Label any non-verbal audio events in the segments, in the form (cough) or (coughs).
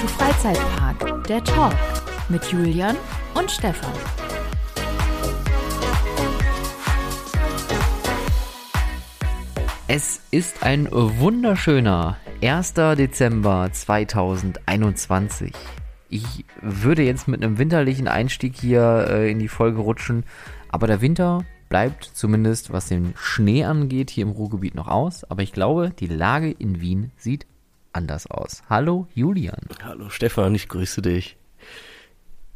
to Freizeitpark, der Talk mit Julian und Stefan. Es ist ein wunderschöner 1. Dezember 2021. Ich würde jetzt mit einem winterlichen Einstieg hier äh, in die Folge rutschen, aber der Winter bleibt zumindest, was den Schnee angeht, hier im Ruhrgebiet noch aus. Aber ich glaube, die Lage in Wien sieht anders aus. Hallo Julian. Hallo Stefan, ich grüße dich.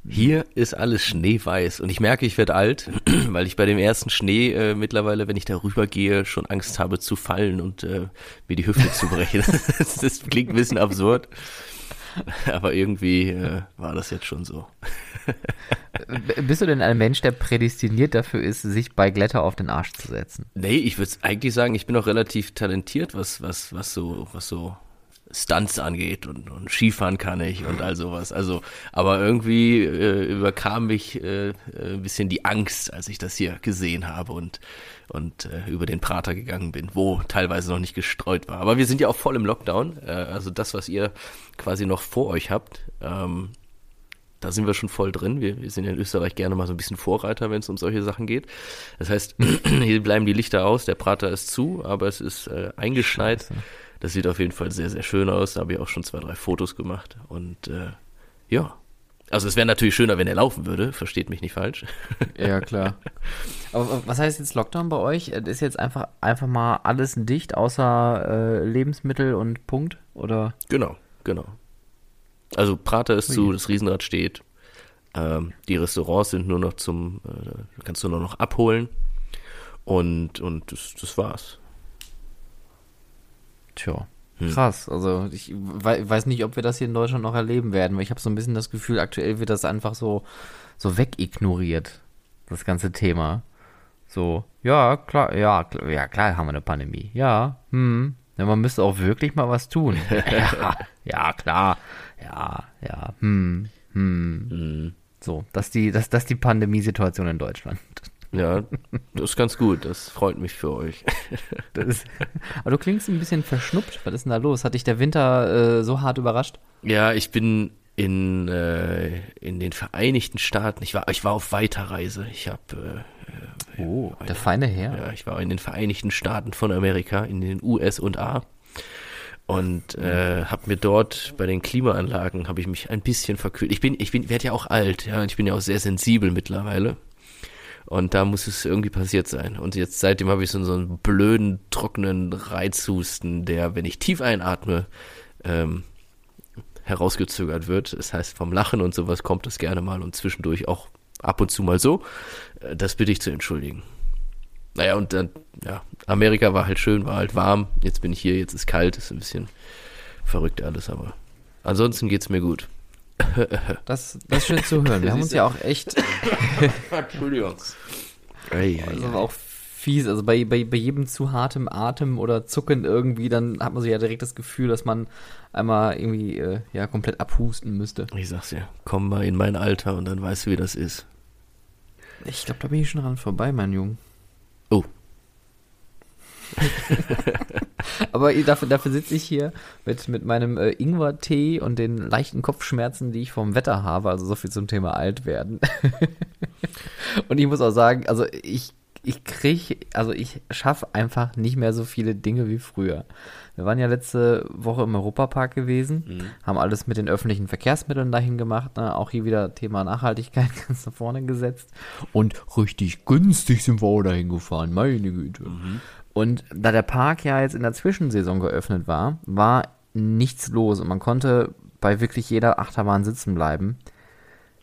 Hier ist alles schneeweiß und ich merke, ich werde alt, (clears throat) weil ich bei dem ersten Schnee äh, mittlerweile, wenn ich darüber gehe, schon Angst habe zu fallen und äh, mir die Hüfte zu brechen. (laughs) das, das klingt ein bisschen absurd, aber irgendwie äh, war das jetzt schon so. (laughs) Bist du denn ein Mensch, der prädestiniert dafür ist, sich bei Glätter auf den Arsch zu setzen? Nee, ich würde eigentlich sagen, ich bin auch relativ talentiert, was, was, was so, was so Stunts angeht und, und Skifahren kann ich und all sowas. Also, aber irgendwie äh, überkam mich äh, ein bisschen die Angst, als ich das hier gesehen habe und und äh, über den Prater gegangen bin, wo teilweise noch nicht gestreut war. Aber wir sind ja auch voll im Lockdown. Äh, also das, was ihr quasi noch vor euch habt, ähm, da sind wir schon voll drin. Wir, wir sind in Österreich gerne mal so ein bisschen Vorreiter, wenn es um solche Sachen geht. Das heißt, (clears throat) hier bleiben die Lichter aus, der Prater ist zu, aber es ist äh, eingeschneit. Scheiße. Das sieht auf jeden Fall sehr, sehr schön aus. Da habe ich auch schon zwei, drei Fotos gemacht. Und äh, ja. Also es wäre natürlich schöner, wenn er laufen würde, versteht mich nicht falsch. (laughs) Ja, klar. Aber was heißt jetzt Lockdown bei euch? Ist jetzt einfach, einfach mal alles dicht, außer äh, Lebensmittel und Punkt? Oder? Genau, genau. Also Prater ist Ui. zu, das Riesenrad steht. Ähm, die Restaurants sind nur noch zum, äh, kannst du nur noch abholen. Und, und das, das war's. Tja. Hm. Krass, also ich weiß nicht, ob wir das hier in Deutschland noch erleben werden, weil ich habe so ein bisschen das Gefühl, aktuell wird das einfach so, so wegignoriert, das ganze Thema. So, ja, klar, ja, ja, klar haben wir eine Pandemie. Ja, hm, ja, man müsste auch wirklich mal was tun. (laughs) ja, ja, klar. Ja, ja, hm, hm. hm. So, das ist die, das, das die Pandemiesituation in Deutschland. Ja, das ist ganz gut. Das freut mich für euch. (laughs) Ist, aber du klingst ein bisschen verschnuppt. Was ist denn da los? Hat dich der Winter äh, so hart überrascht? Ja, ich bin in, äh, in den Vereinigten Staaten. Ich war, ich war auf Weiterreise. Ich habe. Äh, oh, der feine Herr. Ja, ich war in den Vereinigten Staaten von Amerika, in den US und A. Und äh, habe mir dort bei den Klimaanlagen habe ich mich ein bisschen verkühlt. Ich bin, ich bin, werde ja auch alt, ja, und ich bin ja auch sehr sensibel mittlerweile. Und da muss es irgendwie passiert sein. Und jetzt seitdem habe ich so, einen blöden, trockenen Reizhusten, der, wenn ich tief einatme, ähm, herausgezögert wird. Das heißt, vom Lachen und sowas kommt das gerne mal und zwischendurch auch ab und zu mal so. Äh, das bitte ich zu entschuldigen. Naja, und dann, ja, Amerika war halt schön, war halt warm. Jetzt bin ich hier, jetzt ist kalt, ist ein bisschen verrückt alles, aber ansonsten geht's mir gut. Das, das ist schön zu hören. Wir haben uns ja auch echt. (laughs) Entschuldigung. Also auch fies. Also bei, bei, bei jedem zu hartem Atem oder Zucken irgendwie, dann hat man so ja direkt das Gefühl, dass man einmal irgendwie äh, ja komplett abhusten müsste. Ich sag's ja, komm mal in mein Alter und dann weißt du, wie das ist. Ich glaube, da bin ich schon dran vorbei, mein Junge. Oh. (laughs) Aber dafür, dafür sitze ich hier mit, mit meinem äh, Ingwer-Tee und den leichten Kopfschmerzen, die ich vom Wetter habe. Also so viel zum Thema alt werden. (laughs) und ich muss auch sagen, also ich, ich kriege, also ich schaffe einfach nicht mehr so viele Dinge wie früher. Wir waren ja letzte Woche im Europapark gewesen, mhm. haben alles mit den öffentlichen Verkehrsmitteln dahin gemacht. Ne? Auch hier wieder Thema Nachhaltigkeit (laughs) ganz nach vorne gesetzt. Und richtig günstig sind wir auch dahin gefahren, meine Güte. Mhm. Und da der Park ja jetzt in der Zwischensaison geöffnet war, war nichts los und man konnte bei wirklich jeder Achterbahn sitzen bleiben.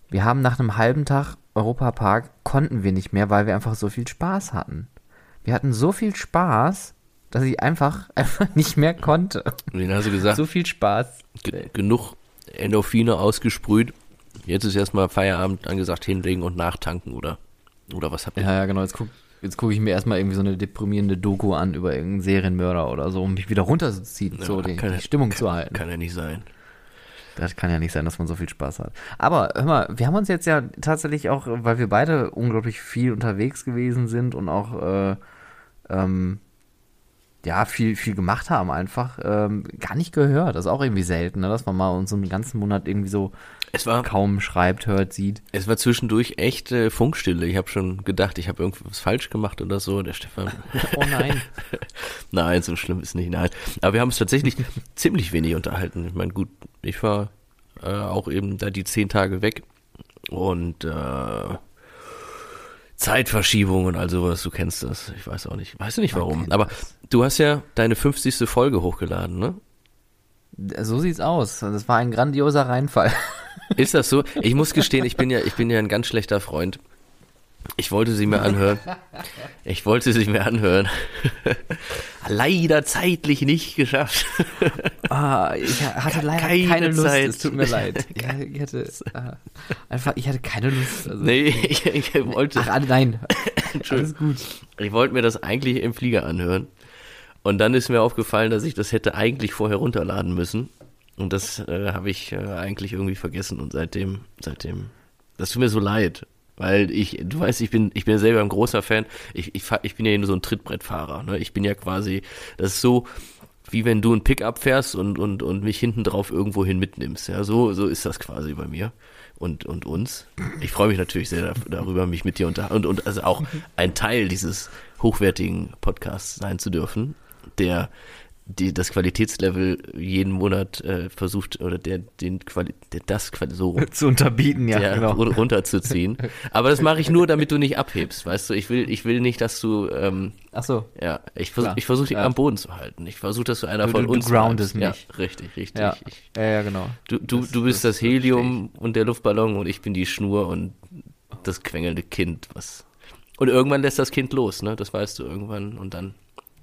Wir haben nach einem halben Tag Europapark konnten wir nicht mehr, weil wir einfach so viel Spaß hatten. Wir hatten so viel Spaß, dass ich einfach, (laughs) einfach nicht mehr konnte. Den hast du gesagt? So viel Spaß. Ge genug Endorphine ausgesprüht. Jetzt ist erstmal Feierabend angesagt, hinlegen und nachtanken, oder? Oder was habt ihr? Ja, ja, genau. Jetzt guck, Jetzt gucke ich mir erstmal irgendwie so eine deprimierende Doku an über irgendeinen Serienmörder oder so, um mich wieder runterzuziehen, ja, so die, die Stimmung kann, zu halten. Kann ja nicht sein. Das kann ja nicht sein, dass man so viel Spaß hat. Aber hör mal, wir haben uns jetzt ja tatsächlich auch, weil wir beide unglaublich viel unterwegs gewesen sind und auch äh, ähm, ja, viel, viel gemacht haben einfach, ähm, gar nicht gehört. Das ist auch irgendwie selten, ne? dass man mal uns so einen ganzen Monat irgendwie so Es war, kaum schreibt, hört, sieht. es war zwischendurch echt äh, Funkstille. Ich habe schon gedacht, ich habe irgendwas falsch gemacht oder so. Der Stefan. (laughs) Oh nein. (laughs) Nein, so schlimm ist nicht. Nein. Aber wir haben uns tatsächlich (laughs) ziemlich wenig unterhalten. Ich meine, gut, ich war äh, auch eben da die zehn Tage weg und äh, Zeitverschiebung und all sowas, du kennst das. Ich weiß auch nicht. Weißt du nicht warum. Aber du hast ja deine 50. Folge hochgeladen, ne? so sieht's aus. Das war ein grandioser Reinfall. Ist das so? Ich muss gestehen, ich bin ja, ich bin ja ein ganz schlechter Freund. Ich wollte sie mir anhören. Ich wollte sie mir anhören. (laughs) Leider zeitlich nicht geschafft. Ah, ich hatte leider Keine keine, Lust. Zeit. Es tut mir leid. (laughs) Ich, hatte äh, einfach, ich hatte keine Lust. Also, Nee, ich, ich wollte, Ach, ah, nein. Alles gut. ich wollte mir das eigentlich im Flieger anhören. Und dann ist mir aufgefallen, dass ich das hätte eigentlich vorher runterladen müssen. Und das äh, habe ich äh, eigentlich irgendwie vergessen. Und seitdem, seitdem, das tut mir so leid. Weil ich, du weißt, ich bin, ich bin selber ein großer Fan. Ich, ich, ich bin ja nur so ein Trittbrettfahrer. Ne? Ich bin ja quasi, das ist so, wie wenn du ein Pickup fährst und, und, und mich hinten drauf irgendwo hin mitnimmst. Ja, so, so ist das quasi bei mir und, und uns. Ich freue mich natürlich sehr dar- darüber, mich mit dir unter und, und also auch ein Teil dieses hochwertigen Podcasts sein zu dürfen, der die, das Qualitätslevel jeden Monat äh, versucht oder der den Quali der das Quali so (laughs) Zu unterbieten, ja, der genau. ru- runterzuziehen. Aber das mache ich nur, damit du nicht abhebst, weißt du. Ich will ich will nicht, dass du ähm, Ach so. ja, ich versuche ich versuch dich Ja. am Boden zu halten. Ich versuche, dass du einer Du- von du- du uns groundest bleibst. mich. Ja, richtig, richtig. Ja. Ich, ja, ja, genau. Du, du, Das- du bist das das, Helium und der Luftballon und ich bin die Schnur und das quengelnde Kind, was. Und irgendwann lässt das Kind los, ne? Das weißt du irgendwann und dann,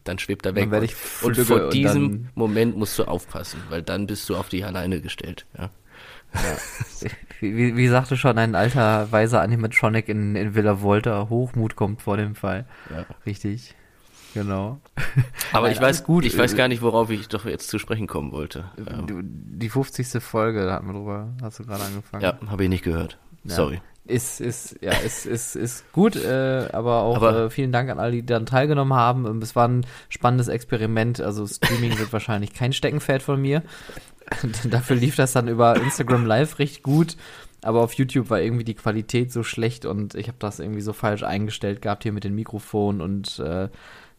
dann schwebt er weg. Und, und vor und diesem Moment musst du aufpassen, weil dann bist du auf dich alleine gestellt, ja. (laughs) Wie, wie, wie sagte schon ein alter, weiser Animatronic in, in Villa Volta, Hochmut kommt vor dem Fall. Ja. Richtig. Genau. (laughs) Aber ich weiß gut. ich weiß gar nicht, worauf ich doch jetzt zu sprechen kommen wollte. Die 50. Folge, da hatten wir drüber, hast du gerade angefangen. ja, habe ich nicht gehört. Ja. Sorry. Ist, ist, ja, ist, ist, ist gut, äh, aber auch Aber- äh, vielen Dank an alle, die daran teilgenommen haben. Ähm, Es war ein spannendes Experiment. Also Streaming wird wahrscheinlich kein Steckenpferd von mir. (laughs) Dafür lief das dann über Instagram Live recht gut. Aber auf YouTube war irgendwie die Qualität so schlecht und ich habe das irgendwie so falsch eingestellt gehabt hier mit den Mikrofonen und äh,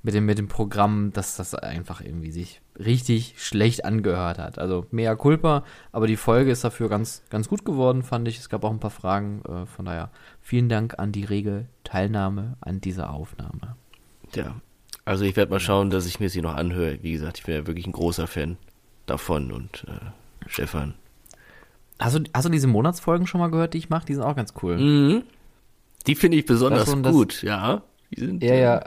mit dem, mit dem Programm, dass das einfach irgendwie sich richtig schlecht angehört hat. Also mea culpa, aber die Folge ist dafür ganz, ganz gut geworden, fand ich. Es gab auch ein paar Fragen, äh, von daher vielen Dank an die rege Teilnahme an dieser Aufnahme. Ja. Also ich werde mal schauen, dass ich mir sie noch anhöre. Wie gesagt, ich bin ja wirklich ein großer Fan davon und äh, Stefan. Hast du, hast du diese Monatsfolgen schon mal gehört, die ich mache? Die sind auch ganz cool. Mhm. Die finde ich besonders Das das- gut, ja. Die sind, Ja, ja.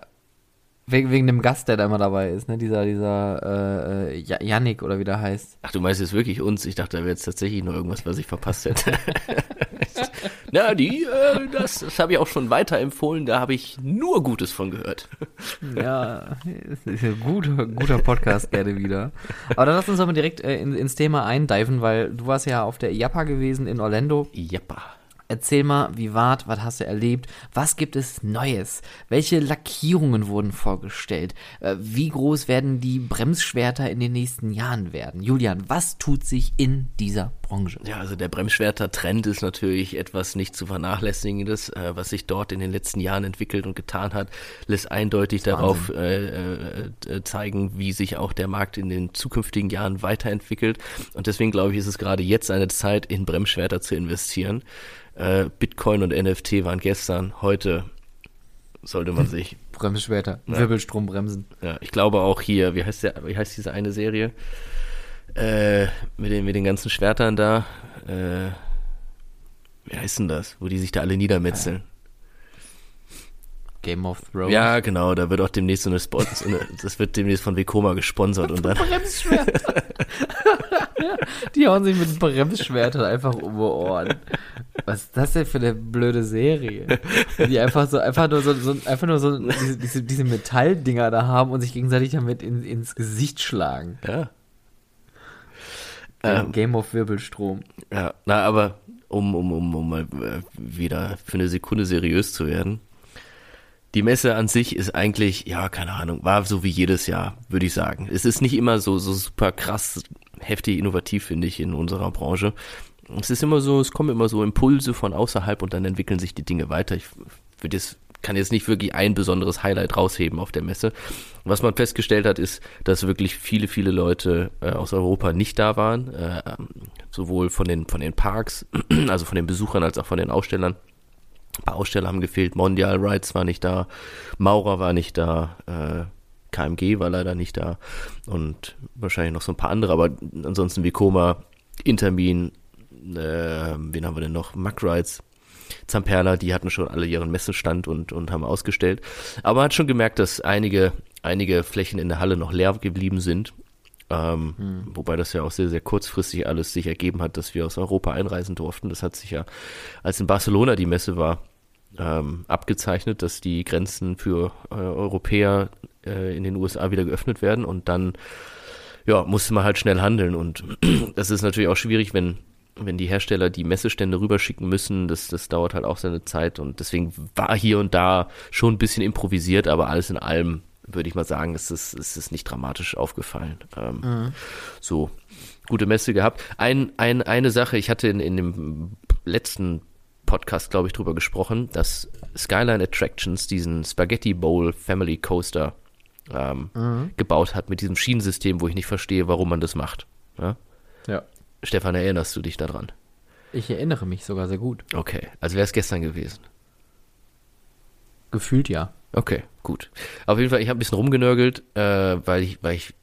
Wegen, wegen dem Gast, der da immer dabei ist, ne? Dieser, dieser äh, Ja- Yannick oder wie der heißt. Ach, du meinst jetzt wirklich uns? Ich dachte, da wäre jetzt tatsächlich noch irgendwas, was ich verpasst hätte. (laughs) Na, die, äh, das, das habe ich auch schon weiterempfohlen. Da habe ich nur Gutes von gehört. Ja, ist ist ein guter, guter Podcast gerne wieder. Aber dann lass uns doch mal direkt äh, in, ins Thema eindiven, weil du warst ja auf der IAPA gewesen in Orlando. Jappa. Erzähl mal, wie wart, was hast du erlebt? Was gibt es Neues? Welche Lackierungen wurden vorgestellt? Äh, Wie groß werden die Bremsschwerter in den nächsten Jahren werden? Julian, was tut sich in dieser Branche? Ja, also der Bremsschwerter-Trend ist natürlich etwas nicht zu vernachlässigendes, äh, was sich dort in den letzten Jahren entwickelt und getan hat, lässt eindeutig darauf äh, äh, äh, zeigen, wie sich auch der Markt in den zukünftigen Jahren weiterentwickelt. Und deswegen glaube ich, ist es gerade jetzt eine Zeit, in Bremsschwerter zu investieren. Äh, Bitcoin und NFT waren gestern, heute sollte man (laughs) sich, Bremsschwerter, Wirbelstrombremsen. ja, ich glaube auch hier, wie heißt der, wie heißt diese eine Serie? Äh, mit den, mit den ganzen Schwertern da, äh, wie heißt denn das? Wo die sich da alle niedermetzeln. Game of Thrones. Ja, genau, da wird auch demnächst so eine Spot, so eine, das wird demnächst von Vekoma gesponsert und dann, (laughs) Bremsschwerter. (laughs) Die hauen sich mit Bremsschwertern einfach um die Ohren. Was ist das denn für eine blöde Serie? Die einfach so, einfach nur so, so einfach nur so diese, diese, diese Metalldinger da haben und sich gegenseitig damit in, ins Gesicht schlagen. ja. Game, Ähm. Game of Wirbelstrom. Ja, na, aber um, um, um, um mal äh, wieder für eine Sekunde seriös zu werden. die Messe an sich ist eigentlich, ja, keine Ahnung, war so wie jedes Jahr, würde ich sagen. Es ist nicht immer so, so super krass, heftig innovativ, finde ich, in unserer Branche. Es ist immer so, es kommen immer so Impulse von außerhalb und dann entwickeln sich die Dinge weiter. Ich würde jetzt, kann jetzt nicht wirklich ein besonderes Highlight rausheben auf der Messe. Was man festgestellt hat, ist, dass wirklich viele, viele Leute äh, aus Europa nicht da waren, äh, sowohl von den, von den Parks, (clears throat) also von den Besuchern als auch von den Ausstellern. Ein paar Aussteller haben gefehlt, Mondial Rides war nicht da, Maurer war nicht da, äh, KMG war leider nicht da und wahrscheinlich noch so ein paar andere, aber ansonsten wie Koma, Intermin, äh, wen haben wir denn noch? Mack Rides, Zamperla, die hatten schon alle ihren Messestand und, und haben ausgestellt. Aber man hat schon gemerkt, dass einige, einige Flächen in der Halle noch leer geblieben sind. Ähm, hm. Wobei das ja auch sehr, sehr kurzfristig alles sich ergeben hat, dass wir aus Europa einreisen durften. Das hat sich ja, als in Barcelona die Messe war, ähm, abgezeichnet, dass die Grenzen für äh, Europäer äh, in den USA wieder geöffnet werden und dann ja, musste man halt schnell handeln und (clears throat) das ist natürlich auch schwierig, wenn wenn die Hersteller die Messestände rüberschicken müssen, das, das dauert halt auch seine Zeit und deswegen war hier und da schon ein bisschen improvisiert, aber alles in allem würde ich mal sagen, ist es, ist es nicht dramatisch aufgefallen. Ähm, mhm. So, gute Messe gehabt. Ein, ein, eine Sache, ich hatte in, in dem letzten Podcast, glaube ich, drüber gesprochen, dass Skyline Attractions diesen Spaghetti Bowl Family Coaster ähm, mhm. gebaut hat mit diesem Schienensystem, wo ich nicht verstehe, warum man das macht. Ja. ja. Stefan, erinnerst du dich daran? Ich erinnere mich sogar sehr gut. Okay, also wäre es gestern gewesen. Gefühlt ja. Okay, gut. Auf jeden Fall, ich habe ein bisschen rumgenörgelt, äh, weil ich, weil ich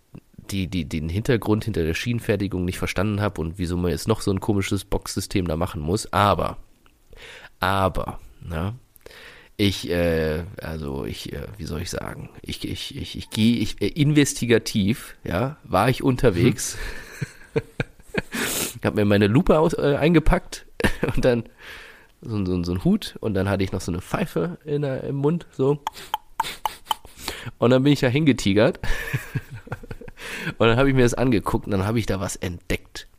die, die, den Hintergrund hinter der Schienenfertigung nicht verstanden habe und wieso man jetzt noch so ein komisches Boxsystem da machen muss. Aber, aber, na, ich, äh, also ich, äh, wie soll ich sagen, ich, ich, ich, ich gehe, ich, äh, investigativ, ja, war ich unterwegs. Hm. (laughs) habe mir meine Lupe aus, äh, eingepackt (laughs) und dann so, so, so ein Hut und dann hatte ich noch so eine Pfeife in der, im Mund, so. Und dann bin ich da hingetigert. (laughs) und dann habe ich mir das angeguckt und dann habe ich da was entdeckt.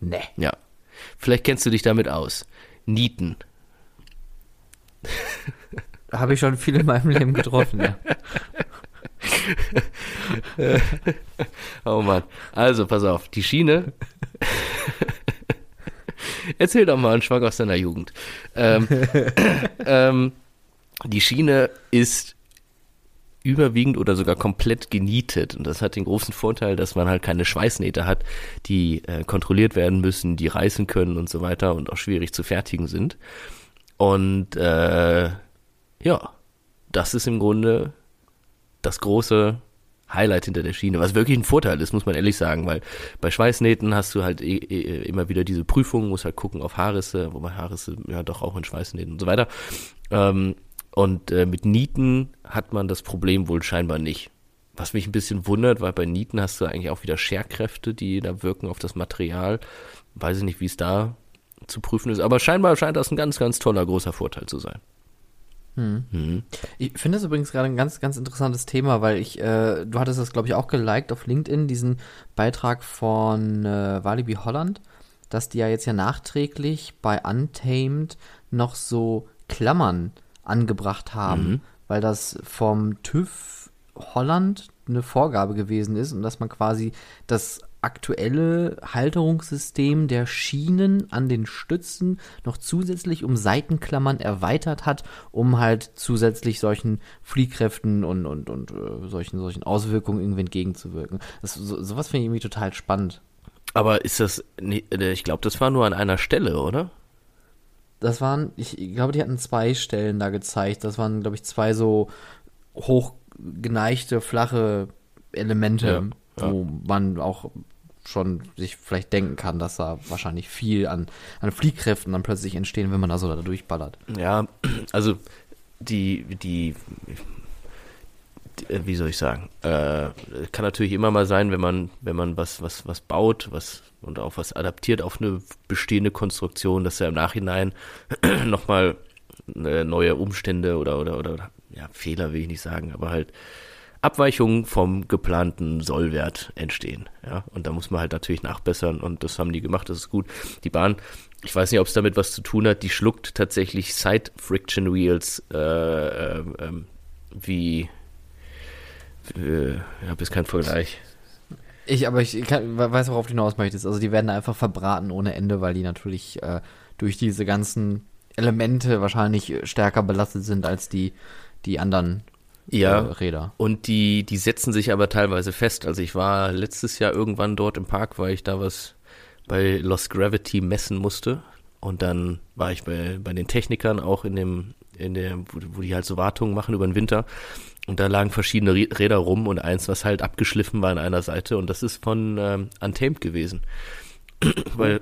Ne. Ja. Vielleicht kennst du dich damit aus. Nieten. (laughs) Habe ich schon viel in meinem Leben getroffen, ja. (laughs) oh Mann. Also, pass auf, die Schiene. (laughs) Erzähl doch mal einen Schwank aus deiner Jugend. Ähm, ähm, die Schiene ist überwiegend oder sogar komplett genietet. Und das hat den großen Vorteil, dass man halt keine Schweißnähte hat, die äh, kontrolliert werden müssen, die reißen können und so weiter und auch schwierig zu fertigen sind. Und äh, ja, das ist im Grunde das große Highlight hinter der Schiene, was wirklich ein Vorteil ist, muss man ehrlich sagen, weil bei Schweißnähten hast du halt e e immer wieder diese Prüfungen, musst halt gucken auf Haarrisse, wobei Haarrisse ja doch auch in Schweißnähten und so weiter. Ähm, und äh, mit Nieten hat man das Problem wohl scheinbar nicht. Was mich ein bisschen wundert, weil bei Nieten hast du eigentlich auch wieder Scherkräfte, die da wirken auf das Material. Weiß ich nicht, wie es da zu prüfen ist, aber scheinbar scheint das ein ganz, ganz toller großer Vorteil zu sein. Hm. Hm. Ich finde das übrigens gerade ein ganz, ganz interessantes Thema, weil ich, äh, du hattest das, glaube ich, auch geliked auf LinkedIn, diesen Beitrag von äh, Walibi Holland, dass die ja jetzt ja nachträglich bei Untamed noch so Klammern angebracht haben, mhm. weil das vom TÜV Holland eine Vorgabe gewesen ist und dass man quasi das aktuelle Halterungssystem der Schienen an den Stützen noch zusätzlich um Seitenklammern erweitert hat, um halt zusätzlich solchen Fliehkräften und, und, und äh, solchen, solchen Auswirkungen irgendwie entgegenzuwirken. Das, so, sowas finde ich irgendwie total spannend. Aber ist das, äh, ich glaube, das war nur an einer Stelle, oder? Das waren, ich glaube, die hatten zwei Stellen da gezeigt. Das waren, glaube ich, zwei so hochgeneigte, flache Elemente, ja, ja. wo man auch schon sich vielleicht denken kann, dass da wahrscheinlich viel an, an Fliehkräften dann plötzlich entstehen, wenn man da so da durchballert. Ja, also die, die, die äh, wie soll ich sagen, äh, kann natürlich immer mal sein, wenn man, wenn man was, was, was baut, was und auch was adaptiert auf eine bestehende Konstruktion, dass er im Nachhinein (clears throat) nochmal äh, neue Umstände oder, oder, oder, ja, Fehler will ich nicht sagen, aber halt Abweichungen vom geplanten Sollwert entstehen. Ja, und da muss man halt natürlich nachbessern und das haben die gemacht, das ist gut. Die Bahn, ich weiß nicht, ob es damit was zu tun hat, die schluckt tatsächlich Side Friction Wheels äh, äh, äh, wie, äh, ich habe jetzt keinen Vergleich. Ich, aber ich kann, weiß, worauf du hinaus möchtest. Also die werden einfach verbraten ohne Ende, weil die natürlich äh, durch diese ganzen Elemente wahrscheinlich stärker belastet sind als die, die anderen ja, äh, Räder. Und die, die setzen sich aber teilweise fest. Also ich war letztes Jahr irgendwann dort im Park, weil ich da was bei Lost Gravity messen musste. Und dann war ich bei, bei den Technikern auch in dem, in der, wo, wo die halt so Wartungen machen über den Winter. Und da lagen verschiedene Räder rum und eins, was halt abgeschliffen war an einer Seite. Und das ist von ähm, Untamed gewesen. (clears throat) Weil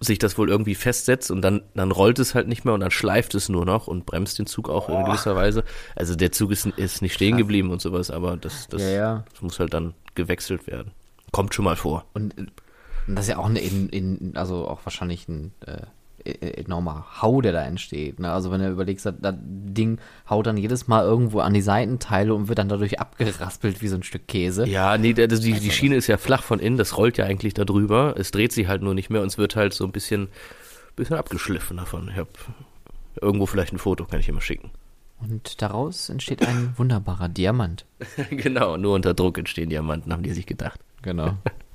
sich das wohl irgendwie festsetzt und dann, dann rollt es halt nicht mehr und dann schleift es nur noch und bremst den Zug auch in gewisser Weise. Also der Zug ist, ist nicht stehen geblieben und sowas, aber das, das, Ja, ja. das muss halt dann gewechselt werden. Kommt schon mal vor. Und, und das ist ja auch ein, in, in, also auch wahrscheinlich ein äh, enormer Hau, der da entsteht. Ne? Also wenn du überlegst, das, das Ding haut dann jedes Mal irgendwo an die Seitenteile und wird dann dadurch abgeraspelt wie so ein Stück Käse. Ja, nee, der, die, die Schiene ist ja flach von innen, das rollt ja eigentlich da drüber. Es dreht sich halt nur nicht mehr und es wird halt so ein bisschen, bisschen abgeschliffen davon. Ich habe irgendwo vielleicht ein Foto, kann ich immer schicken. Und daraus entsteht ein wunderbarer Diamant. (laughs) genau, nur unter Druck entstehen Diamanten, haben die sich gedacht. Genau. (laughs)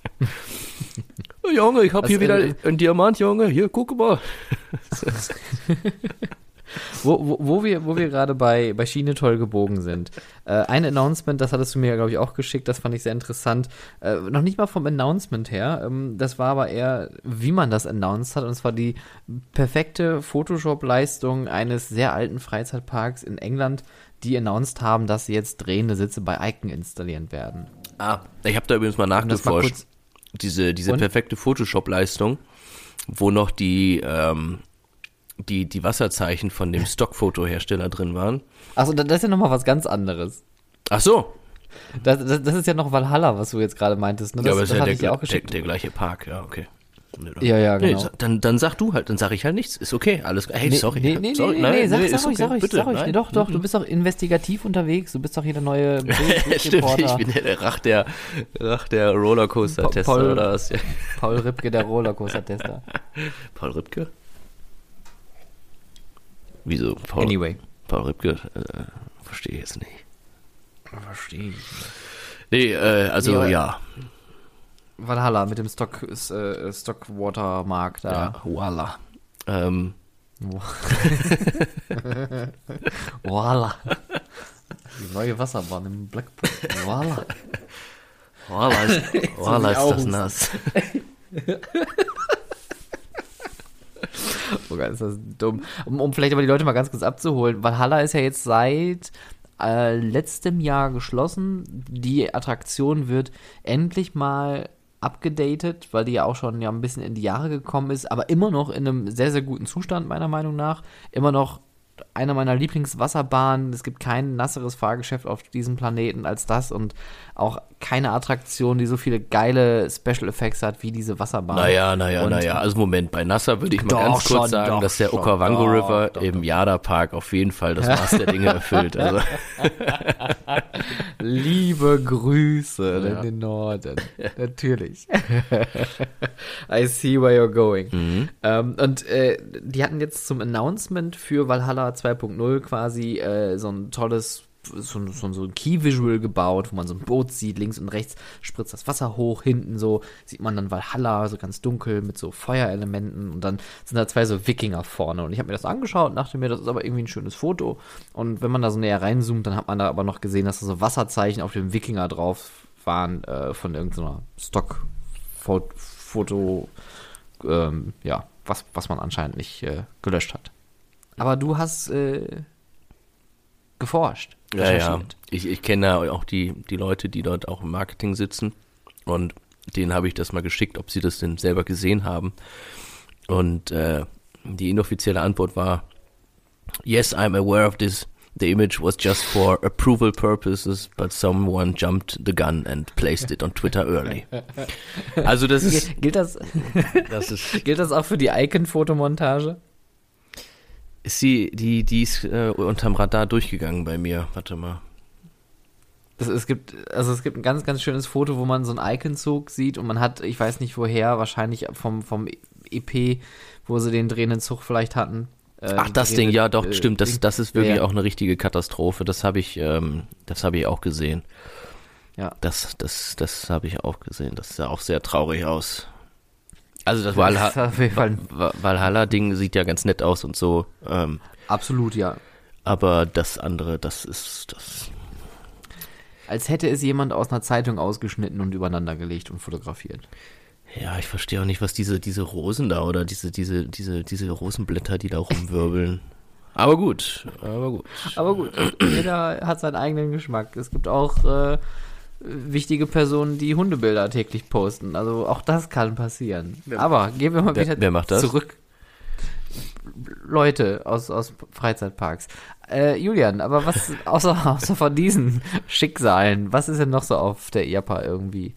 Junge, ich habe hier Was, wieder äh, einen Diamant, Junge. Hier, guck mal. Wo, wo, wo wir, wo wir gerade bei, bei Schiene toll gebogen sind. Äh, ein Announcement, das hattest du mir, glaube ich, auch geschickt, das fand ich sehr interessant. Äh, noch nicht mal vom Announcement her, ähm, das war aber eher, wie man das announced hat, und zwar die perfekte Photoshop-Leistung eines sehr alten Freizeitparks in England, die announced haben, dass sie jetzt drehende Sitze bei Icon installieren werden. Ah, ich habe da übrigens mal das mal nachgeforscht. Diese diese Und? perfekte Photoshop-Leistung, wo noch die, ähm, die, die Wasserzeichen von dem Stockfotohersteller drin waren. Achso, das ist ja nochmal was ganz anderes. Ach so. Das, das, das ist ja noch Valhalla, was du jetzt gerade meintest. Ne? Das, ja, aber ist das ja hatte der, auch der, der gleiche Park, ja, okay. Nee. Ja, ja, Nee, genau. sa- dann, dann sag du halt, dann sag ich halt nichts. Ist okay, alles Hey, Nee, sorry. Nee, nee, sorry, nee, nein, nee, sag, nee, sag ruhig, okay, sag ruhig, bitte, sag ruhig. nein. Nee, doch, doch, du bist doch investigativ unterwegs. Du bist doch hier der neue (laughs) Stimmt, ich bin der Rach der, Rach der Rollercoaster-Tester Paul- oder was? Ja. Paul Ripke, der Rollercoaster-Tester. (laughs) Paul Ripke? Wieso? Paul, Anyway. Paul Ripke? Äh, verstehe ich jetzt nicht. Verstehe ich. Nee, äh, also Nee, ja. Valhalla mit dem Stock, äh, Stockwater-Mark da. Ja, voila. Ähm, (laughs) Voila. Die neue Wasserbahn im Blackpool. Voila. voila ist, (laughs) voila ist das nass. (laughs) Oh Gott, ist das dumm. Um, um vielleicht aber die Leute mal ganz kurz abzuholen. Valhalla ist ja jetzt seit äh, letztem Jahr geschlossen. Die Attraktion wird endlich mal abgedatet, weil die ja auch schon ja ein bisschen in die Jahre gekommen ist, aber immer noch in einem sehr, sehr guten Zustand, meiner Meinung nach. Immer noch eine meiner Lieblingswasserbahnen. Es gibt kein nasseres Fahrgeschäft auf diesem Planeten als das und auch keine Attraktion, die so viele geile Special Effects hat wie diese Wasserbahn. Naja, naja, Und- naja. Also Moment, bei Nasser würde ich mal ganz kurz schon, sagen, doch dass der Okavango doch, River doch, im Yada Park auf jeden Fall das Maß der Dinge erfüllt. Also, (laughs) Liebe Grüße Ja. in den Norden. Natürlich. (laughs) I see where you're going. Mhm. Ähm, und äh, die hatten jetzt zum Announcement für Valhalla 2.0 quasi äh, so ein tolles so, so, so ein Key-Visual gebaut, wo man so ein Boot sieht, links und rechts spritzt das Wasser hoch, hinten so sieht man dann Valhalla, so ganz dunkel mit so Feuerelementen und dann sind da zwei so Wikinger vorne und ich habe mir das angeschaut und dachte mir, das ist aber irgendwie ein schönes Foto und wenn man da so näher reinzoomt, dann hat man da aber noch gesehen, dass da so Wasserzeichen auf dem Wikinger drauf waren äh, von irgendeiner Stock-Foto, ähm, ja, was, was man anscheinend nicht äh, gelöscht hat. Aber du hast äh, geforscht. ja, ja. Ich, ich kenne ja auch die, die Leute, die dort auch im Marketing sitzen. Und denen habe ich das mal geschickt, ob sie das denn selber gesehen haben. Und äh, die inoffizielle Antwort war, yes, I'm aware of this. The image was just for approval purposes, but someone jumped the gun and placed it on Twitter early. (laughs) Also das ist, Gil- Gilt das, das ist gilt das auch für die Icon-Fotomontage? Ist sie, die, die ist äh, unterm Radar durchgegangen bei mir. Warte mal. Das, es gibt, also es gibt ein ganz, ganz schönes Foto, wo man so einen Icon-Zug sieht und man hat, ich weiß nicht woher, wahrscheinlich vom, vom EP, wo sie den drehenden Zug vielleicht hatten. Äh, Ach, das Ding, ja, doch, äh, stimmt. Das, das ist wirklich ja. auch eine richtige Katastrophe. Das habe ich, ähm, das habe ich auch gesehen. Ja. Das, das, das habe ich auch gesehen. Das sah auch sehr traurig aus. Also das, das Valhalla-Ding sieht ja ganz nett aus und so. Ähm, Absolut, ja. Aber das andere, das ist das. Als hätte es jemand aus einer Zeitung ausgeschnitten und übereinander gelegt und fotografiert. Ja, ich verstehe auch nicht, was diese, diese Rosen da oder diese, diese, diese, diese Rosenblätter, die da rumwirbeln. Aber gut, aber gut. Aber gut, jeder hat seinen eigenen Geschmack. Es gibt auch äh, wichtige Personen, die Hundebilder täglich posten. Also auch das kann passieren. Wer, aber gehen wir mal wieder wer, wer zurück. Leute aus, aus Freizeitparks. Äh, Julian, aber was (laughs) außer, außer von diesen Schicksalen, was ist denn noch so auf der IAPA irgendwie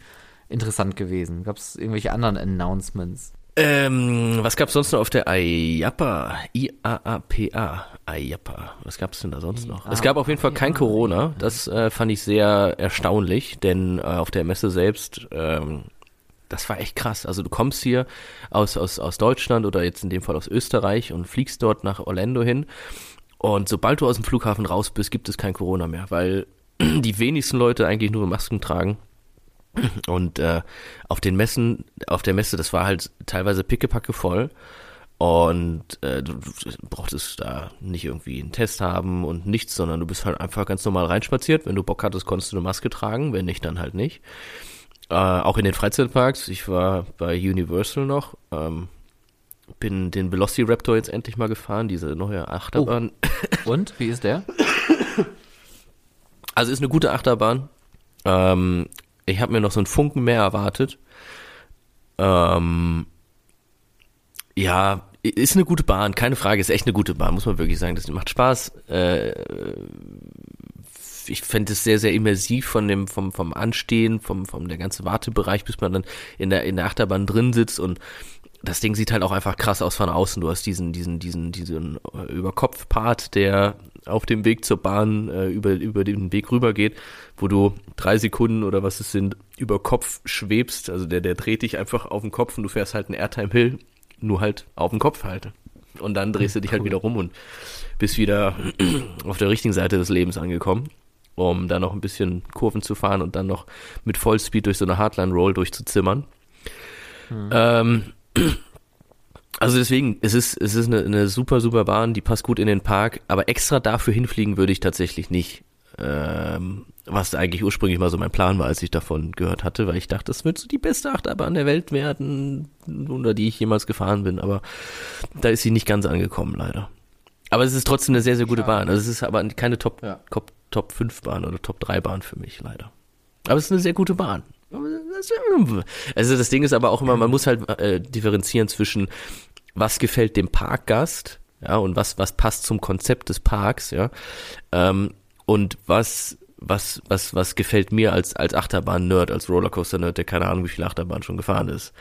interessant gewesen? Gab es irgendwelche anderen Announcements? Ähm, was gab es sonst noch auf der IAPA? I-A-A-P-A. IAPA. Was gab es denn da sonst noch? Es gab auf jeden Fall kein Corona. Das äh, fand ich sehr erstaunlich, denn äh, auf der Messe selbst ähm, das war echt krass. Also du kommst hier aus, aus, aus Deutschland oder jetzt in dem Fall aus Österreich und fliegst dort nach Orlando hin. Und sobald du aus dem Flughafen raus bist, gibt es kein Corona mehr, weil (clears throat) die wenigsten Leute eigentlich nur Masken tragen. Und äh, auf den Messen, auf der Messe, das war halt teilweise pickepacke voll. Und äh, du, brauchtest da nicht irgendwie einen Test haben und nichts, sondern du bist halt einfach ganz normal reinspaziert. Wenn du Bock hattest, konntest du eine Maske tragen, wenn nicht, dann halt nicht. Äh, auch in den Freizeitparks. Ich war bei Universal noch. Ähm, bin den Velociraptor jetzt endlich mal gefahren, diese neue Achterbahn. Oh. Und? Wie ist der? Also ist eine gute Achterbahn. Ähm, ich habe mir noch so einen Funken mehr erwartet. Ähm, ja, ist eine gute Bahn, keine Frage, ist echt eine gute Bahn, muss man wirklich sagen. Das macht Spaß. Äh, ich fände es sehr, sehr immersiv von dem, vom, vom Anstehen, vom, vom der ganze Wartebereich, bis man dann in der, in der Achterbahn drin sitzt und das Ding sieht halt auch einfach krass aus von außen. Du hast diesen, diesen, diesen, diesen Überkopf-Part, der auf dem Weg zur Bahn äh, über, über den Weg rüber geht, wo du drei Sekunden oder was es sind, über Kopf schwebst. Also der, der dreht dich einfach auf den Kopf und du fährst halt einen Airtime Hill, nur halt auf den Kopf halt. Und dann drehst du dich halt wieder rum und bist wieder (clears throat) auf der richtigen Seite des Lebens angekommen um da noch ein bisschen Kurven zu fahren und dann noch mit Vollspeed durch so eine Hardline Roll durchzuzimmern. Hm. Ähm, (clears throat) also deswegen, es ist, es ist eine, eine, super, super Bahn, die passt gut in den Park, aber extra dafür hinfliegen würde ich tatsächlich nicht. Ähm, was eigentlich ursprünglich mal so mein Plan war, als ich davon gehört hatte, weil ich dachte, das wird so die beste Achterbahn der Welt werden, unter die ich jemals gefahren bin, aber da ist sie nicht ganz angekommen, leider. Aber es ist trotzdem eine sehr, sehr gute Bahn. Also es ist aber keine Top, ja. Top, Top 5 Bahn oder Top 3 Bahn für mich, leider. Aber es ist eine sehr gute Bahn. Also das Ding ist aber auch immer, man muss halt äh, differenzieren zwischen was gefällt dem Parkgast, ja, und was, was passt zum Konzept des Parks, ja, ähm, und was, was, was, was gefällt mir als, als Achterbahn-Nerd, als Rollercoaster-Nerd, der keine Ahnung, wie viel Achterbahn schon gefahren ist.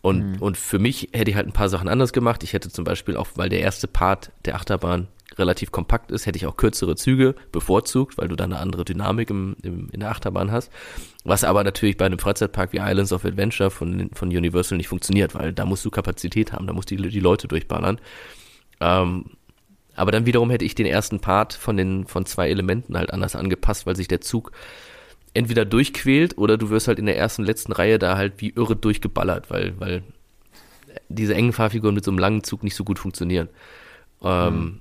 Und, mhm. und für mich hätte ich halt ein paar Sachen anders gemacht. Ich hätte zum Beispiel auch, weil der erste Part der Achterbahn relativ kompakt ist, hätte ich auch kürzere Züge bevorzugt, weil du da eine andere Dynamik im, im, in der Achterbahn hast. Was aber natürlich bei einem Freizeitpark wie Islands of Adventure von, von Universal nicht funktioniert, weil da musst du Kapazität haben, da musst du die, die Leute durchballern. Ähm, aber dann wiederum hätte ich den ersten Part von den von zwei Elementen halt anders angepasst, weil sich der Zug entweder durchquält oder du wirst halt in der ersten, letzten Reihe da halt wie irre durchgeballert, weil, weil diese engen Fahrfiguren mit so einem langen Zug nicht so gut funktionieren. Ähm, mhm.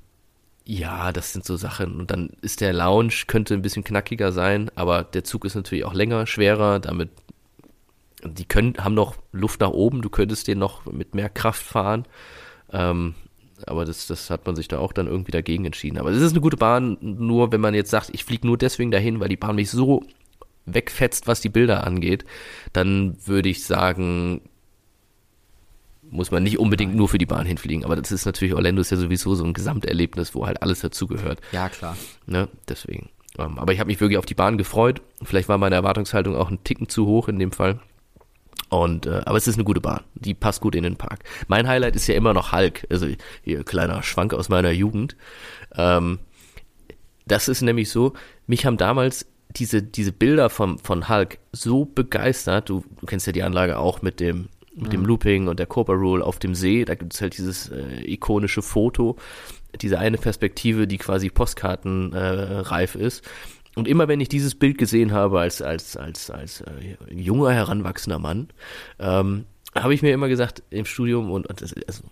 Ja, das sind so Sachen. Und dann ist der Lounge, könnte ein bisschen knackiger sein, aber der Zug ist natürlich auch länger, schwerer, damit die können, haben noch Luft nach oben, du könntest den noch mit mehr Kraft fahren. Ähm, aber das, das hat man sich da auch dann irgendwie dagegen entschieden. Aber es ist eine gute Bahn, nur wenn man jetzt sagt, ich fliege nur deswegen dahin, weil die Bahn mich so wegfetzt, was die Bilder angeht, dann würde ich sagen, muss man nicht unbedingt nur für die Bahn hinfliegen. Aber das ist natürlich, Orlando ist ja sowieso so ein Gesamterlebnis, wo halt alles dazugehört. Ja, klar. Ne? Deswegen. Ähm, aber ich habe mich wirklich auf die Bahn gefreut. Vielleicht war meine Erwartungshaltung auch ein Ticken zu hoch in dem Fall. Und äh, aber es ist eine gute Bahn. Die passt gut in den Park. Mein Highlight ist ja immer noch Hulk. Also hier kleiner Schwank aus meiner Jugend. Ähm, das ist nämlich so, mich haben damals diese, diese Bilder vom, von Hulk so begeistert. Du, du kennst ja die Anlage auch mit dem, mit dem Looping und der Cobra Rule auf dem See. Da gibt es halt dieses äh, ikonische Foto, diese eine Perspektive, die quasi Postkartenreif äh, ist. Und immer wenn ich dieses Bild gesehen habe als, als, als, als äh, junger, heranwachsender Mann, ähm, habe ich mir immer gesagt im Studium und, und das, also,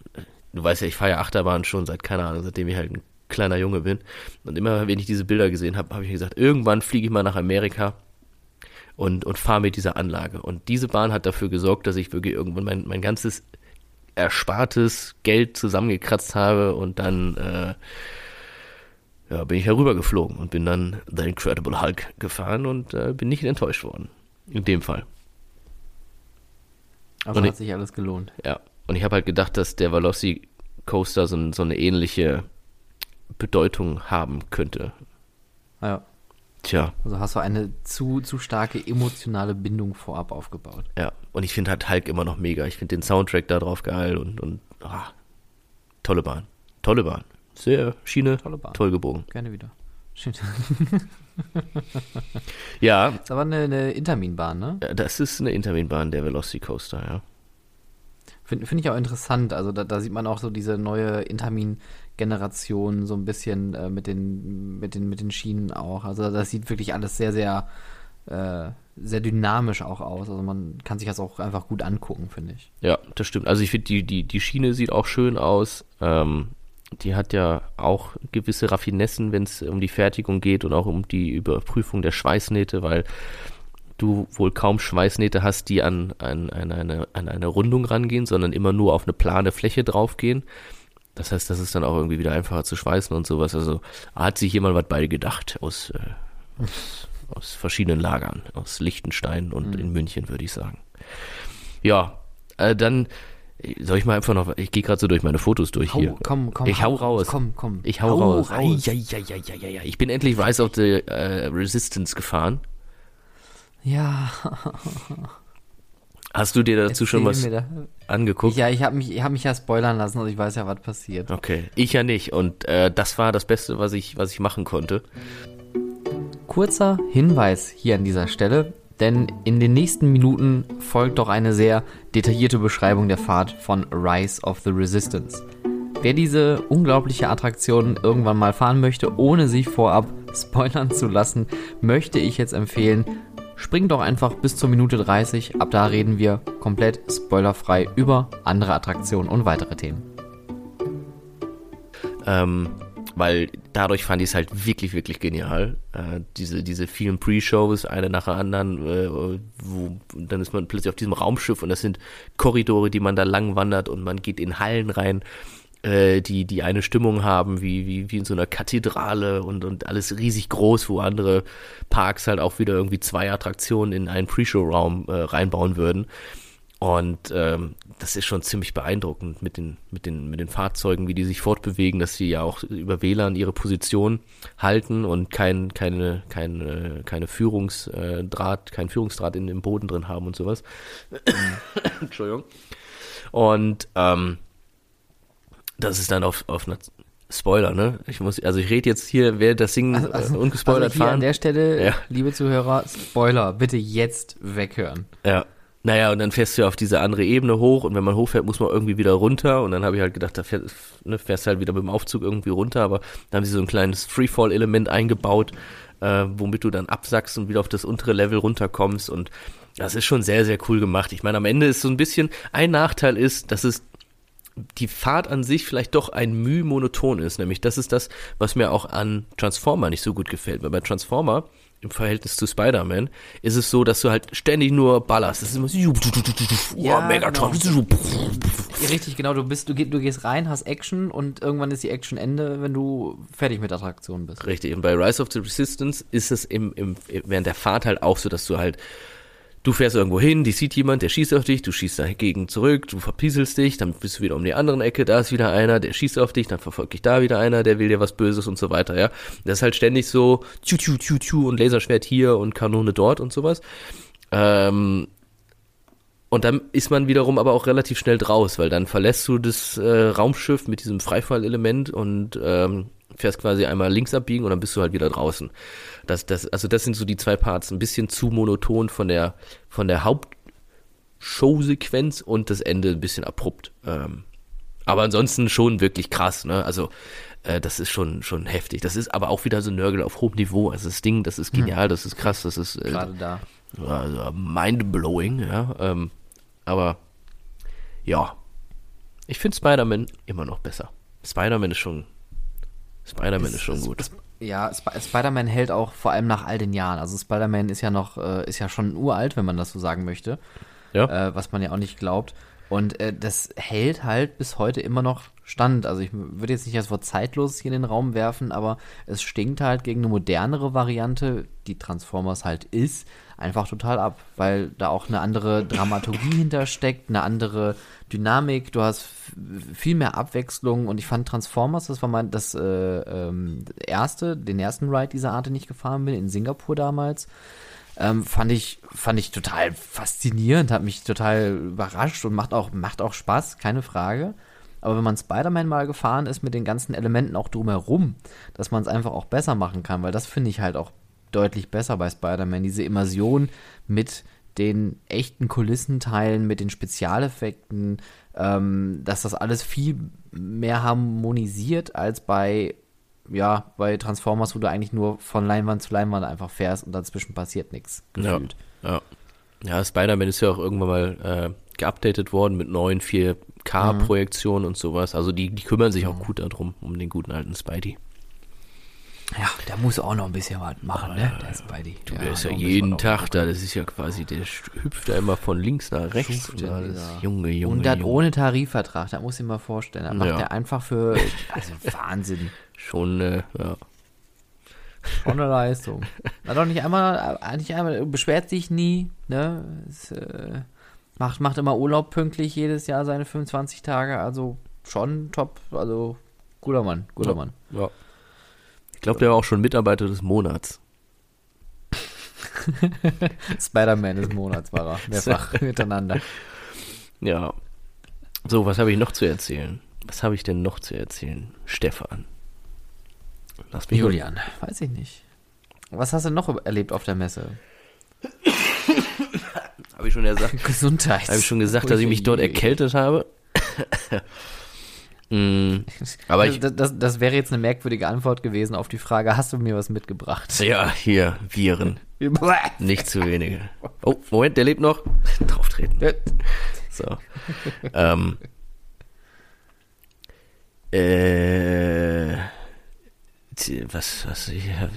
du weißt ja, ich fahre ja Achterbahn schon seit, keine Ahnung, seitdem ich halt ein kleiner Junge bin. Und immer, wenn ich diese Bilder gesehen habe, habe ich gesagt, irgendwann fliege ich mal nach Amerika und, und fahre mit dieser Anlage. Und diese Bahn hat dafür gesorgt, dass ich wirklich irgendwann mein, mein ganzes erspartes Geld zusammengekratzt habe und dann äh, ja, bin ich herübergeflogen und bin dann The Incredible Hulk gefahren und äh, bin nicht enttäuscht worden. In dem Fall. Also Und hat ich- sich alles gelohnt. Ja. Und ich habe halt gedacht, dass der Velocity Coaster so, so eine ähnliche Bedeutung haben könnte. Ja. Tja, Also hast du eine zu, zu starke emotionale Bindung vorab aufgebaut. ja. Und ich finde halt Hulk immer noch mega. Ich finde den Soundtrack da drauf geil und, und ah, tolle Bahn. Tolle Bahn. Sehr Schiene, Tolle Bahn. toll gebogen. Gerne wieder. Schön. (laughs) Ja, ist aber eine, eine Interminbahn, ne? das ist eine Interminbahn, der Velocity Coaster, ja. Finde find ich auch interessant. Also da, da sieht man auch so diese neue Intermin-Generation so ein bisschen äh, mit, den, mit, den, mit den Schienen auch. Also das sieht wirklich alles sehr, sehr, äh, sehr dynamisch auch aus. Also man kann sich das auch einfach gut angucken, finde ich. Ja, das stimmt. Also ich finde, die, die, die Schiene sieht auch schön aus. Ähm, die hat ja auch gewisse Raffinessen, wenn es um die Fertigung geht und auch um die Überprüfung der Schweißnähte, weil du wohl kaum Schweißnähte hast, die an, an, an, eine, an eine Rundung rangehen, sondern immer nur auf eine plane Fläche draufgehen. Das heißt, das ist dann auch irgendwie wieder einfacher zu schweißen und sowas. Also hat sich jemand was bei gedacht aus, äh, aus, aus verschiedenen Lagern, aus Liechtenstein und in München, würde ich sagen. Ja, äh, dann soll ich mal einfach noch, ich gehe gerade so durch meine Fotos durch Hau, hier. komm, komm. Ich hau raus. Komm, komm. Ich hau, raus. Ei, raus. Ja, ja, ja, ja, ja, ja. Ich bin endlich Rise of the äh, Resistance gefahren. Ja, Hast du dir dazu schon was erzähl da- angeguckt? Ja, ich habe mich, ich hab mich ja spoilern lassen, also ich weiß ja, was passiert. Okay, ich ja nicht. Und äh, das war das Beste, was ich, was ich machen konnte. Kurzer Hinweis hier an dieser Stelle, denn in den nächsten Minuten folgt doch eine sehr detaillierte Beschreibung der Fahrt von Rise of the Resistance. Wer diese unglaubliche Attraktion irgendwann mal fahren möchte, ohne sich vorab (laughs) spoilern zu lassen, möchte ich jetzt empfehlen, springt doch einfach bis zur Minute 30. Ab da reden wir komplett spoilerfrei über andere Attraktionen und weitere Themen. Ähm, weil dadurch fand ich es halt wirklich, wirklich genial. Äh, diese, diese vielen Pre-Shows, eine nach der anderen, äh, wo dann ist man plötzlich auf diesem Raumschiff und das sind Korridore, die man da lang wandert und man geht in Hallen rein, äh, die, die eine Stimmung haben, wie, wie, wie in so einer Kathedrale und, und alles riesig groß, wo andere Parks halt auch wieder irgendwie zwei Attraktionen in einen Pre-Show-Raum äh, reinbauen würden. Und ähm, das ist schon ziemlich beeindruckend mit den, mit, den, mit den Fahrzeugen, wie die sich fortbewegen, dass sie ja auch über WLAN ihre Position halten und kein, keine, keine, keine Führungsdraht, kein Führungsdraht in dem Boden drin haben und sowas. (coughs) Entschuldigung. Und ähm, das ist dann auf, auf einer Spoiler, ne? Ich muss, also ich rede jetzt hier, wer das Ding äh, ungespoilert also hier an fahren. der Stelle, Ja. liebe Zuhörer, Spoiler, bitte jetzt weghören. Ja. Naja, und dann fährst du ja auf diese andere Ebene hoch und wenn man hochfährt, muss man irgendwie wieder runter. Und dann habe ich halt gedacht, da fährst, ne, fährst du halt wieder mit dem Aufzug irgendwie runter, aber da haben sie so ein kleines Freefall-Element eingebaut, äh, womit du dann absackst und wieder auf das untere Level runterkommst. Und das ist schon sehr, sehr cool gemacht. Ich meine, am Ende ist so ein bisschen, ein Nachteil ist, dass es die Fahrt an sich vielleicht doch ein Mühe monoton ist. Nämlich das ist das, was mir auch an Transformer nicht so gut gefällt. Weil bei Transformer im Verhältnis zu Spider-Man ist es so, dass du halt ständig nur ballerst. Das ist immer so, Ja, oh, Megatron. Richtig, genau, du bist, du, geh- du gehst rein, hast Action und irgendwann ist die Action Ende, wenn du fertig mit Attraktionen bist. Richtig. Und bei Rise of the Resistance ist es im, im, während der Fahrt halt auch so, dass du halt Du fährst irgendwo hin, die sieht jemand, der schießt auf dich, du schießt dagegen zurück, du verpieselst dich, dann bist du wieder um die andere Ecke, da ist wieder einer, der schießt auf dich, dann verfolgt dich da wieder einer, der will dir was Böses und so weiter, ja. Das ist halt ständig so, tschu, tschu, tschu, tschu und Laserschwert hier und Kanone dort und sowas. Ähm, und dann ist man wiederum aber auch relativ schnell draus, weil dann verlässt du das äh, Raumschiff mit diesem Freifallelement und ähm, fährst quasi einmal links abbiegen und dann bist du halt wieder draußen. Das, das, also das sind so die zwei Parts, ein bisschen zu monoton von der, von der Hauptshowsequenz und das Ende ein bisschen abrupt. Ähm, aber ansonsten schon wirklich krass, ne? Also äh, das ist schon schon heftig. Das ist aber auch wieder so Nörgel auf hohem Niveau. Also das Ding, das ist genial, das ist krass, das ist äh, Gerade da. also mind-blowing, ja. Ähm, aber ja, ich finde Spider-Man immer noch besser. Spider-Man ist schon, Spider-Man ist schon gut. Ja, Sp Spider-Man hält auch vor allem nach all den Jahren. Also Spider-Man ist ja noch, äh, ist ja schon uralt, wenn man das so sagen möchte. Ja. Äh, was man ja auch nicht glaubt. Und äh, das hält halt bis heute immer noch stand. Also ich würde jetzt nicht das Wort zeitlos hier in den Raum werfen, aber es stinkt halt gegen eine modernere Variante, die Transformers halt ist, einfach total ab, weil da auch eine andere Dramaturgie hintersteckt, eine andere Dynamik, du hast viel mehr Abwechslung und ich fand Transformers, das war mein das äh, ähm, erste, den ersten Ride dieser Art, den ich gefahren bin, in Singapur damals. Ähm, fand ich fand ich total faszinierend, hat mich total überrascht und macht auch macht auch Spaß, keine Frage. Aber wenn man Spider-Man mal gefahren ist mit den ganzen Elementen auch drumherum, dass man es einfach auch besser machen kann, weil das finde ich halt auch deutlich besser bei Spider-Man, diese Immersion mit den echten Kulissenteilen, mit den Spezialeffekten, ähm, dass das alles viel mehr harmonisiert als bei ja, bei Transformers, wo du eigentlich nur von Leinwand zu Leinwand einfach fährst und dazwischen passiert nichts gefühlt. Ja. Ja, Spider-Man ist ja auch irgendwann mal äh, geupdatet worden mit neuen 4K-Projektionen und sowas. Also die, die kümmern sich auch gut darum, um den guten alten Spidey. Ja, der muss auch noch ein bisschen was machen, ne? Der Spidey. Du, der ist noch ja ein bisschen jeden Tag da, das ist ja quasi, der hüpft da immer von links nach rechts. Dieser- Junge, Junge, Und das Junge. ohne Tarifvertrag, da muss ich mir vorstellen. Da macht Ja. er einfach für, also (laughs) Wahnsinn. Schon, äh, ja. Schon eine Leistung. Na doch nicht einmal, äh, nicht einmal, beschwert sich nie, ne? Es, äh, macht, macht immer Urlaub pünktlich jedes Jahr seine 25 Tage, also schon top, also guter Mann, guter Ja. Mann. ja. Ich glaube, der war auch schon Mitarbeiter des Monats. (laughs) Spider-Man des Monats war er, mehrfach (laughs) hintereinander. Ja. So, was habe ich noch zu erzählen? Was habe ich denn noch zu erzählen? Stefan. Lass mich Julian, weiß ich nicht. Was hast du noch erlebt auf der Messe? Habe ich schon gesagt, (laughs) Gesundheit. habe ich schon gesagt, dass ich mich dort erkältet habe? Mm, aber ich, das, das, das wäre jetzt eine merkwürdige Antwort gewesen auf die Frage, hast du mir was mitgebracht? ja, hier, Viren. (laughs) Nicht zu wenige. Oh, Moment, der lebt noch. (laughs) Drauf treten. So. ähm. Äh. Was, was, ich, äh,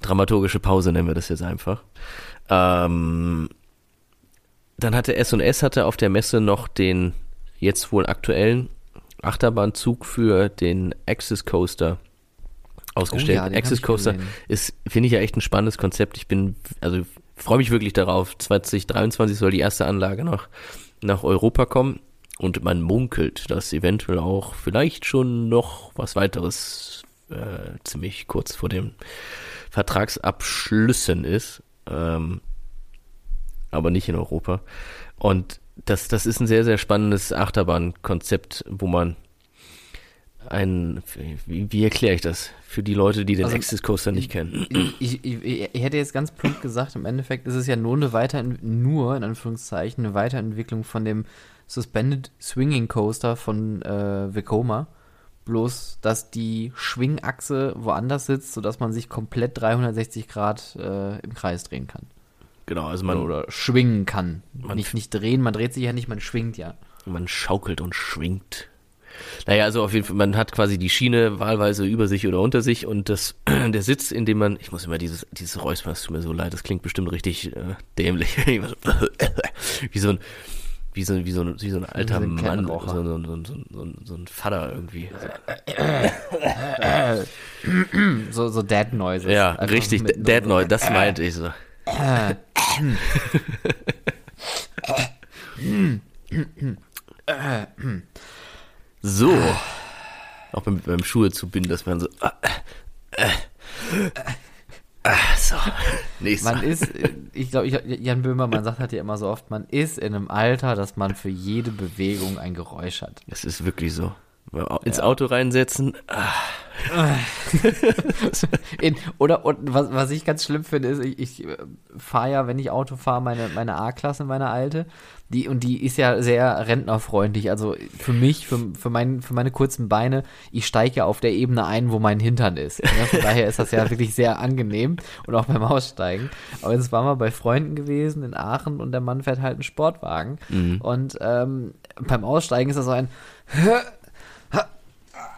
dramaturgische Pause nennen wir das jetzt einfach. Ähm, dann hatte S&S hatte auf der Messe noch den jetzt wohl aktuellen Achterbahnzug für den Axis Coaster ausgestellt. Oh ja, Axis Coaster ist, finde ich ja echt ein spannendes Konzept. Ich bin, also freue mich wirklich darauf. 2023 soll die erste Anlage nach, nach Europa kommen und man munkelt, dass eventuell auch vielleicht schon noch was weiteres äh, ziemlich kurz vor den Vertragsabschlüssen ist, ähm, aber nicht in Europa. Und das, das ist ein sehr, sehr spannendes Achterbahnkonzept, wo man ein, wie, wie erkläre ich das für die Leute, die den Also, Coaster nicht kennen? Ich, ich, ich hätte jetzt ganz plump gesagt, im Endeffekt ist es ja nur eine Weiterent nur in Anführungszeichen eine Weiterentwicklung von dem Suspended Swinging Coaster von äh, Vekoma. Bloß, dass die Schwingachse woanders sitzt, sodass man sich komplett 360 Grad äh, im Kreis drehen kann. Genau, also man, Oder schwingen kann. Man- nicht, nicht drehen, man dreht sich ja nicht, man schwingt ja. man schaukelt und schwingt. Naja, also auf jeden Fall, man hat quasi die Schiene wahlweise über sich oder unter sich und das, (clears throat) der Sitz, in dem man, ich muss immer dieses, dieses Räuspern, es tut mir so leid, das klingt bestimmt richtig äh, dämlich. (laughs) (laughs) Wie so ein, wie so, wie so, ein- wie so ein alter ein Mann, so, so, so, so, so, ein Vater irgendwie. (coughs) So, so Dead Noises. Ja, richtig, Dead Noise, das meinte ich so. So. Auch beim, beim Schuhe zu binden, dass man so. Äh, äh, ah, so. Nächstes Man ist, äh, ich glaube, Jan Böhmermann sagt halt ja immer so oft, man ist in einem Alter, dass man für jede Bewegung ein Geräusch hat. Es ist wirklich so. Ins Auto reinsetzen. Ah, (laughs) In, oder und was, was ich ganz schlimm finde, ist, ich, ich fahre ja, wenn ich Auto fahre, meine, meine A-Klasse, meine alte. Die, und die ist ja sehr rentnerfreundlich. Also für mich, für, für, mein, für meine kurzen Beine, ich steige ja auf der Ebene ein, wo mein Hintern ist. Ja, von daher ist das ja (laughs) wirklich sehr angenehm und auch beim Aussteigen. Aber jetzt waren wir bei Freunden gewesen in Aachen und der Mann fährt halt einen Sportwagen. Mhm. Und ähm, beim Aussteigen ist das so ein (laughs)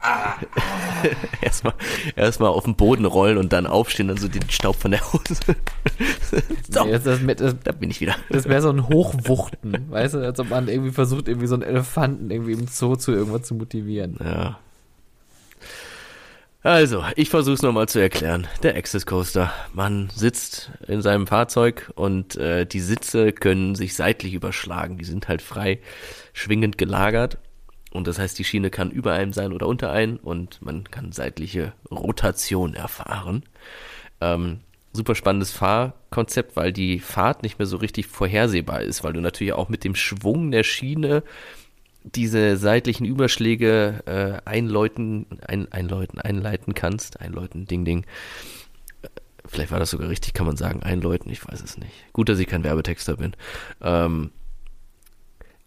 (laughs) erstmal erstmal auf den Boden rollen und dann aufstehen und so den Staub von der Hose. (laughs) so, Nee, das, das, das, da bin ich wieder. Das wäre so ein Hochwuchten, (laughs) weißt du, als ob man irgendwie versucht, irgendwie so einen Elefanten irgendwie im Zoo zu irgendwas zu motivieren. Ja. Also, ich versuche es nochmal zu erklären. Der Access Coaster. Man sitzt in seinem Fahrzeug und äh, die Sitze können sich seitlich überschlagen. Die sind halt frei schwingend gelagert. Und das heißt, die Schiene kann über einem sein oder unter einem und man kann seitliche Rotation erfahren. Ähm, super spannendes Fahrkonzept, weil die Fahrt nicht mehr so richtig vorhersehbar ist, weil du natürlich auch mit dem Schwung der Schiene diese seitlichen Überschläge äh, einläuten, ein, einläuten, einleiten kannst. Einläuten, Ding, Ding. Vielleicht war das sogar richtig, kann man sagen, einläuten, ich weiß es nicht. Gut, dass ich kein Werbetexter bin. Ähm,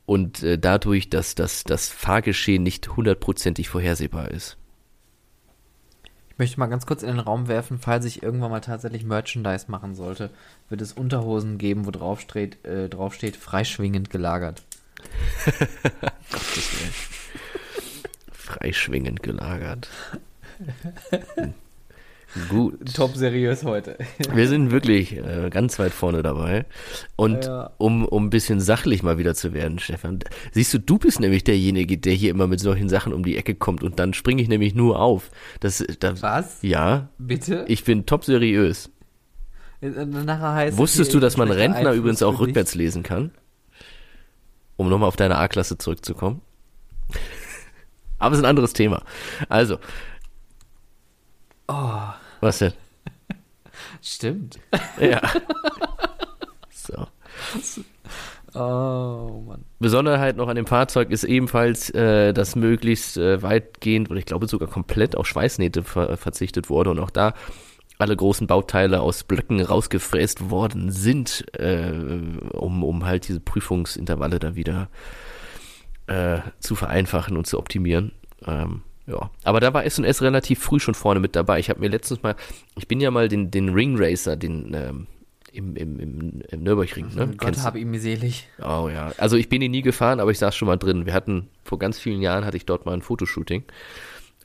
und äh, dadurch, dass das, das Fahrgeschehen nicht hundertprozentig vorhersehbar ist. Ich möchte mal ganz kurz in den Raum werfen, falls ich irgendwann mal tatsächlich Merchandise machen sollte, wird es Unterhosen geben, wo drauf steht, äh, drauf steht freischwingend gelagert. Gottes (laughs) Willen. Freischwingend gelagert. (laughs) Gut. Top seriös heute. (laughs) Wir sind wirklich äh, ganz weit vorne dabei. Und Ja. um, um ein bisschen sachlich mal wieder zu werden, Stefan, siehst du, du bist nämlich derjenige, der hier immer mit solchen Sachen um die Ecke kommt und dann springe ich nämlich nur auf. Das, das, Was? Ja, Bitte? ich bin top seriös. Äh, Nachher heißt es Wusstest du, dass man Rentner übrigens auch für dich. rückwärts lesen kann? Um nochmal auf deine A-Klasse zurückzukommen. (laughs) Aber es ist ein anderes Thema. Also. Oh. Was denn? Stimmt. Ja. (laughs) So. Oh Mann. Besonderheit noch an dem Fahrzeug ist ebenfalls, äh, dass möglichst äh, weitgehend oder ich glaube sogar komplett auf Schweißnähte ver verzichtet wurde und auch da alle großen Bauteile aus Blöcken rausgefräst worden sind, äh, um, um halt diese Prüfungsintervalle da wieder äh, zu vereinfachen und zu optimieren. Ähm, ja, aber da war S&S relativ früh schon vorne mit dabei. Ich habe mir letztens mal, ich bin ja mal den, den Ring Racer, den ähm, im, im, im, im Nürburgring, ne? Gott Kennst hab ihm selig. Oh ja, also ich bin ihn nie gefahren, aber ich saß schon mal drin. Wir hatten vor ganz vielen Jahren hatte ich dort mal ein Fotoshooting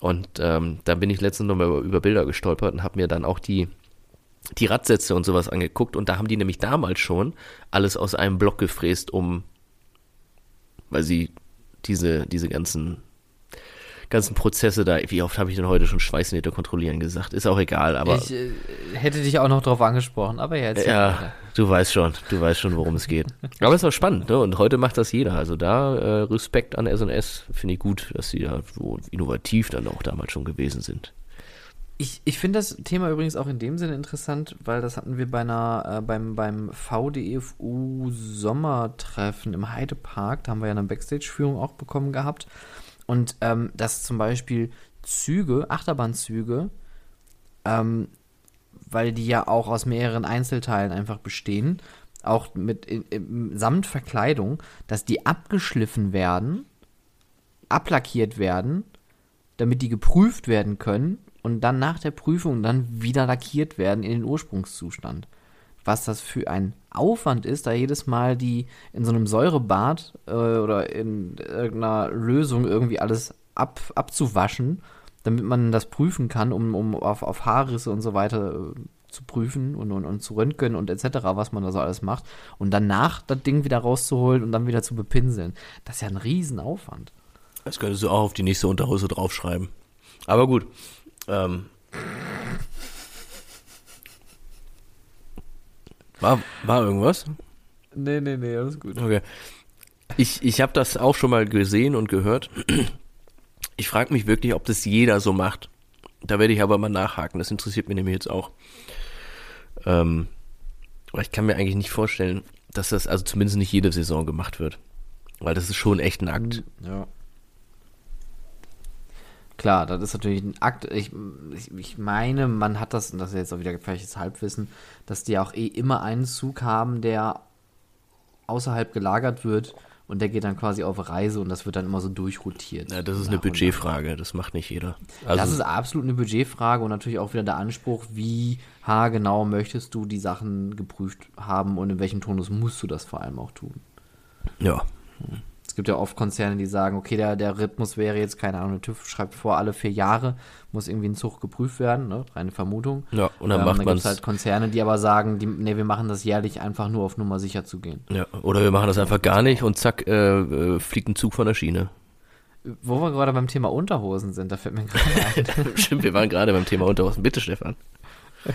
und ähm, da bin ich letztens noch mal über, über Bilder gestolpert und habe mir dann auch die die Radsätze und sowas angeguckt und da haben die nämlich damals schon alles aus einem Block gefräst, um weil sie diese diese ganzen ganzen Prozesse da, wie oft habe ich denn heute schon Schweißnähte kontrollieren gesagt, ist auch egal, aber ich äh, hätte dich auch noch drauf angesprochen, aber ja, jetzt ja, du weißt schon, du weißt schon, worum es geht. (laughs) Aber es ist auch spannend, ne? Und heute macht das jeder. Also da äh, Respekt an S&S, finde ich gut, dass sie da so innovativ dann auch damals schon gewesen sind. Ich, ich finde das Thema übrigens auch in dem Sinne interessant, weil das hatten wir bei einer, äh, beim, beim VDFU Sommertreffen im Heidepark, da haben wir ja eine Backstage-Führung auch bekommen gehabt. Und ähm, dass zum Beispiel Züge, Achterbahnzüge, ähm, weil die ja auch aus mehreren Einzelteilen einfach bestehen, auch mit in, in, samt Verkleidung, dass die abgeschliffen werden, ablackiert werden, damit die geprüft werden können und dann nach der Prüfung dann wieder lackiert werden in den Ursprungszustand. Was das für ein Aufwand ist, da jedes Mal die in so einem Säurebad äh, oder in irgendeiner Lösung irgendwie alles ab, abzuwaschen, damit man das prüfen kann, um, um auf, auf Haarrisse und so weiter äh, zu prüfen und, und, und zu röntgen und etc., was man da so alles macht. Und danach das Ding wieder rauszuholen und dann wieder zu bepinseln. Das ist ja ein Riesenaufwand. Das könntest du auch auf die nächste Unterhose draufschreiben. Aber gut. Ähm. War, war irgendwas? Nee, nee, nee, alles gut. Okay. Ich, ich habe das auch schon mal gesehen und gehört. Ich frage mich wirklich, ob das jeder so macht. Da werde ich aber mal nachhaken. Das interessiert mich nämlich jetzt auch. Ähm, aber ich kann mir eigentlich nicht vorstellen, dass das also zumindest nicht jede Saison gemacht wird. Weil das ist schon echt ein Akt. Ja. Klar, das ist natürlich ein Akt. Ich, ich, ich meine, man hat das, und das ist jetzt auch wieder gefährliches Halbwissen, dass die auch eh immer einen Zug haben, der außerhalb gelagert wird und der geht dann quasi auf Reise und das wird dann immer so durchrotiert. Ja, das ist eine. Budgetfrage, das macht nicht jeder. das Also, ist absolut eine Budgetfrage und natürlich auch wieder der Anspruch, wie haargenau möchtest du die Sachen geprüft haben und in welchem Tonus musst du das vor allem auch tun. ja. Es gibt ja oft Konzerne, die sagen, okay, der, der Rhythmus wäre jetzt, keine Ahnung, der TÜV schreibt vor, alle vier Jahre muss irgendwie ein Zug geprüft werden, ne? reine Vermutung. Ja, und dann Ähm, macht dann man es. halt Konzerne, die aber sagen, die, nee, wir machen das jährlich einfach nur auf Nummer sicher zu gehen. ja, oder wir machen das einfach gar nicht und zack, äh, äh, fliegt ein Zug von der Schiene. Wo wir gerade beim Thema Unterhosen sind, da fällt mir gerade (laughs) Stimmt, wir waren gerade beim Thema Unterhosen. Bitte, Stefan.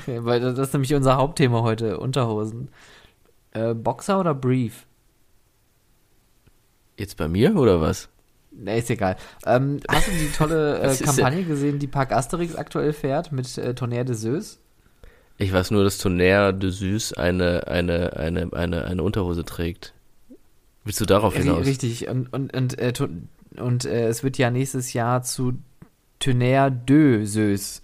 ein, (laughs) weil das ist nämlich unser Hauptthema heute, Unterhosen. Äh, Boxer oder Brief? Jetzt bei mir oder was? Nee, ist egal. Ähm, hast du die tolle (laughs) äh, Kampagne gesehen, die Park Asterix aktuell fährt mit äh, Tonnerre de Zeus? Ich weiß nur, dass Tonnerre de Süß eine, eine, eine, eine, eine Unterhose trägt. Willst du darauf hinaus? Richtig, und, und, und, äh, und äh, es wird ja nächstes Jahr zu Tonnerre de Zeus,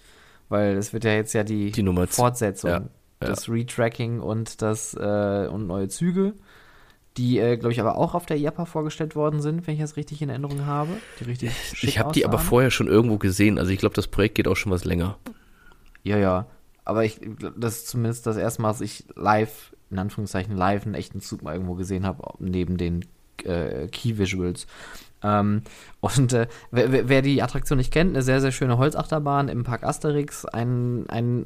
weil es wird ja jetzt ja die, Die Fortsetzung, ja, ja. das Retracking und das äh, und neue Züge, die, äh, glaube ich, aber auch auf der IAPA vorgestellt worden sind, wenn ich das richtig in Erinnerung habe. Die richtig Ich habe die aber vorher schon irgendwo gesehen. Also ich glaube, das Projekt geht auch schon was länger. Ja, ja. Aber ich, das ist zumindest das erste Mal, dass ich live, in Anführungszeichen live, einen echten Zug mal irgendwo gesehen habe, neben den äh, Key Visuals. Ähm, und äh, wer, wer- die Attraktion nicht kennt, eine sehr, sehr schöne Holzachterbahn im Park Asterix, ein, ein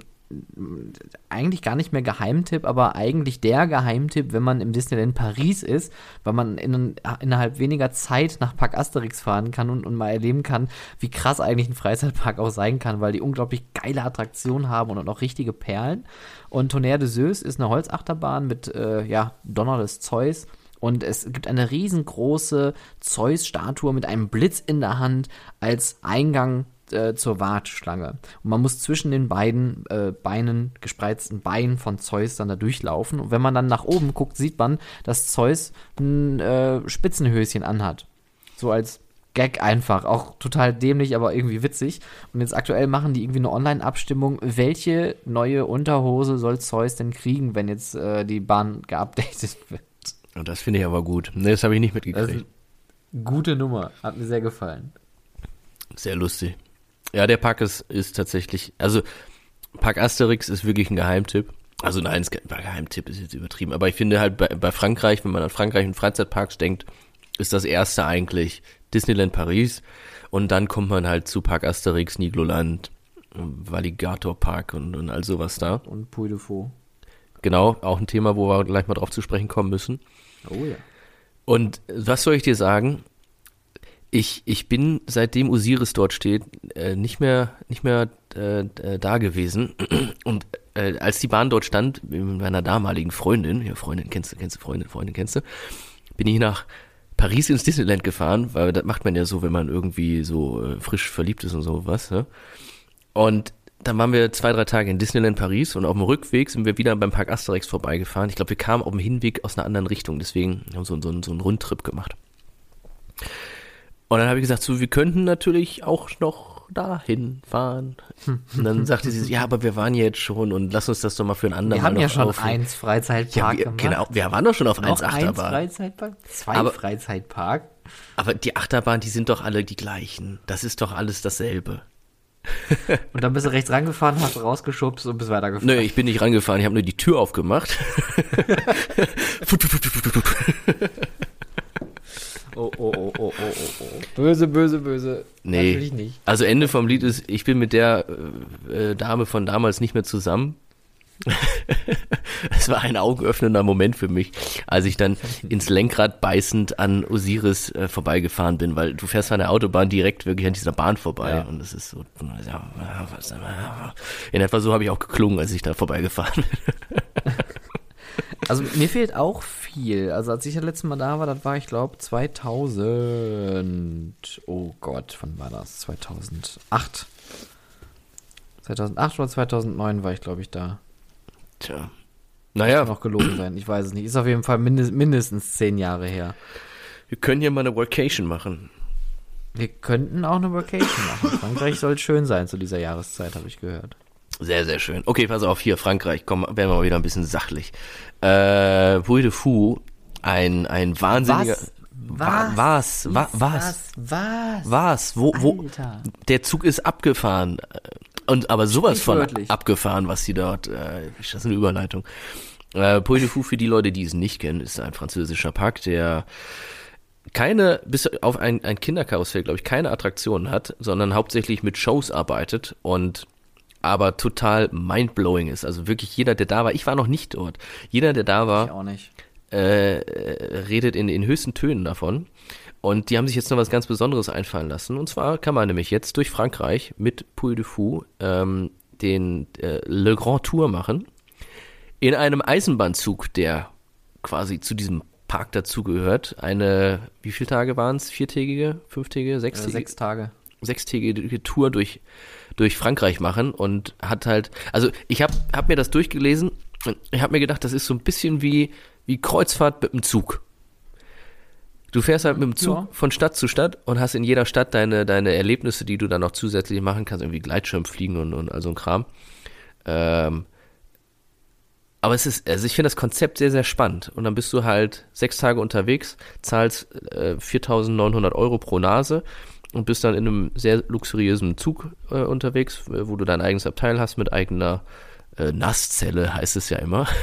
eigentlich gar nicht mehr Geheimtipp, aber eigentlich der Geheimtipp, wenn man im Disneyland Paris ist, weil man in, innerhalb weniger Zeit nach Park Asterix fahren kann und, und mal erleben kann, wie krass eigentlich ein Freizeitpark auch sein kann, weil die unglaublich geile Attraktionen haben und auch richtige Perlen. Und Tonnerre de Zeus ist eine Holzachterbahn mit, äh, ja, Donner des Zeus. Und es gibt eine riesengroße Zeus-Statue mit einem Blitz in der Hand als Eingang äh, zur Warteschlange. Und man muss zwischen den beiden äh, Beinen, gespreizten Beinen von Zeus dann da durchlaufen. Und wenn man dann nach oben guckt, sieht man, dass Zeus ein äh, Spitzenhöschen anhat. So als Gag einfach. Auch total dämlich, aber irgendwie witzig. Und jetzt aktuell machen die irgendwie eine Online-Abstimmung. Welche neue Unterhose soll Zeus denn kriegen, wenn jetzt äh, die Bahn geupdatet (laughs) wird? Und das finde ich aber gut. Ne, das habe ich nicht mitgekriegt. gute Nummer. Hat mir sehr gefallen. Sehr lustig. Ja, der Park ist, ist tatsächlich, also Park Asterix ist wirklich ein Geheimtipp. Also nein, es, Geheimtipp ist jetzt übertrieben, aber ich finde halt bei, bei Frankreich, wenn man an Frankreich und Freizeitparks denkt, ist das erste eigentlich Disneyland Paris und dann kommt man halt zu Park Asterix, Nigloland, Valligator Park und, und all sowas da. Und Puy de Faux. Genau, auch ein Thema, wo wir gleich mal drauf zu sprechen kommen müssen. Oh ja. Und was soll ich dir sagen? Ich, ich bin, seitdem Osiris dort steht, äh, nicht mehr, nicht mehr äh, äh, da gewesen. (clears throat) Und äh, als die Bahn dort stand, mit meiner damaligen Freundin, ja, Freundin kennst du, kennst du, Freundin, Freundin kennst du, bin ich nach Paris ins Disneyland gefahren, weil das macht man ja so, wenn man irgendwie so äh, frisch verliebt ist und sowas. Ne? Und dann waren wir zwei, drei Tage in Disneyland Paris und auf dem Rückweg sind wir wieder beim Park Asterix vorbeigefahren. Ich glaube, wir kamen auf dem Hinweg aus einer anderen Richtung, deswegen haben wir so, so, so einen Rundtrip gemacht. Und dann habe ich gesagt, so, wir könnten natürlich auch noch dahin fahren. Und dann (laughs) sagte sie, ja, aber wir waren jetzt schon und lass uns das doch mal für ein anderes Wir haben ja schon aufheben. eins Freizeitpark Ja, wir, gemacht. genau, wir waren doch schon auf Noch eins eins Achterbahn. Freizeitpark? Zwei Aber- Freizeitpark? Aber die Achterbahn, die sind doch alle die gleichen. Das ist doch alles dasselbe. (laughs) Und dann bist du rechts rangefahren, hast rausgeschubst und bist weitergefahren. Nö, ich bin nicht rangefahren, ich habe nur die Tür aufgemacht. (laughs) Oh, oh, oh, oh, oh, oh, oh. Böse, böse, böse. Nee. Natürlich nicht. Also Ende vom Lied ist, ich bin mit der äh, äh, Dame von damals nicht mehr zusammen. (laughs) Es war ein augenöffnender Moment für mich, als ich dann ins Lenkrad beißend an Osiris äh, vorbeigefahren bin, weil du fährst an der Autobahn direkt wirklich an dieser Bahn vorbei Ja. und es ist so, in etwa so habe ich auch geklungen, als ich da vorbeigefahren bin. Also mir fehlt auch viel. Also als ich das letzte Mal da war, das war ich glaube 2000. Oh Gott, wann war das? 2008. 2008 oder 2009 war ich glaube ich da. Tja. Naja, Kann auch gelogen sein, ich weiß es nicht. Ist auf jeden Fall mindest, mindestens zehn Jahre her. wir können hier mal eine Workation machen. Wir könnten auch eine Vacation machen. Frankreich soll schön sein zu dieser Jahreszeit, habe ich gehört. Sehr, sehr schön. Okay, pass auf, hier, Frankreich, komm, werden wir mal wieder ein bisschen sachlich. Äh, Puy de Fou, ein, ein wahnsinniger... Wa- Was? Wa- Was? Was? Was? Wo, wo? Alter. Der Zug ist abgefahren. Und aber sowas von abgefahren, was sie dort, äh, ist das eine Überleitung. Äh, Puy de Fou, für die Leute, die es nicht kennen, ist ein französischer Park, der keine, bis auf ein, ein Kinderkarussell, glaube ich, keine Attraktionen hat, sondern hauptsächlich mit Shows arbeitet und aber total mindblowing ist. Also wirklich jeder, der da war, ich war noch nicht dort, jeder, der da war, Ich auch nicht. äh, redet in den höchsten Tönen davon. Und die haben sich jetzt noch was ganz Besonderes einfallen lassen. Und zwar kann man nämlich jetzt durch Frankreich mit Puy de Fou ähm, den äh, Le Grand Tour machen. In einem Eisenbahnzug, der quasi zu diesem Park dazugehört. Eine, wie viele Tage waren es? Viertägige, fünftägige, Äh, sechstägige? sechs Tage. sechstägige Tour durch, durch Frankreich machen und hat halt, also ich habe hab mir das durchgelesen und ich habe mir gedacht, das ist so ein bisschen wie, wie Kreuzfahrt mit dem Zug. Du fährst halt mit dem Zug Ja. von Stadt zu Stadt und hast in jeder Stadt deine, deine Erlebnisse, die du dann noch zusätzlich machen kannst, irgendwie Gleitschirm fliegen und, und all so ein Kram. Ähm, aber es ist, also ich finde das Konzept sehr, sehr spannend. Und dann bist du halt sechs Tage unterwegs, zahlst äh, 4.900 Euro pro Nase und bist dann in einem sehr luxuriösen Zug äh, unterwegs, wo du dein eigenes Abteil hast mit eigener äh, Nasszelle, heißt es ja immer. (laughs)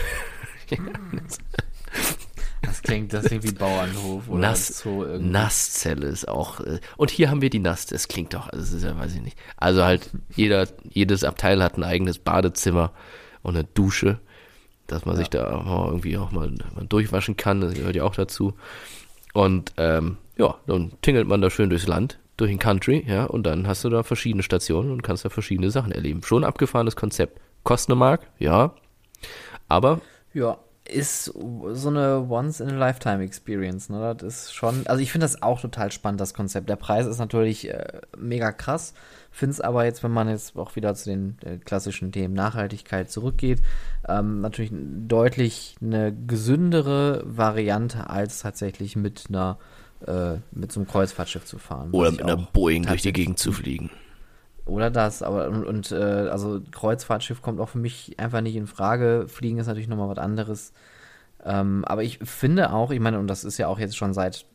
Das klingt, das klingt wie Bauernhof oder Nass, so irgendwie. Nasszelle ist auch. Äh, und hier haben wir die Nass. Das klingt doch, also das ist ja, weiß ich nicht. Also halt, jeder, jedes Abteil hat ein eigenes Badezimmer und eine Dusche, dass man sich da mal irgendwie auch mal, mal durchwaschen kann. Das gehört ja auch dazu. Und ähm, ja, dann tingelt man da schön durchs Land, durch den Country, ja, und dann hast du da verschiedene Stationen und kannst da verschiedene Sachen erleben. Schon abgefahrenes Konzept. Kostet eine Mark, ja. Aber Ja, ist so eine Once-in-a-Lifetime-Experience, ne? Das ist schon, also ich finde das auch total spannend, das Konzept. Der Preis ist natürlich äh, mega krass, finde es aber jetzt, wenn man jetzt auch wieder zu den äh, klassischen Themen Nachhaltigkeit zurückgeht, ähm, natürlich deutlich eine gesündere Variante, als tatsächlich mit einer, äh, mit so einem Kreuzfahrtschiff zu fahren. oder mit einer Boeing durch die Gegend zu fliegen. Oder das, aber und, und äh, also Kreuzfahrtschiff kommt auch für mich einfach nicht in Frage. Fliegen ist natürlich nochmal was anderes. Ähm, aber ich finde auch, ich meine, und das ist ja auch jetzt schon seit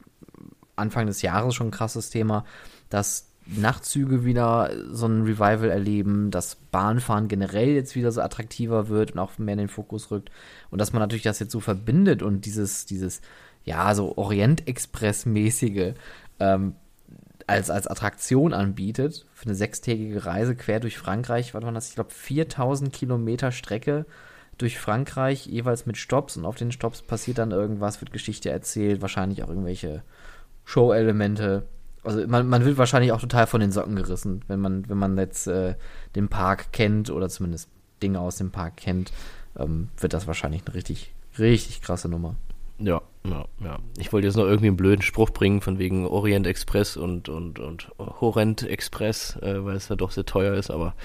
Anfang des Jahres schon ein krasses Thema, dass Nachtzüge wieder so ein Revival erleben, dass Bahnfahren generell jetzt wieder so attraktiver wird und auch mehr in den Fokus rückt. Und dass man natürlich das jetzt so verbindet und dieses, dieses, ja, so Orient-Express-mäßige ähm, als, als Attraktion anbietet, für eine sechstägige Reise quer durch Frankreich, was war das? Ich glaube, 4000 Kilometer Strecke durch Frankreich, jeweils mit Stops und auf den Stops passiert dann irgendwas, wird Geschichte erzählt, wahrscheinlich auch irgendwelche Show-Elemente. Also man, man wird wahrscheinlich auch total von den Socken gerissen, wenn man, wenn man jetzt äh, den Park kennt oder zumindest Dinge aus dem Park kennt, ähm, wird das wahrscheinlich eine richtig, richtig krasse Nummer. Ja, ja, ja. Ich wollte jetzt noch irgendwie einen blöden Spruch bringen von wegen Orient Express und, und, und Horrend Express, äh, weil es ja doch sehr teuer ist, aber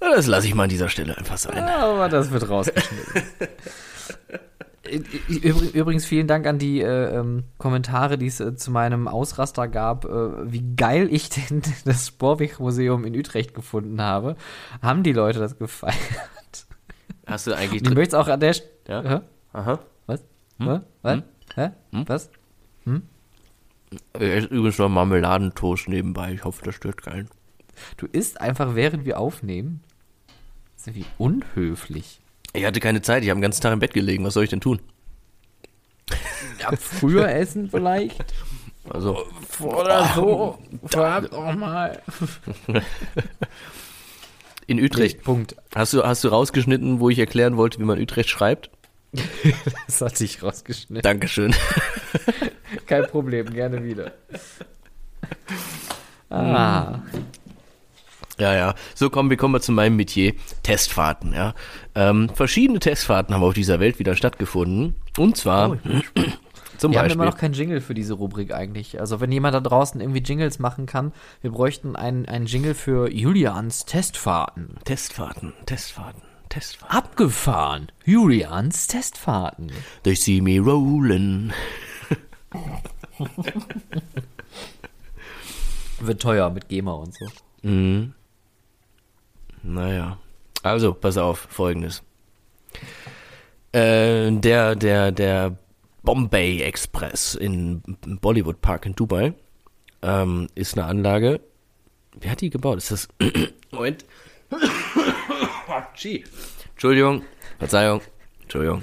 ja, das lasse ich mal an dieser Stelle einfach sein. Aber das wird rausgeschnitten. (laughs) Übr- Übrigens vielen Dank an die äh, ähm, Kommentare, die es äh, zu meinem Ausraster gab, äh, wie geil ich denn (laughs) das Sporweg-Museum in Utrecht gefunden habe. Haben die Leute das gefeiert? Hast du eigentlich Ich drin? möchte auch an der St Ja. Aha. Was? Hä? Was? Hm? Hä? Hm? Was? Er ist übrigens noch Marmeladentoast nebenbei. Ich hoffe, das stört keinen. Du isst einfach, während wir aufnehmen. Das ist ja wie unhöflich. Ich hatte keine Zeit, ich habe den ganzen Tag im Bett gelegen. Was soll ich denn tun? Ja, früher essen vielleicht. Also, Oder so. Verdammt auch mal. in Utrecht. Punkt. Hast du, hast du rausgeschnitten, wo ich erklären wollte, wie man Utrecht schreibt? (laughs) Das hatte ich rausgeschnitten. Dankeschön. (laughs) Kein Problem, gerne wieder. (laughs) Ah. Ja, ja. So, kommen wir kommen wir zu meinem Metier. Testfahrten, ja. Ähm, verschiedene Testfahrten haben auf dieser Welt wieder stattgefunden. Und zwar (clears throat) zum Wir haben Beispiel. immer noch keinen Jingle für diese Rubrik eigentlich. Also wenn jemand da draußen irgendwie Jingles machen kann, wir bräuchten einen, einen Jingle für Julians Testfahrten. Testfahrten, Testfahrten, Testfahrten. Abgefahren. Julians Testfahrten. They see me rolling. Wird teuer mit GEMA und so. Mhm. Naja. Also, pass auf, folgendes. Äh, der, der, der Bombay Express in Bollywood Park in Dubai ähm, ist eine Anlage. Wer hat die gebaut? Ist das. (coughs) Moment. Entschuldigung. Verzeihung. Entschuldigung.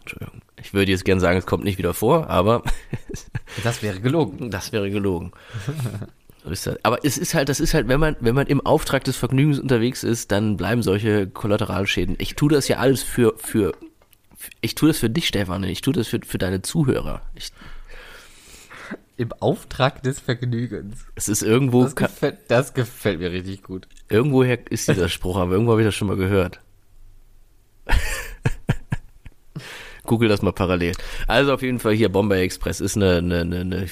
Entschuldigung. Ich würde jetzt gerne sagen, es kommt nicht wieder vor, aber. (laughs) das wäre gelogen. Das wäre gelogen. Aber es ist halt, das ist halt, wenn man, wenn man im Auftrag des Vergnügens unterwegs ist, dann bleiben solche Kollateralschäden. Ich tue das ja alles für, für, ich tue das für dich, Stefan, ich tue das für, für deine Zuhörer. Ich, Im Auftrag des Vergnügens. es ist irgendwo, Das gefällt, das gefällt mir richtig gut. irgendwoher ist dieser Spruch, aber irgendwo habe ich das schon mal gehört. (laughs) Google das mal parallel. Also auf jeden Fall hier Bombay Express ist eine, eine, eine, eine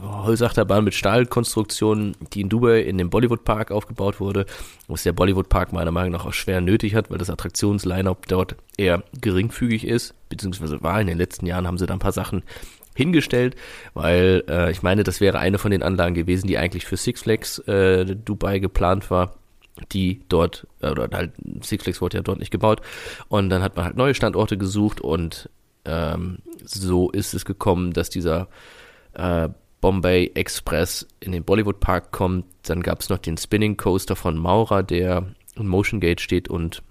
Holzachterbahn mit Stahlkonstruktion, die in Dubai in dem Bollywood Park aufgebaut wurde, was der Bollywood Park meiner Meinung nach auch schwer nötig hat, weil das Attraktionsline-up dort eher geringfügig ist, beziehungsweise war in den letzten Jahren haben sie da ein paar Sachen hingestellt, weil äh, ich meine, das wäre eine von den Anlagen gewesen, die eigentlich für Six Flags äh, Dubai geplant war die dort, äh, oder halt Six Flags wurde ja dort nicht gebaut. Und dann hat man halt neue Standorte gesucht und ähm, so ist es gekommen, dass dieser äh, Bombay Express in den Bollywood Park kommt. Dann gab es noch den Spinning Coaster von Maura, der in Motion Gate steht und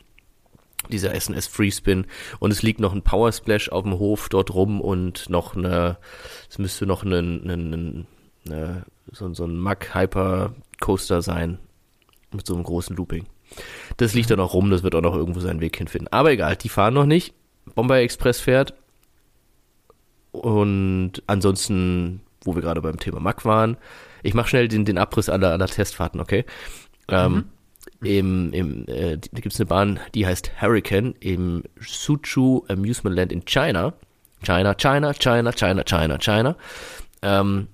dieser SNS Freespin und es liegt noch ein Power Splash auf dem Hof dort rum und noch eine, es müsste noch ein, ein, ein, eine, so, so ein Mack Hyper Coaster sein mit so einem großen Looping. Das liegt da noch rum, das wird auch noch irgendwo seinen Weg hinfinden. Aber egal, die fahren noch nicht. Bombay Express fährt. Und ansonsten, wo wir gerade beim Thema Mack waren, ich mache schnell den, den Abriss aller, aller Testfahrten, okay? Ähm, im, im, äh, da gibt es eine Bahn, die heißt Hurricane im Suchu Amusement Land in China. China, China, China, China, China, China. Ähm,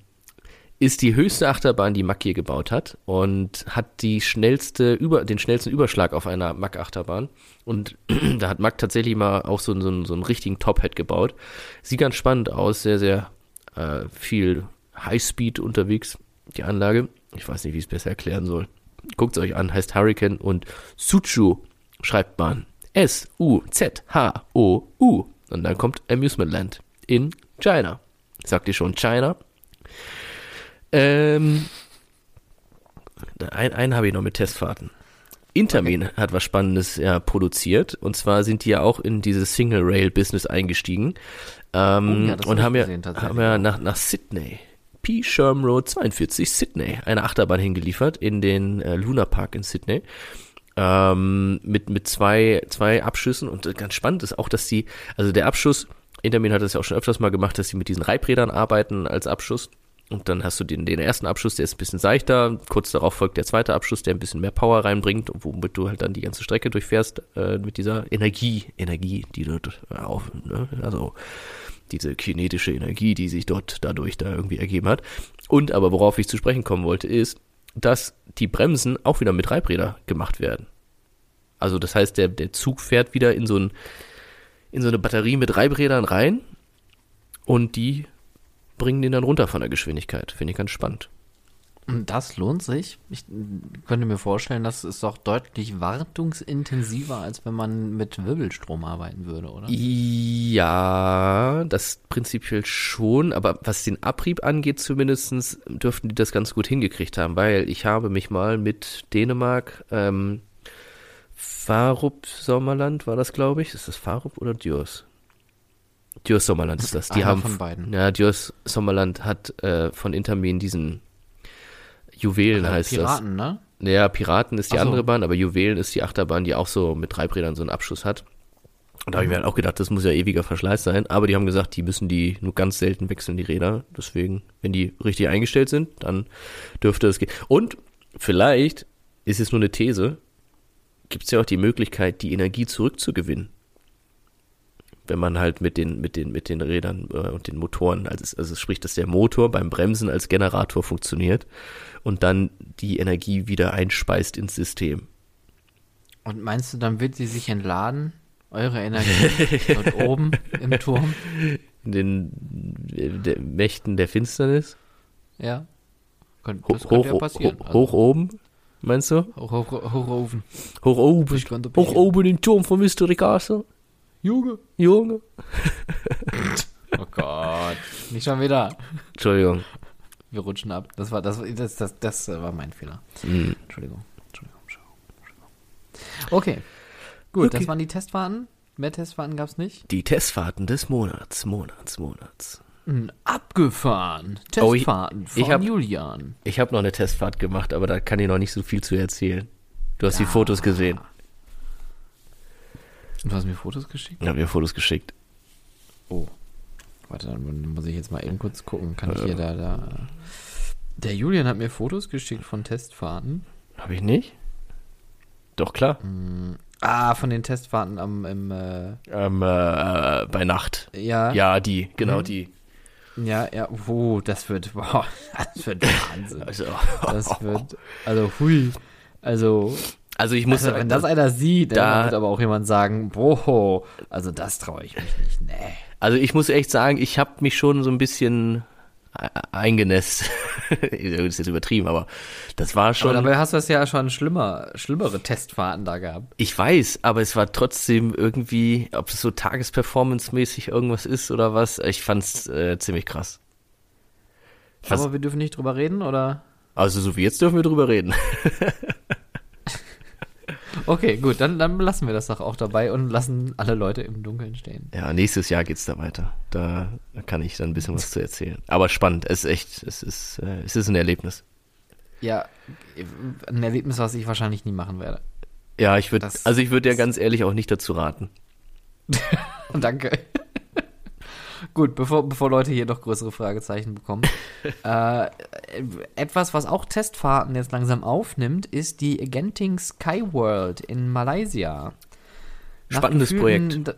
ist die höchste Achterbahn, die Mack je gebaut hat und hat die schnellste über, den schnellsten Überschlag auf einer Mack-Achterbahn. Und (clears throat) da hat Mack tatsächlich mal auch so, so, so einen richtigen Top-Hat gebaut. Sieht ganz spannend aus, sehr, sehr äh, viel Highspeed unterwegs, die Anlage. Ich weiß nicht, wie ich es besser erklären soll. Guckt es euch an, heißt Hurricane und Suchu schreibt man S-U-Z-H-O-U. Und dann kommt Amusement Land in China. Sagt ihr schon China? Ähm, ein, einen habe ich noch mit Testfahrten. Intermin okay. hat was Spannendes ja produziert und zwar sind die ja auch in dieses Single Rail Business eingestiegen ähm, oh, ja, und haben ja, haben ja nach, nach Sydney P. Sherm Road 42 Sydney. Eine Achterbahn hingeliefert in den äh, Luna Park in Sydney. Ähm, mit mit zwei zwei Abschüssen und ganz spannend ist auch, dass die also der Abschuss Intermin hat das ja auch schon öfters mal gemacht, dass sie mit diesen Reibrädern arbeiten als Abschuss und dann hast du den, den ersten Abschuss, der ist ein bisschen seichter. Kurz darauf folgt der zweite Abschuss, der ein bisschen mehr Power reinbringt, womit du halt dann die ganze Strecke durchfährst äh, mit dieser Energie, Energie, die du auf, ne? also diese kinetische Energie, die sich dort dadurch da irgendwie ergeben hat. Und aber worauf ich zu sprechen kommen wollte, ist, dass die Bremsen auch wieder mit Reibräder gemacht werden. Also das heißt, der, der Zug fährt wieder in so, ein, in so eine Batterie mit Reibrädern rein und die bringen den dann runter von der Geschwindigkeit. Finde ich ganz spannend. Das lohnt sich. Ich könnte mir vorstellen, das ist doch deutlich wartungsintensiver, als wenn man mit Wirbelstrom arbeiten würde, oder? Ja, das prinzipiell schon, aber was den Abrieb angeht, zumindest dürften die das ganz gut hingekriegt haben, weil ich habe mich mal mit Dänemark, ähm, Farup Sommerland war das, glaube ich. Ist das Farup oder Dios? Dios Sommerland ist das. Die haben von beiden. Ja, Dios Sommerland hat äh, von Intermin diesen Juwelen Ach, heißt Piraten, das. ne? Naja, Piraten ist die so. andere Bahn, aber Juwelen ist die Achterbahn, die auch so mit Treibrädern so einen Abschuss hat. Und da habe ich mir halt auch gedacht, das muss ja ewiger Verschleiß sein. Aber die haben gesagt, die müssen die nur ganz selten wechseln, die Räder. Deswegen, wenn die richtig eingestellt sind, dann dürfte es gehen. Und vielleicht ist es nur eine These, gibt es ja auch die Möglichkeit, die Energie zurückzugewinnen wenn man halt mit den, mit den, mit den Rädern äh, und den Motoren, also, also sprich, dass der Motor beim Bremsen als Generator funktioniert und dann die Energie wieder einspeist ins System. Und meinst du, dann wird sie sich entladen? Eure Energie (laughs) dort oben im Turm? In den äh, der Mächten der Finsternis? Ja. Ho das könnte hoch, ja passieren. hoch, hoch oben, meinst du? hoch, hoch, hoch oben. Hoch oben. Hoch oben im Turm von Mystery Castle. Junge. Junge. Oh Gott. Nicht schon wieder. Entschuldigung. Wir rutschen ab. Das war, das, das, das, das war mein Fehler. Hm. Entschuldigung. Entschuldigung. Entschuldigung. Okay. Gut, Okay. das waren die Testfahrten. Mehr Testfahrten gab es nicht. Die Testfahrten des Monats, Monats, Monats. Hm, Abgefahren. Oh, ich- Testfahrten von ich hab- Julian. Ich habe noch eine Testfahrt gemacht, aber da kann ich noch nicht so viel zu erzählen. Du hast die Ja. Fotos gesehen. Und du hast mir Fotos geschickt? Ich habe mir Fotos geschickt. Oh. Warte, dann muss ich jetzt mal eben kurz gucken. Kann ich hier da, da. Der Julian hat mir Fotos geschickt von Testfahrten. Habe ich nicht? Doch, klar. Ah, von den Testfahrten am, im, äh, Ähm, äh, bei Nacht. ja, Ja, die, genau Mhm. die. ja, ja, oh, das wird, (laughs) boah, das wird Wahnsinn. Also, Das wird, also, hui, also, also ich muss also, wenn das einer sieht, da- dann wird aber auch jemand sagen, boah, also das traue ich mich nicht, nee. also ich muss echt sagen, ich habe mich schon so ein bisschen e- eingenässt. (laughs) das ist jetzt übertrieben, aber das war Aber schon. dabei hast du es ja schon schlimmer, schlimmere Testfahrten da gehabt. Ich weiß, aber es war trotzdem irgendwie, ob es so Tagesperformance-mäßig irgendwas ist oder was, ich fand's äh, ziemlich krass. Was- Aber wir dürfen nicht drüber reden, oder? Also so wie jetzt dürfen wir drüber reden. (laughs) Okay, gut, dann, dann lassen wir das doch auch dabei und lassen alle Leute im Dunkeln stehen. Ja, nächstes Jahr geht's da weiter. Da kann ich dann ein bisschen was zu erzählen. Aber spannend, es ist echt, es ist, äh, es ist ein Erlebnis. Ja, ein Erlebnis, was ich wahrscheinlich nie machen werde. Ja, ich würde, also ich würde ja ganz ehrlich auch nicht dazu raten. (laughs) Danke. Gut, bevor, bevor Leute hier noch größere Fragezeichen bekommen. (laughs) äh, etwas, was auch Testfahrten jetzt langsam aufnimmt, ist die Genting Sky World in Malaysia. Nach Spannendes d-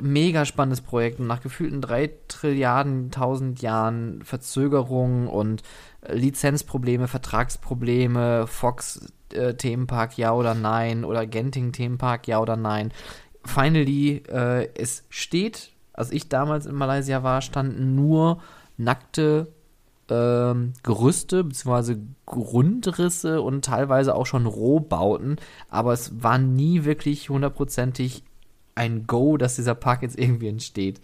Mega spannendes Projekt und nach gefühlten drei Trilliarden, tausend Jahren Verzögerung und Lizenzprobleme, Vertragsprobleme, Fox äh, Themenpark ja oder nein oder Genting Themenpark ja oder nein. Finally, äh, es steht, als ich damals in Malaysia war, standen nur nackte ähm, Gerüste bzw. Grundrisse und teilweise auch schon Rohbauten, aber es war nie wirklich hundertprozentig ein Go, dass dieser Park jetzt irgendwie entsteht.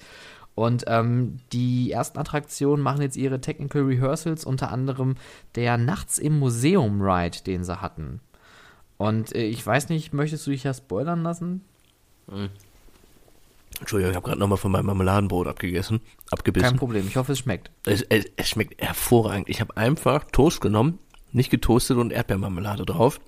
Und ähm, die ersten Attraktionen machen jetzt ihre Technical Rehearsals, unter anderem der Nachts im Museum Ride, den sie hatten. Und äh, ich weiß nicht, möchtest du dich ja spoilern lassen? Entschuldigung, ich habe gerade nochmal von meinem Marmeladenbrot abgegessen, Kein abgebissen. Problem, ich hoffe, es schmeckt. Es, es, es schmeckt hervorragend. Ich habe einfach Toast genommen, nicht getoastet und Erdbeermarmelade drauf.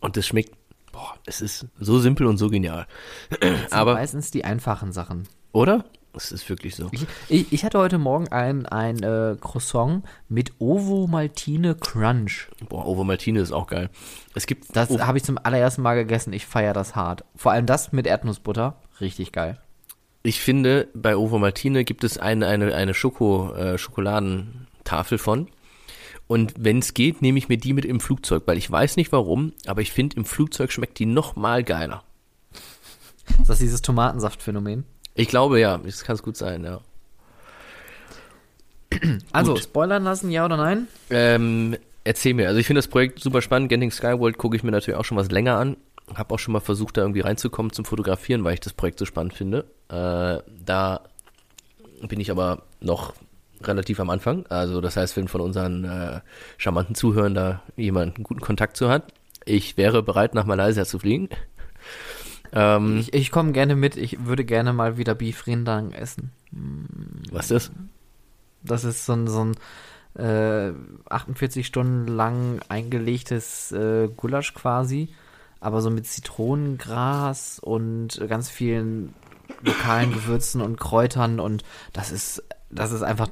Und es schmeckt, boah, es ist so simpel und so genial. Das sind Aber, meistens die einfachen Sachen. oder? Es ist wirklich so. Ich, ich, ich hatte heute Morgen ein, ein äh, Croissant mit Ovo Maltine Crunch. Boah, Ovo Maltine ist auch geil. Es gibt Das habe ich zum allerersten Mal gegessen. Ich feiere das hart. Vor allem das mit Erdnussbutter. Richtig geil. Ich finde, bei Ovo Martine gibt es eine, eine, eine Schoko, äh, Schokoladentafel von. Und wenn es geht, nehme ich mir die mit im Flugzeug, weil ich weiß nicht warum, aber ich finde, im Flugzeug schmeckt die noch mal geiler. Ist das dieses Tomatensaftphänomen? Ich glaube ja, das kann es gut sein, ja. (clears throat) Also, Gut. spoilern lassen, ja oder nein? Ähm, erzähl mir, also ich finde das Projekt super spannend. Genting Skyworld gucke ich mir natürlich auch schon was länger an. Habe auch schon mal versucht, da irgendwie reinzukommen zum Fotografieren, weil ich das Projekt so spannend finde. Äh, da bin ich aber noch relativ am Anfang. Also das heißt, wenn von unseren äh, charmanten Zuhörern da jemand einen guten Kontakt zu hat, ich wäre bereit, nach Malaysia zu fliegen. Ähm, Ich, ich komme gerne mit. Ich würde gerne mal wieder Beef Rendang essen. was ist das? Das ist so ein, so ein äh, 48 Stunden lang eingelegtes äh, Gulasch quasi, aber so mit Zitronengras und ganz vielen lokalen Gewürzen und Kräutern und das ist, das ist einfach,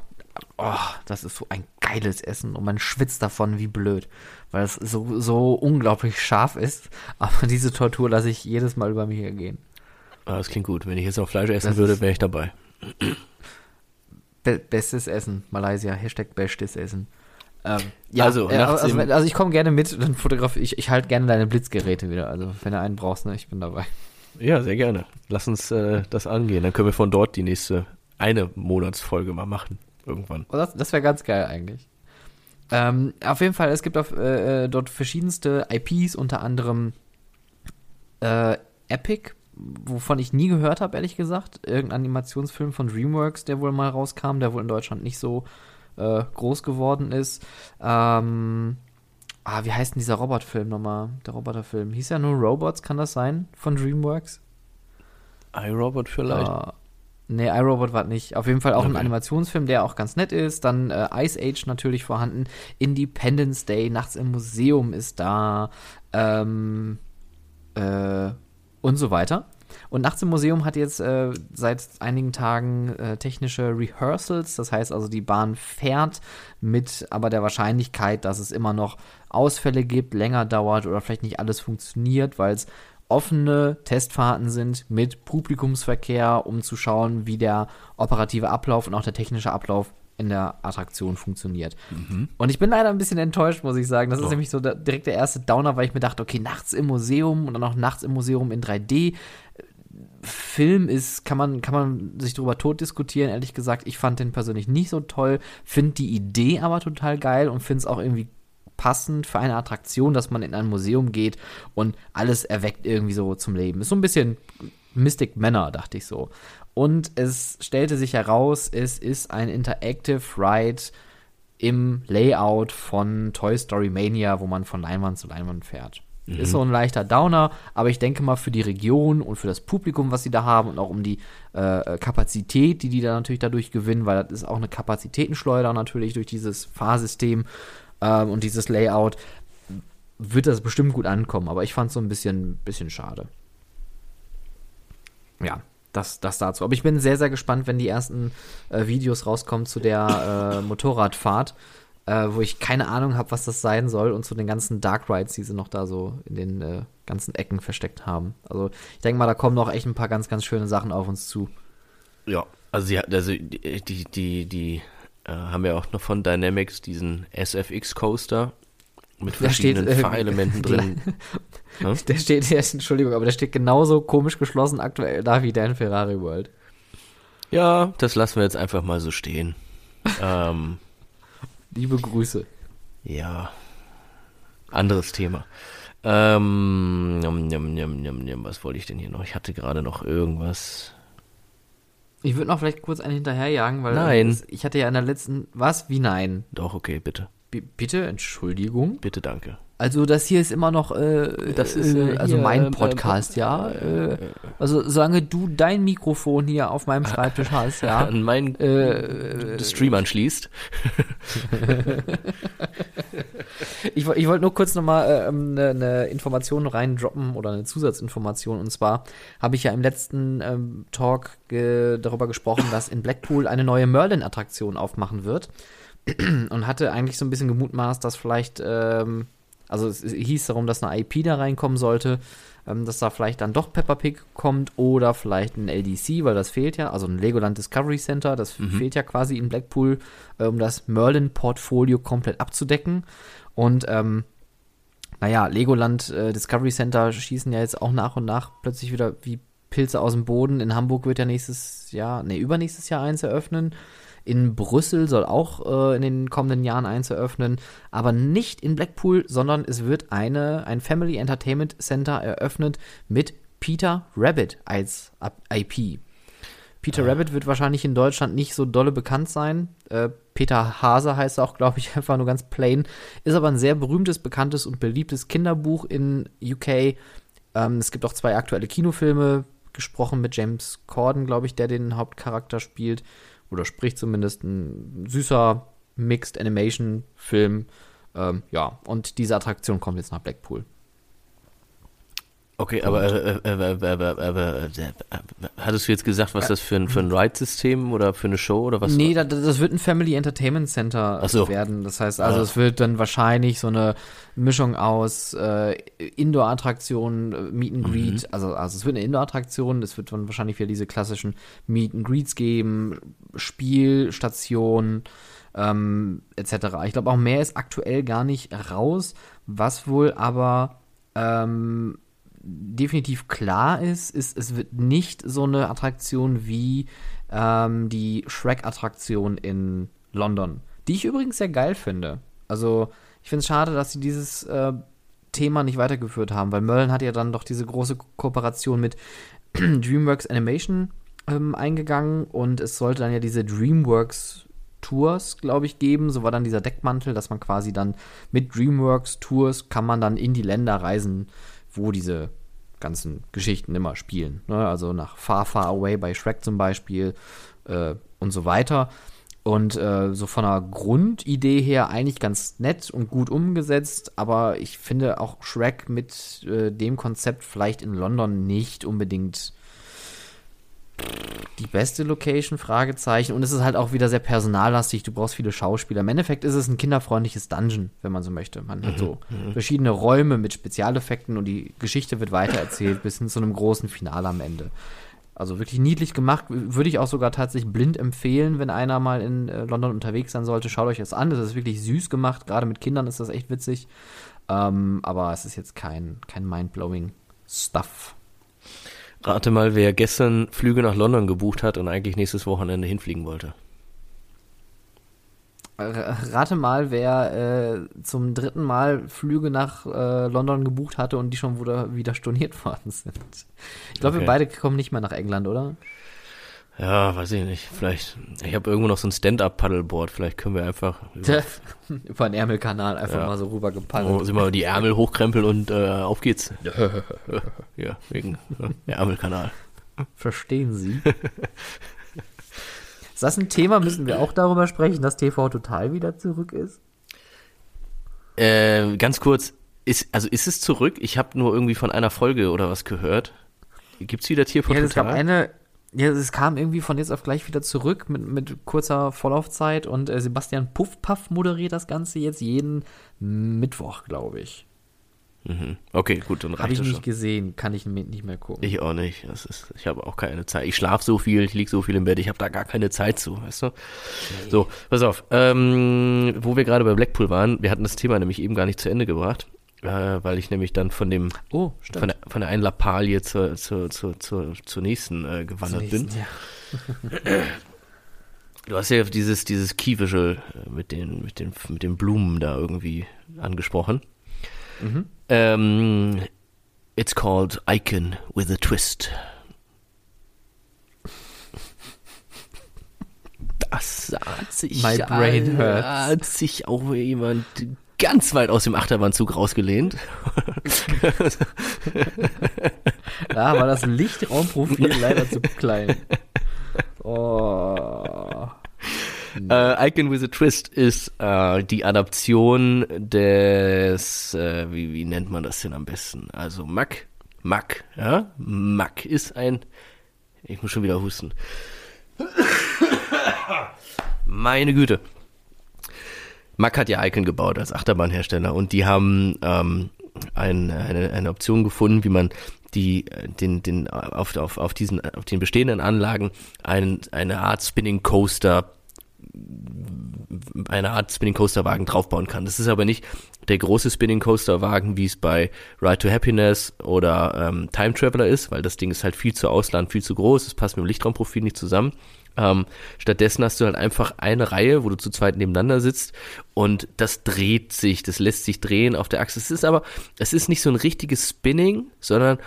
oh, das ist so ein geiles Essen und man schwitzt davon wie blöd, weil es so, so unglaublich scharf ist, aber diese Tortur lasse ich jedes Mal über mich ergehen. Ah, das klingt gut. Wenn ich jetzt noch Fleisch essen Das würde, wäre ich dabei. Be bestes Essen, Malaysia, Hashtag bestes Essen. Ähm, ja, Also, äh, also, also ich komme gerne mit, dann fotografiere ich, ich halte gerne deine Blitzgeräte wieder. Also wenn du einen brauchst, ne, ich bin dabei. Ja, sehr gerne. Lass uns äh, das angehen. Dann können wir von dort die nächste eine Monatsfolge mal machen. Irgendwann. Oh, das das wäre ganz geil eigentlich. Ähm, auf jeden Fall, es gibt auf, äh, äh dort verschiedenste IPs, unter anderem äh, Epic, wovon ich nie gehört habe, ehrlich gesagt. Irgendein Animationsfilm von DreamWorks, der wohl mal rauskam, der wohl in Deutschland nicht so äh, groß geworden ist. Ähm, ah, wie heißt denn dieser Robotfilm nochmal? Der Roboterfilm. Hieß ja nur Robots, kann das sein? Von DreamWorks? iRobot vielleicht. Uh, nee, iRobot war nicht. Auf jeden Fall auch Okay. ein Animationsfilm, der auch ganz nett ist. Dann äh, Ice Age natürlich vorhanden. Independence Day, Nachts im Museum ist da. Ähm, äh, und so weiter. Und Nachts im Museum hat jetzt äh, seit einigen Tagen äh, technische Rehearsals. Das heißt also, die Bahn fährt mit aber der Wahrscheinlichkeit, dass es immer noch Ausfälle gibt, länger dauert oder vielleicht nicht alles funktioniert, weil es offene Testfahrten sind mit Publikumsverkehr, um zu schauen, wie der operative Ablauf und auch der technische Ablauf in der Attraktion funktioniert. Und ich bin leider ein bisschen enttäuscht, muss ich sagen. Das ist Oh. nämlich so der, direkt der erste Downer, weil ich mir dachte, okay, nachts im Museum und dann auch nachts im Museum in 3D. Film ist, kann man, kann man sich darüber tot diskutieren. Ehrlich gesagt, ich fand den persönlich nicht so toll, finde die Idee aber total geil und finde es auch irgendwie passend für eine Attraktion, dass man in ein Museum geht und alles erweckt irgendwie so zum Leben. Ist so ein bisschen Mystic Manor, dachte ich so. Und es stellte sich heraus, es ist ein Interactive Ride im Layout von Toy Story Mania, wo man von Leinwand zu Leinwand fährt. Ist so ein leichter Downer, aber ich denke mal für die Region und für das Publikum, was sie da haben und auch um die äh, Kapazität, die die da natürlich dadurch gewinnen, weil das ist auch eine Kapazitätenschleuder natürlich durch dieses Fahrsystem ähm, und dieses Layout, wird das bestimmt gut ankommen. Aber ich fand es so ein bisschen, bisschen schade. Ja, das, das dazu. Aber ich bin sehr, sehr gespannt, wenn die ersten äh, Videos rauskommen zu der äh, Motorradfahrt, äh, wo ich keine Ahnung habe, was das sein soll und zu den ganzen Dark Rides, die sie noch da so in den äh, ganzen Ecken versteckt haben. Also ich denke mal, da kommen noch echt ein paar ganz, ganz schöne Sachen auf uns zu. Ja, also sie hat, also die, die, die, die äh, haben ja auch noch von Dynamics diesen SFX Coaster mit Da steht, verschiedenen äh, Fahrelementen drin. (laughs) (laughs) Hm? Der steht, der Entschuldigung, aber der steht genauso komisch geschlossen aktuell da wie dein Ferrari World. Ja, das lassen wir jetzt einfach mal so stehen. (laughs) ähm, Liebe Grüße. ja, anderes Thema. Ähm, njam, njam, njam, njam, was wollte ich denn hier noch? Ich hatte gerade noch irgendwas. Ich würde noch vielleicht kurz einen hinterherjagen, weil Nein. ich hatte ja in der letzten. Was? Wie nein? Doch, okay, bitte. B bitte, Entschuldigung. Bitte, danke. Also das hier ist immer noch, äh, Das ist, äh, äh, also hier, mein ähm, Podcast, ähm, ja. äh, Äh, also solange du dein Mikrofon hier auf meinem (laughs) Schreibtisch hast, ja. An meinen Äh, Stream anschließt. (laughs) Ich, ich wollte nur kurz nochmal ähm, eine ne Information reindroppen oder eine Zusatzinformation. Und zwar habe ich ja im letzten ähm, Talk ge darüber gesprochen, dass in Blackpool eine neue Merlin-Attraktion aufmachen wird. (clears throat) Und hatte eigentlich so ein bisschen gemutmaßt, dass vielleicht, ähm, also es hieß darum, dass eine IP da reinkommen sollte, ähm, dass da vielleicht dann doch Peppa Pig kommt oder vielleicht ein LDC, weil das fehlt ja, also ein Legoland Discovery Center, das fehlt ja quasi in Blackpool, äh, um das Merlin-Portfolio komplett abzudecken. Und ähm, naja, Legoland äh, Discovery Center schießen ja jetzt auch nach und nach plötzlich wieder wie Pilze aus dem Boden. In Hamburg wird ja nächstes Jahr, nee, übernächstes Jahr eins eröffnen. In Brüssel soll auch äh, in den kommenden Jahren eins eröffnen, aber nicht in Blackpool, sondern es wird eine, ein Family Entertainment Center eröffnet mit Peter Rabbit als IP. Peter Rabbit wird wahrscheinlich in Deutschland nicht so dolle bekannt sein. Äh, Peter Hase heißt er auch, glaube ich, (laughs) einfach nur ganz plain. Ist aber ein sehr berühmtes, bekanntes und beliebtes Kinderbuch in UK. Ähm, es gibt auch zwei aktuelle Kinofilme, gesprochen mit James Corden, glaube ich, der den Hauptcharakter spielt. Oder spricht zumindest ein süßer Mixed Animation Film. Ähm, ja, und diese Attraktion kommt jetzt nach Blackpool. Okay, aber, äh, äh, äh, äh, hattest du jetzt gesagt, was das für ein, für ein Ride-System oder für eine Show oder was? Nee, da, das wird ein Family Entertainment Center so. werden. Das heißt, also Ah. es wird dann wahrscheinlich so eine Mischung aus äh, Indoor-Attraktionen, Meet and Greet. Also, also es wird eine Indoor-Attraktion, es wird dann wahrscheinlich wieder diese klassischen Meet and Greets geben, Spielstationen, ähm, etc. Ich glaube, auch mehr ist aktuell gar nicht raus, was wohl aber ähm, definitiv klar ist, ist, es wird nicht so eine Attraktion wie ähm, die Shrek-Attraktion in London, die ich übrigens sehr geil finde. Also ich finde es schade, dass sie dieses äh, Thema nicht weitergeführt haben, weil Merlin hat ja dann doch diese große Kooperation mit (clears throat) DreamWorks Animation ähm, eingegangen und es sollte dann ja diese DreamWorks Tours, glaube ich, geben. So war dann dieser Deckmantel, dass man quasi dann mit DreamWorks Tours kann man dann in die Länder reisen, wo diese ganzen Geschichten immer spielen. Ne? Also nach Far Far Away bei Shrek zum Beispiel äh, und so weiter. Und äh, so von der Grundidee her eigentlich ganz nett und gut umgesetzt, aber ich finde auch Shrek mit äh, dem Konzept vielleicht in London nicht unbedingt die beste Location, Fragezeichen. Und es ist halt auch wieder sehr personallastig. Du brauchst viele Schauspieler. Im Endeffekt ist es ein kinderfreundliches Dungeon, wenn man so möchte. Man hat so Mhm, verschiedene Räume mit Spezialeffekten und die Geschichte wird weitererzählt bis hin zu einem großen Finale am Ende. Also wirklich niedlich gemacht. Würde ich auch sogar tatsächlich blind empfehlen, wenn einer mal in äh, London unterwegs sein sollte. Schaut euch das an. Das ist wirklich süß gemacht. Gerade mit Kindern ist das echt witzig. Ähm, aber es ist jetzt kein, kein mind-blowing Stuff. Rate mal, wer gestern Flüge nach London gebucht hat und eigentlich nächstes Wochenende hinfliegen wollte. R- Rate mal, wer äh, zum dritten Mal Flüge nach äh, London gebucht hatte und die schon wieder, wieder storniert (laughs) worden sind. Ich glaube, Okay. wir beide kommen nicht mehr nach England, oder? Ja, weiß ich nicht. Vielleicht, ich habe irgendwo noch so ein Stand-Up-Paddleboard. Vielleicht können wir einfach über, (laughs) Über den Ärmelkanal einfach Ja. mal so rüber oh, gepaddelt. sind wir die Ärmel hochkrempeln und äh, auf geht's. (laughs) ja, wegen äh, Ärmelkanal. Verstehen Sie? (laughs) ist das ein Thema? Müssen wir auch darüber sprechen, dass TV Total wieder zurück ist? Äh, ganz kurz, ist, also ist es zurück? Ich habe nur irgendwie von einer Folge oder was gehört. Gibt's wieder TV Ja, es gab Total? eine. Ja, es kam irgendwie von jetzt auf gleich wieder zurück mit, mit kurzer Vorlaufzeit und äh, Sebastian Puffpaff moderiert das Ganze jetzt jeden Mittwoch, glaube ich. Mhm. Okay, gut, dann Habe reicht ich das nicht schon. gesehen, kann ich nicht mehr gucken. Ich auch nicht. Das ist, ich habe auch keine Zeit. Ich schlafe so viel, ich lieg so viel im Bett, ich habe da gar keine Zeit zu, weißt du? So, pass auf. Ähm, wo wir gerade bei Blackpool waren, wir hatten das Thema nämlich eben gar nicht zu Ende gebracht, äh, weil ich nämlich dann von dem oh, von der, von der einen Lappalie zur, zur, zur, zur, zur nächsten äh, gewandert bin. Ja. Du hast ja dieses, dieses Key Visual äh, mit den, mit den, mit den Blumen da irgendwie angesprochen. Mhm. Ähm, it's called Icon with a Twist. Das (laughs) hat sich, My brain hurts. hat sich auch jemand ganz weit aus dem Achterbahnzug rausgelehnt. (laughs) Da war das Lichtraumprofil leider zu klein. Oh. Äh, Icon with a Twist ist äh, die Adaption des, äh, wie, wie nennt man das denn am besten? Also Mac, Mac, ja? Mac ist ein, ich muss schon wieder husten. Meine Güte. Mac hat ja Icon gebaut als Achterbahnhersteller und die haben ähm, ein, eine, eine Option gefunden, wie man die, äh, den, den, auf, auf, auf diesen, auf den bestehenden Anlagen einen, eine Art Spinning Coaster eine Art Spinning Coaster Wagen draufbauen kann. Das ist aber nicht der große Spinning Coaster Wagen, wie es bei Ride to Happiness oder ähm, Time Traveler ist, weil das Ding ist halt viel zu ausland, viel zu groß, es passt mit dem Lichtraumprofil nicht zusammen. Ähm, stattdessen hast du halt einfach eine Reihe, wo du zu zweit nebeneinander sitzt und das dreht sich, das lässt sich drehen auf der Achse. Es ist aber, es ist nicht so ein richtiges Spinning, sondern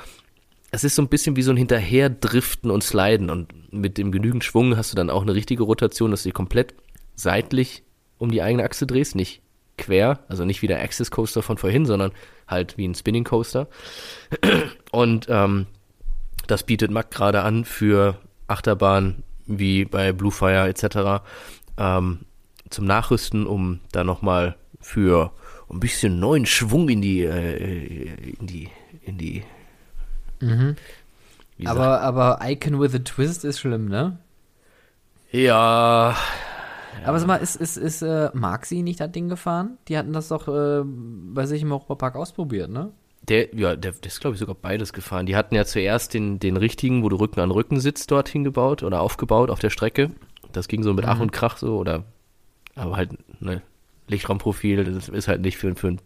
es ist so ein bisschen wie so ein Hinterherdriften und Sliden und mit dem genügend Schwung hast du dann auch eine richtige Rotation, dass du dich komplett seitlich um die eigene Achse drehst, nicht quer, also nicht wie der Axis Coaster von vorhin, sondern halt wie ein Spinning Coaster. Und ähm, das bietet Mack gerade an für Achterbahn wie bei Bluefire etc. Ähm, zum Nachrüsten, um da nochmal für ein bisschen neuen Schwung in die, äh, in die, in die Mhm. Aber, aber Icon with a Twist ist schlimm, ne? Ja, Aber sag mal, ist, ist, ist äh, Maxi nicht das Ding gefahren? Die hatten das doch äh, bei sich im Europapark ausprobiert, ne? Der, ja, der, der ist, glaube ich, sogar beides gefahren. Die hatten ja zuerst den, den richtigen, wo du Rücken an Rücken sitzt, dorthin gebaut oder aufgebaut auf der Strecke. Das ging so mit Ach und Krach so, oder, aber halt, ne, Lichtraumprofil, das ist halt nicht für, für einen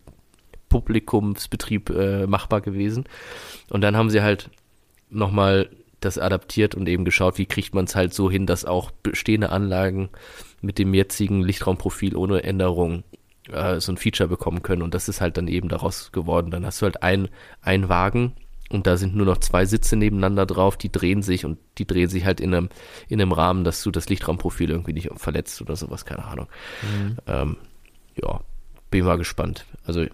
Publikumsbetrieb äh, machbar gewesen. Und dann haben sie halt nochmal das adaptiert und eben geschaut, wie kriegt man es halt so hin, dass auch bestehende Anlagen mit dem jetzigen Lichtraumprofil ohne Änderung äh, so ein Feature bekommen können und das ist halt dann eben daraus geworden. Dann hast du halt ein, ein Wagen und da sind nur noch zwei Sitze nebeneinander drauf, die drehen sich und die drehen sich halt in einem, in einem Rahmen, dass du das Lichtraumprofil irgendwie nicht verletzt oder sowas, keine Ahnung. Mhm. Ähm, ja, bin mal gespannt. Also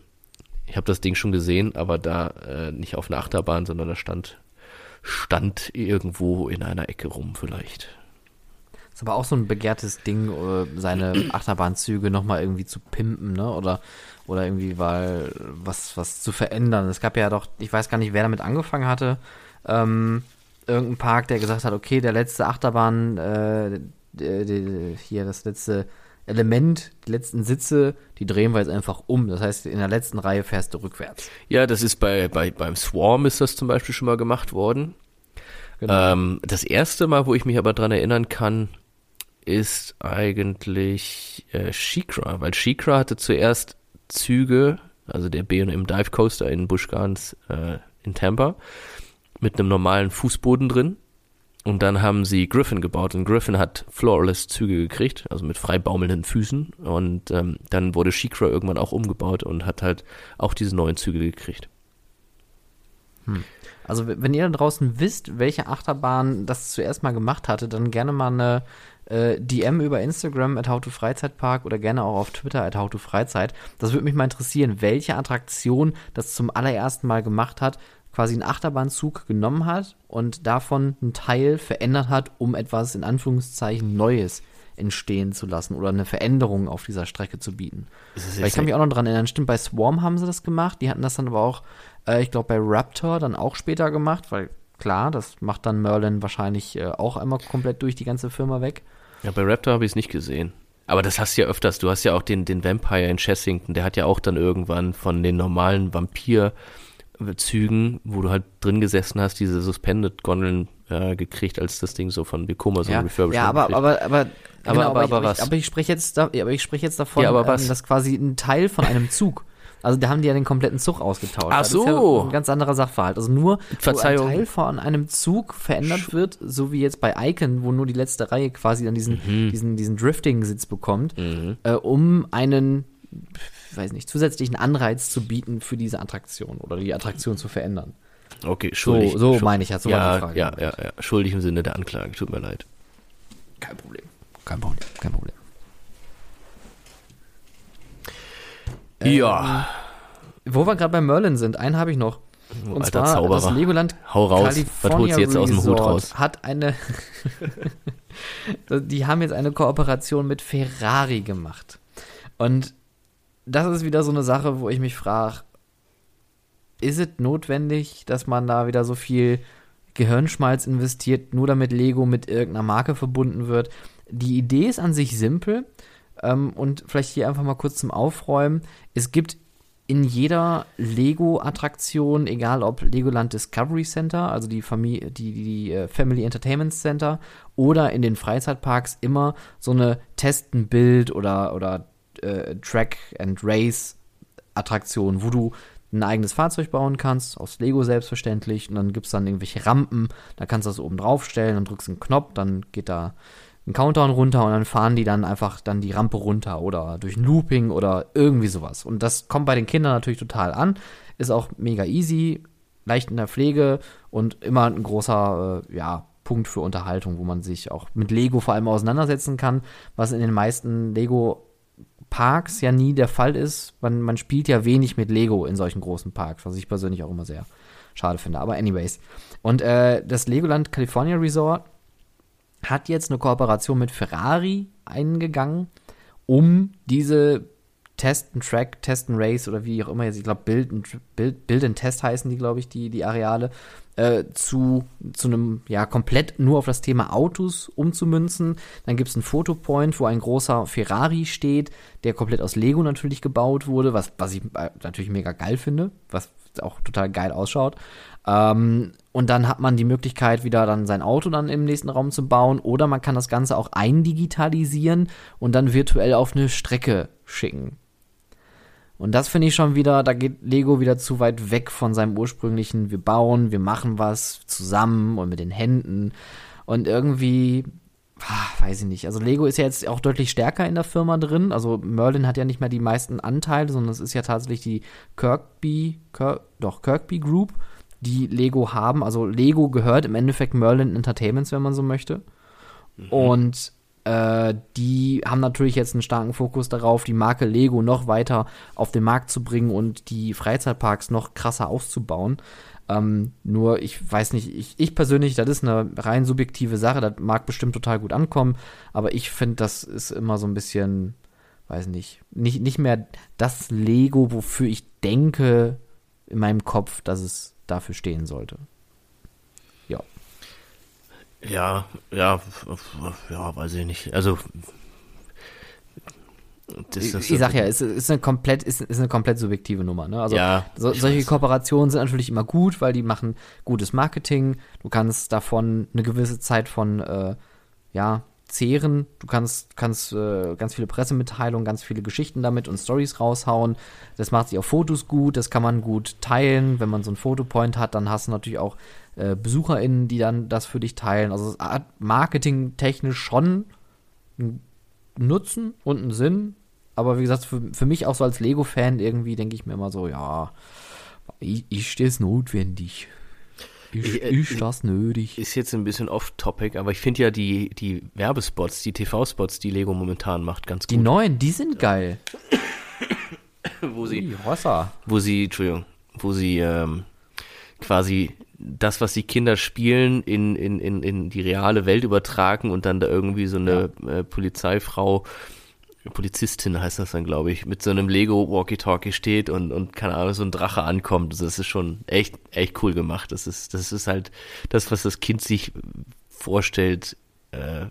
ich habe das Ding schon gesehen, aber da äh, nicht auf einer Achterbahn, sondern da stand, stand irgendwo in einer Ecke rum vielleicht. Ist aber auch so ein begehrtes Ding, äh, seine (clears throat) Achterbahnzüge nochmal irgendwie zu pimpen, ne? Oder, oder irgendwie weil was, was zu verändern. Es gab ja doch, ich weiß gar nicht, wer damit angefangen hatte, ähm, irgendein Park, der gesagt hat, okay, der letzte Achterbahn, äh, hier das letzte Element, die letzten Sitze, die drehen wir jetzt einfach um. Das heißt, in der letzten Reihe fährst du rückwärts. Ja, das ist bei, bei beim Swarm ist das zum Beispiel schon mal gemacht worden. Genau. Ähm, das erste Mal, wo ich mich aber dran erinnern kann, ist eigentlich äh, Shikra, weil Shikra hatte zuerst Züge, also der B&M Dive Coaster in Busch Gardens äh, in Tampa, mit einem normalen Fußboden drin und dann haben sie Griffin gebaut und Griffin hat Floorless Züge gekriegt, also mit frei baumelnden Füßen. Und ähm, dann wurde Shikra irgendwann auch umgebaut und hat halt auch diese neuen Züge gekriegt. Hm. Also wenn ihr da draußen wisst, welche Achterbahn das zuerst mal gemacht hatte, dann gerne mal eine äh, DM über Instagram at howtofreizeitpark oder gerne auch auf Twitter at howtofreizeit. Das würde mich mal interessieren, welche Attraktion das zum allerersten Mal gemacht hat quasi einen Achterbahnzug genommen hat und davon einen Teil verändert hat, um etwas in Anführungszeichen Neues entstehen zu lassen oder eine Veränderung auf dieser Strecke zu bieten. Weil ich kann mich auch noch dran erinnern, stimmt, bei Swarm haben sie das gemacht, die hatten das dann aber auch, äh, ich glaube, bei Raptor dann auch später gemacht, weil klar, das macht dann Merlin wahrscheinlich äh, auch einmal komplett durch die ganze Firma weg. Ja, bei Raptor habe ich es nicht gesehen. Aber das hast du ja öfters. Du hast ja auch den, den Vampire in Chessington, der hat ja auch dann irgendwann von den normalen Vampir- Zügen, wo du halt drin gesessen hast, diese Suspended-Gondeln äh, gekriegt, als das Ding so von Vekoma so ja, refurbished Ja, aber, aber, aber, aber, genau, aber, aber, aber, was? Ich, aber ich spreche jetzt, da, aber ich spreche jetzt davon, ja, aber? Ähm, dass quasi ein Teil von einem Zug also da haben die ja den kompletten Zug ausgetauscht. Ach so. Das ist ja ein ganz anderer Sachverhalt. Also nur, Verzeihung. wo ein Teil von einem Zug verändert wird, so wie jetzt bei Icon, wo nur die letzte Reihe quasi dann diesen, mhm. diesen, diesen Drifting-Sitz bekommt, mhm. äh, um einen weiß nicht, zusätzlichen Anreiz zu bieten für diese Attraktion oder die Attraktion zu verändern. Okay, schuldig. So, so meine ich jetzt. So ja, die Frage. Ja, ja, ja. Schuldig im Sinne der Anklage. Tut mir leid. Kein Problem. Kein Problem. Kein Problem. Ja. Ähm, wo wir gerade bei Merlin sind, einen habe ich noch. Oh, Und Alter zwar Zauberer. das Legoland Hau raus. California Was holst du jetzt aus dem Hut raus? Hat eine (laughs) die haben jetzt eine Kooperation mit Ferrari gemacht. Und das ist wieder so eine Sache, wo ich mich frage, ist es notwendig, dass man da wieder so viel Gehirnschmalz investiert, nur damit Lego mit irgendeiner Marke verbunden wird? Die Idee ist an sich simpel ähm, und vielleicht hier einfach mal kurz zum Aufräumen. Es gibt in jeder Lego-Attraktion, egal ob Legoland Discovery Center, also die, Familie, die, die äh, Family Entertainment Center, oder in den Freizeitparks immer so eine Testen-Bild oder, oder äh, Track and Race Attraktion, wo du ein eigenes Fahrzeug bauen kannst, aus Lego selbstverständlich, und dann gibt es dann irgendwelche Rampen, da kannst du das oben drauf stellen, dann drückst du einen Knopf, dann geht da ein Countdown runter und dann fahren die dann einfach dann die Rampe runter oder durch ein Looping oder irgendwie sowas. Und das kommt bei den Kindern natürlich total an, ist auch mega easy, leicht in der Pflege und immer ein großer, äh, ja, Punkt für Unterhaltung, wo man sich auch mit Lego vor allem auseinandersetzen kann, was in den meisten Lego Parks ja nie der Fall ist. Man, man spielt ja wenig mit Lego in solchen großen Parks, was ich persönlich auch immer sehr schade finde. Aber anyways. Und äh, das Legoland California Resort hat jetzt eine Kooperation mit Ferrari eingegangen, um diese Test and Track, Test and Race oder wie auch immer jetzt, ich glaube, Build and, Build, Build and Test heißen die, glaube ich, die, die Areale, äh, zu, zu einem, ja, komplett nur auf das Thema Autos umzumünzen. Dann gibt es einen Fotopoint, wo ein großer Ferrari steht, der komplett aus Lego natürlich gebaut wurde, was, was ich äh, natürlich mega geil finde, was auch total geil ausschaut. Ähm, und dann hat man die Möglichkeit, wieder dann sein Auto dann im nächsten Raum zu bauen. Oder man kann das Ganze auch eindigitalisieren und dann virtuell auf eine Strecke schicken. Und das finde ich schon wieder, da geht Lego wieder zu weit weg von seinem ursprünglichen, wir bauen, wir machen was zusammen und mit den Händen. Und irgendwie ah, weiß ich nicht. Also Lego ist ja jetzt auch deutlich stärker in der Firma drin. Also Merlin hat ja nicht mehr die meisten Anteile, sondern es ist ja tatsächlich die Kirkby, Kirk, doch Kirkby Group, die Lego haben. Also Lego gehört im Endeffekt Merlin Entertainments, wenn man so möchte. Und äh, die haben natürlich jetzt einen starken Fokus darauf, die Marke Lego noch weiter auf den Markt zu bringen und die Freizeitparks noch krasser auszubauen. Ähm, nur, ich weiß nicht, ich, ich persönlich, das ist eine rein subjektive Sache, das mag bestimmt total gut ankommen, aber ich finde, das ist immer so ein bisschen, weiß nicht, nicht, nicht mehr das Lego, wofür ich denke in meinem Kopf, dass es dafür stehen sollte. Ja. Ja, ja, weiß ich nicht. Also das, ich, das, ich sag ja, es ist eine komplett, ist, ist eine komplett subjektive Nummer. Ne? Also ja, so, solche weiß. Kooperationen sind natürlich immer gut, weil die machen gutes Marketing. Du kannst davon eine gewisse Zeit von äh, ja zehren. Du kannst, kannst äh, ganz viele Pressemitteilungen, ganz viele Geschichten damit und Stories raushauen. Das macht sich auf Fotos gut, das kann man gut teilen. Wenn man so einen Fotopoint hat, dann hast du natürlich auch äh, BesucherInnen, die dann das für dich teilen. Also es hat marketingtechnisch schon einen Nutzen und einen Sinn. Aber wie gesagt, für, für mich auch so als Lego-Fan irgendwie denke ich mir immer so, ja, ich, ich stehe es notwendig. Ist, äh, ist das nötig? Ist jetzt ein bisschen off-topic, aber ich finde ja die, die Werbespots, die TV-Spots, die Lego momentan macht, ganz gut. Die neuen, die sind geil. (coughs) wo sie, Rossa. wo sie, Entschuldigung, wo sie ähm, quasi das, was die Kinder spielen, in, in, in, in die reale Welt übertragen und dann da irgendwie so eine ja. äh, Polizeifrau Polizistin heißt das dann, glaube ich, mit so einem Lego-Walkie-Talkie steht und, und keine Ahnung, so ein Drache ankommt. Das ist schon echt, echt cool gemacht. Das ist, das ist halt das, was das Kind sich vorstellt, äh,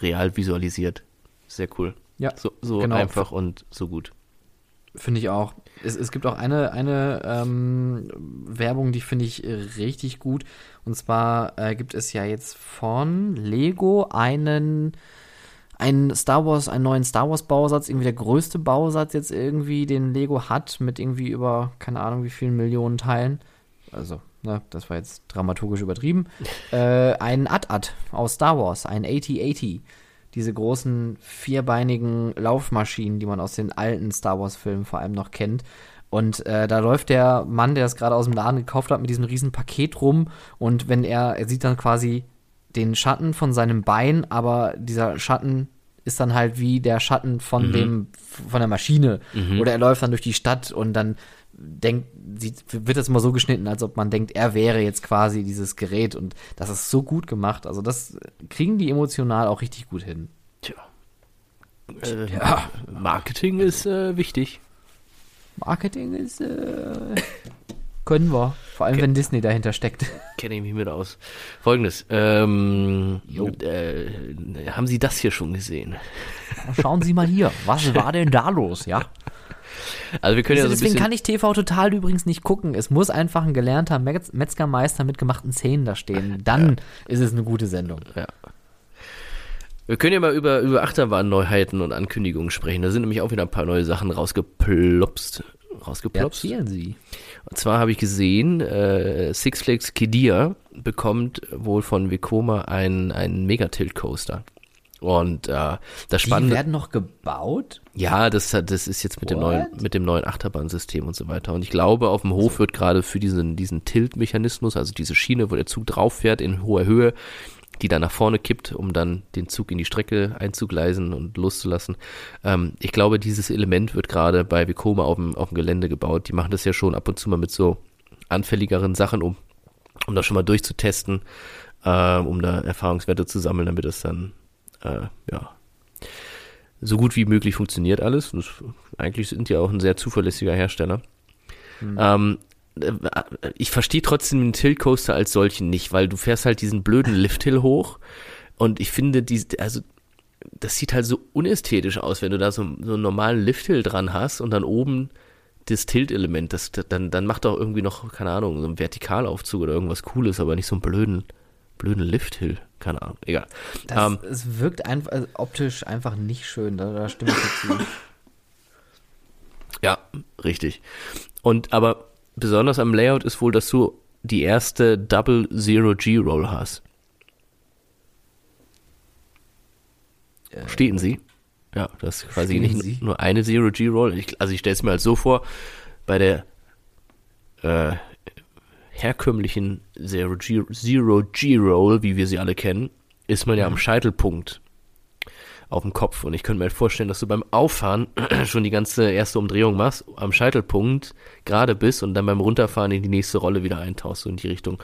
real visualisiert. Sehr cool. Ja. So, so genau. einfach und so gut. Finde ich auch. Es, es gibt auch eine, eine ähm, Werbung, die finde ich richtig gut. Und zwar äh, gibt es ja jetzt von Lego einen einen Star Wars, einen neuen Star Wars Bausatz, irgendwie der größte Bausatz jetzt irgendwie, den Lego hat, mit irgendwie über, keine Ahnung, wie vielen Millionen Teilen. Also, ne, das war jetzt dramaturgisch übertrieben. (laughs) äh, ein At-At aus Star Wars, ein AT-80. Diese großen vierbeinigen Laufmaschinen, die man aus den alten Star Wars-Filmen vor allem noch kennt. Und äh, da läuft der Mann, der es gerade aus dem Laden gekauft hat, mit diesem riesen Paket rum. Und wenn er, er sieht dann quasi den Schatten von seinem Bein, aber dieser Schatten ist dann halt wie der Schatten von mhm. dem von der Maschine mhm. oder er läuft dann durch die Stadt und dann denkt sieht, wird das immer so geschnitten, als ob man denkt, er wäre jetzt quasi dieses Gerät und das ist so gut gemacht. Also das kriegen die emotional auch richtig gut hin. Tja. Äh, ja, Marketing ist äh, wichtig. Marketing ist äh, können wir. Vor allem, Ken wenn Disney dahinter steckt. (laughs) Kenne ich mich mit aus. Folgendes. Ähm, äh, haben Sie das hier schon gesehen? Schauen Sie mal hier. Was war denn da los, ja? Also wir können ja so Deswegen kann ich TV total übrigens nicht gucken. Es muss einfach ein gelernter Metz Metzgermeister mit gemachten Zähnen da stehen. Dann ja. ist es eine gute Sendung. Ja. Wir können ja mal über, über Achterbahn-Neuheiten und Ankündigungen sprechen. Da sind nämlich auch wieder ein paar neue Sachen rausgeplopst. Rausgeplopst. Erzählen Sie. Und zwar habe ich gesehen, äh, Six Flags Kidia bekommt wohl von Vekoma einen, einen Megatilt-Coaster. Und äh, das Spannende. Die werden noch gebaut? Ja, das, das ist jetzt mit dem neuen, mit dem neuen Achterbahnsystem und so weiter. Und ich glaube, auf dem Hof wird gerade für diesen, diesen Tilt-Mechanismus, also diese Schiene, wo der Zug drauf fährt in hoher Höhe, die dann nach vorne kippt, um dann den Zug in die Strecke einzugleisen und loszulassen. Ähm, ich glaube, dieses Element wird gerade bei Vekoma auf dem, auf dem Gelände gebaut. Die machen das ja schon ab und zu mal mit so anfälligeren Sachen, um, um das schon mal durchzutesten, äh, um da Erfahrungswerte zu sammeln, damit es dann, äh, ja, so gut wie möglich funktioniert alles. Das, eigentlich sind die auch ein sehr zuverlässiger Hersteller. Mhm. Ähm, äh, ich verstehe trotzdem den Tilt Coaster als solchen nicht, weil du fährst halt diesen blöden Lifthill hoch und ich finde, die, also das sieht halt so unästhetisch aus, wenn du da so, so einen normalen Lifthill dran hast und dann oben das Tilt-Element, das, dann, dann macht doch irgendwie noch, keine Ahnung, so einen Vertikalaufzug oder irgendwas Cooles, aber nicht so einen blöden, blöden Lifthill. Keine Ahnung, egal. Das, um, ähm, es wirkt einfach also optisch einfach nicht schön, da, da stimme ich dazu. Ja, richtig. Und aber besonders am Layout ist wohl, dass du die erste Double Zero G Roll hast. Stehen Sie. Ja, das ist quasi nicht Sie? nur eine Zero-G-Roll. Ich, also ich stelle es mir halt so vor, bei der äh, herkömmlichen Zero-G- Zero-G-Roll, wie wir sie alle kennen, ist man ja am Scheitelpunkt auf dem Kopf. Und ich könnte mir halt vorstellen, dass du beim Auffahren (clears throat) schon die ganze erste Umdrehung machst, am Scheitelpunkt gerade bist und dann beim Runterfahren in die nächste Rolle wieder eintauchst, so in die Richtung.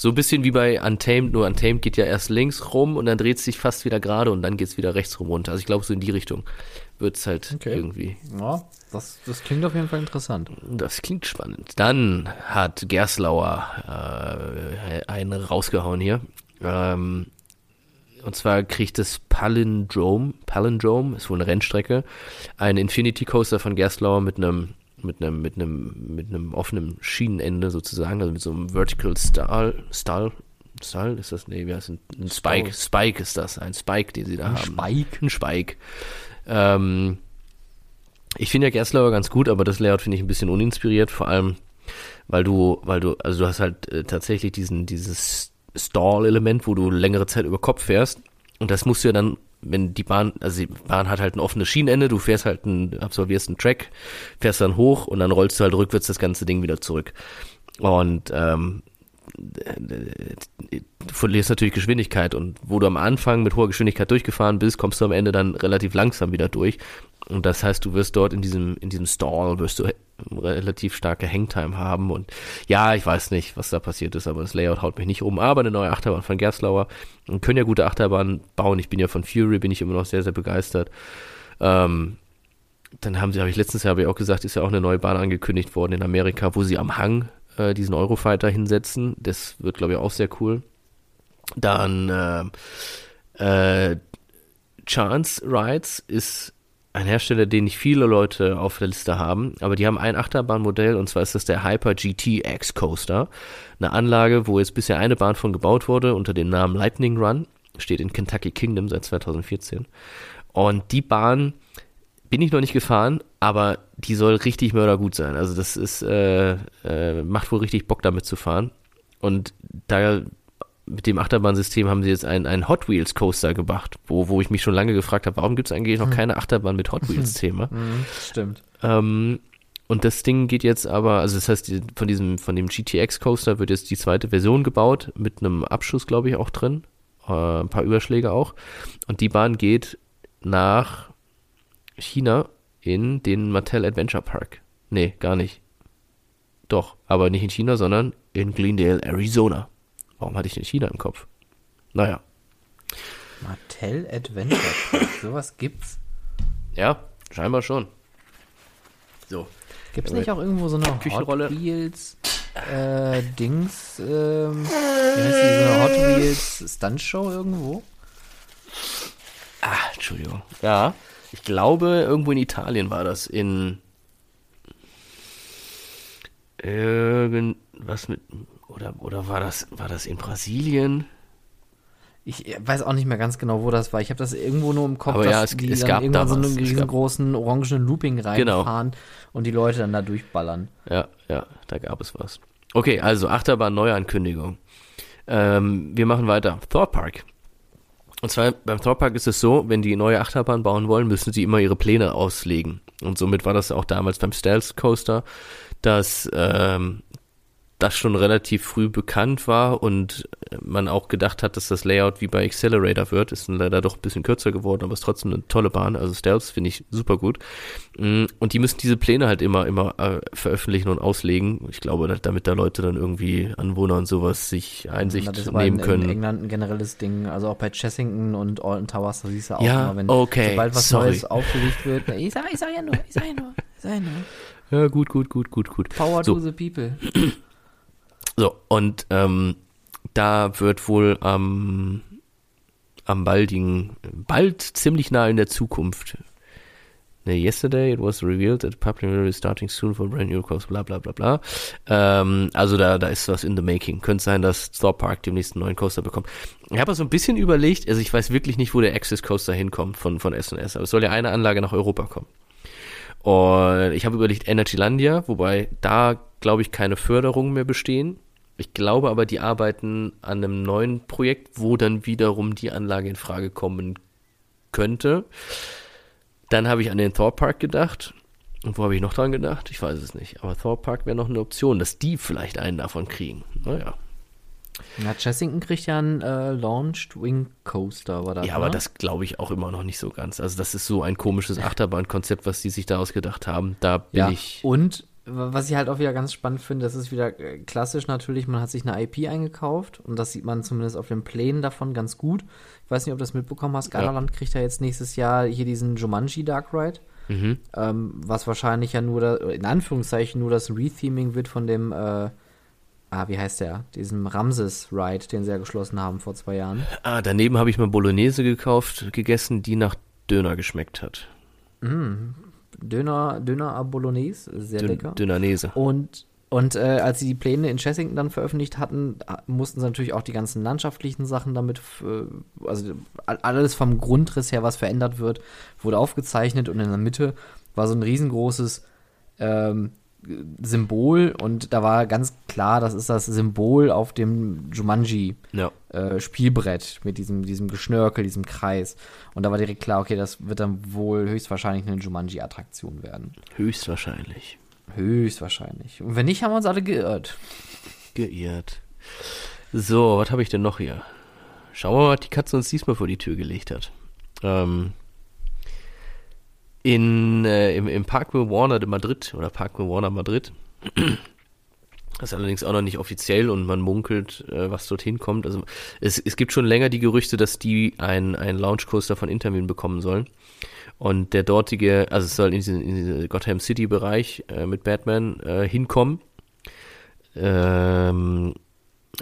So ein bisschen wie bei Untamed, nur Untamed geht ja erst links rum und dann dreht es sich fast wieder gerade und dann geht es wieder rechts rum runter. Also ich glaube, so in die Richtung wird es halt Okay. irgendwie. Ja, das, das klingt auf jeden Fall interessant. Das klingt spannend. Dann hat Gerslauer äh, einen rausgehauen hier. Ähm, und zwar kriegt das Palindrome, Palindrome ist wohl eine Rennstrecke, ein Infinity Coaster von Gerstlauer mit einem mit einem mit einem mit einem offenen Schienenende sozusagen, also mit so einem Vertical Stall Stall Stall ist das nee, wie heißt ein, ein Spike Spike ist das, ein Spike, den sie da haben. Spike? Ein Spike. Ähm, ich finde ja Gerslauer ganz gut, aber das Layout finde ich ein bisschen uninspiriert, vor allem weil du, weil du, also du hast halt äh, tatsächlich diesen, dieses Stall-Element, wo du längere Zeit über Kopf fährst und das musst du ja dann, wenn die Bahn, also die Bahn hat halt ein offenes Schienenende, du fährst halt ein, absolvierst einen Track, fährst dann hoch und dann rollst du halt rückwärts das ganze Ding wieder zurück. Und ähm, du verlierst natürlich Geschwindigkeit und wo du am Anfang mit hoher Geschwindigkeit durchgefahren bist, kommst du am Ende dann relativ langsam wieder durch. Und das heißt, du wirst dort in diesem, in diesem Stall wirst du relativ starke Hangtime haben. Und ja, ich weiß nicht, was da passiert ist, aber das Layout haut mich nicht um. Aber eine neue Achterbahn von Gerstlauer. Und können ja gute Achterbahnen bauen. Ich bin ja von Fury, bin ich immer noch sehr, sehr begeistert. Ähm, dann haben sie, habe ich letztens ich auch gesagt, ist ja auch eine neue Bahn angekündigt worden in Amerika, wo sie am Hang äh, diesen Eurofighter hinsetzen. Das wird, glaube ich, auch sehr cool. Dann äh, äh, Chance Rides ist ein Hersteller, den nicht viele Leute auf der Liste haben, aber die haben ein Achterbahnmodell und zwar ist das der Hyper GT X Coaster. Eine Anlage, wo jetzt bisher eine Bahn von gebaut wurde unter dem Namen Lightning Run. Steht in Kentucky Kingdom seit 2014. Und die Bahn bin ich noch nicht gefahren, aber die soll richtig mördergut sein. Also das ist, äh, äh, macht wohl richtig Bock damit zu fahren. Und da mit dem Achterbahnsystem haben sie jetzt einen, einen Hot Wheels Coaster gemacht, wo, wo ich mich schon lange gefragt habe, warum gibt es eigentlich noch keine Achterbahn mit Hot Wheels (laughs) Thema? Mhm, stimmt. Ähm, und das Ding geht jetzt aber, also das heißt, von diesem, von dem GTX Coaster wird jetzt die zweite Version gebaut, mit einem Abschuss, glaube ich, auch drin. Äh, ein paar Überschläge auch. Und die Bahn geht nach China in den Mattel Adventure Park. Nee, gar nicht. Doch, aber nicht in China, sondern in Glendale, Arizona. Warum hatte ich denn China im Kopf? Naja, Mattel Adventure Park. (laughs) Sowas gibt's. ja, scheinbar schon. So. Gibt's nicht auch irgendwo so eine Küchenrolle. Hot Wheels äh, Dings, ähm, wie heißt die, so eine Hot Wheels Stuntshow irgendwo? Ah, Entschuldigung. Ja, ich glaube, irgendwo in Italien war das. In irgendwas mit oder oder war das war das in Brasilien? Ich weiß auch nicht mehr ganz genau, wo das war. Ich habe das irgendwo nur im Kopf, Aber dass ja, es- die es dann gab irgendwann da so einen riesengroßen orangenen Looping Genau. reinfahren und die Leute dann da durchballern. Ja, ja, da gab es was. Okay, also Achterbahn Neuankündigung. Ähm, wir machen weiter. Thor Park. Und zwar beim Thor Park ist es so, wenn die neue Achterbahn bauen wollen, müssen sie immer ihre Pläne auslegen. Und somit war das auch damals beim Stealth Coaster, dass ähm, das schon relativ früh bekannt war und man auch gedacht hat, dass das Layout wie bei Accelerator wird. Ist dann leider doch ein bisschen kürzer geworden, aber ist trotzdem eine tolle Bahn. Also Stealth finde ich super gut. Mm, Und die müssen diese Pläne halt immer, immer äh, veröffentlichen und auslegen. Ich glaube, da- damit da Leute dann irgendwie Anwohner und sowas sich Einsicht das nehmen in, können. in England ein generelles Ding. Also auch bei Chessington und Alton Towers, da siehst du auch Ja, immer, wenn okay, sobald was sorry. Neues aufgelegt wird. Ich sag, ich sag ja nur, ich sag ja nur, ich sag ja nur. Ja, gut, gut, gut, gut, gut. Power So. to the people. (clears throat) So, und ähm, da wird wohl am, am baldigen, bald ziemlich nah in der Zukunft. Ne, yesterday it was revealed that public is starting soon for brand new course, bla bla bla bla. Ähm, also da, da ist was in the making. Könnte sein, dass Thor Park demnächst einen neuen Coaster bekommt. Ich habe so ein bisschen überlegt, also ich weiß wirklich nicht, wo der Access Coaster hinkommt von, von S&S, aber es soll ja eine Anlage nach Europa kommen. Und ich habe überlegt Energylandia, wobei da, glaube ich, keine Förderungen mehr bestehen. Ich glaube aber, die arbeiten an einem neuen Projekt, wo dann wiederum die Anlage in Frage kommen könnte. Dann habe ich an den Thor Park gedacht. Und wo habe ich noch dran gedacht? Ich weiß es nicht. Aber Thor Park wäre noch eine Option, dass die vielleicht einen davon kriegen. Naja. Ja, Chessington kriegt ja einen äh, Launched Wing Coaster, war das, Ja, aber ne? das glaube ich auch immer noch nicht so ganz. Also das ist so ein komisches Achterbahnkonzept, was die sich da ausgedacht haben. Da bin ja. ich. Und was ich halt auch wieder ganz spannend finde, das ist wieder äh, klassisch natürlich, man hat sich eine IP eingekauft und das sieht man zumindest auf den Plänen davon ganz gut. Ich weiß nicht, ob du das mitbekommen hast, Galaland kriegt ja jetzt nächstes Jahr hier diesen Jumanji Dark Ride, Mhm. ähm, was wahrscheinlich ja nur, da, in Anführungszeichen, nur das Retheming wird von dem, äh, ah, wie heißt der, diesem Ramses Ride, den sie ja geschlossen haben vor zwei Jahren. Ah, daneben habe ich mal Bolognese gekauft, gegessen, die nach Döner geschmeckt hat. Döner, Döner à Bolognese, sehr Dön lecker. Dönernese. Und, und äh, als sie die Pläne in Chessington dann veröffentlicht hatten, ha- mussten sie natürlich auch die ganzen landschaftlichen Sachen damit, äh, also all- alles vom Grundriss her, was verändert wird, wurde aufgezeichnet und in der Mitte war so ein riesengroßes ähm, Symbol und da war ganz klar, das ist das Symbol auf dem Jumanji Ja. äh, Spielbrett mit diesem, diesem Geschnörkel, diesem Kreis. Und da war direkt klar, okay, das wird dann wohl höchstwahrscheinlich eine Jumanji-Attraktion werden. Höchstwahrscheinlich. Höchstwahrscheinlich. Und wenn nicht, haben wir uns alle geirrt. Geirrt. So, was habe ich denn noch hier? Schauen wir mal, was die Katze uns diesmal vor die Tür gelegt hat. Ähm, in, äh, im, Im Parque Warner de Madrid oder Parque Warner Madrid. Das (clears throat) ist allerdings auch noch nicht offiziell und man munkelt, äh, was dorthin kommt. Also es, es gibt schon länger die Gerüchte, dass die ein, ein Launchcoaster von Intermin bekommen sollen. Und der dortige, also es soll in diesen, in diesen Gotham City-Bereich äh, mit Batman äh, hinkommen. Ähm,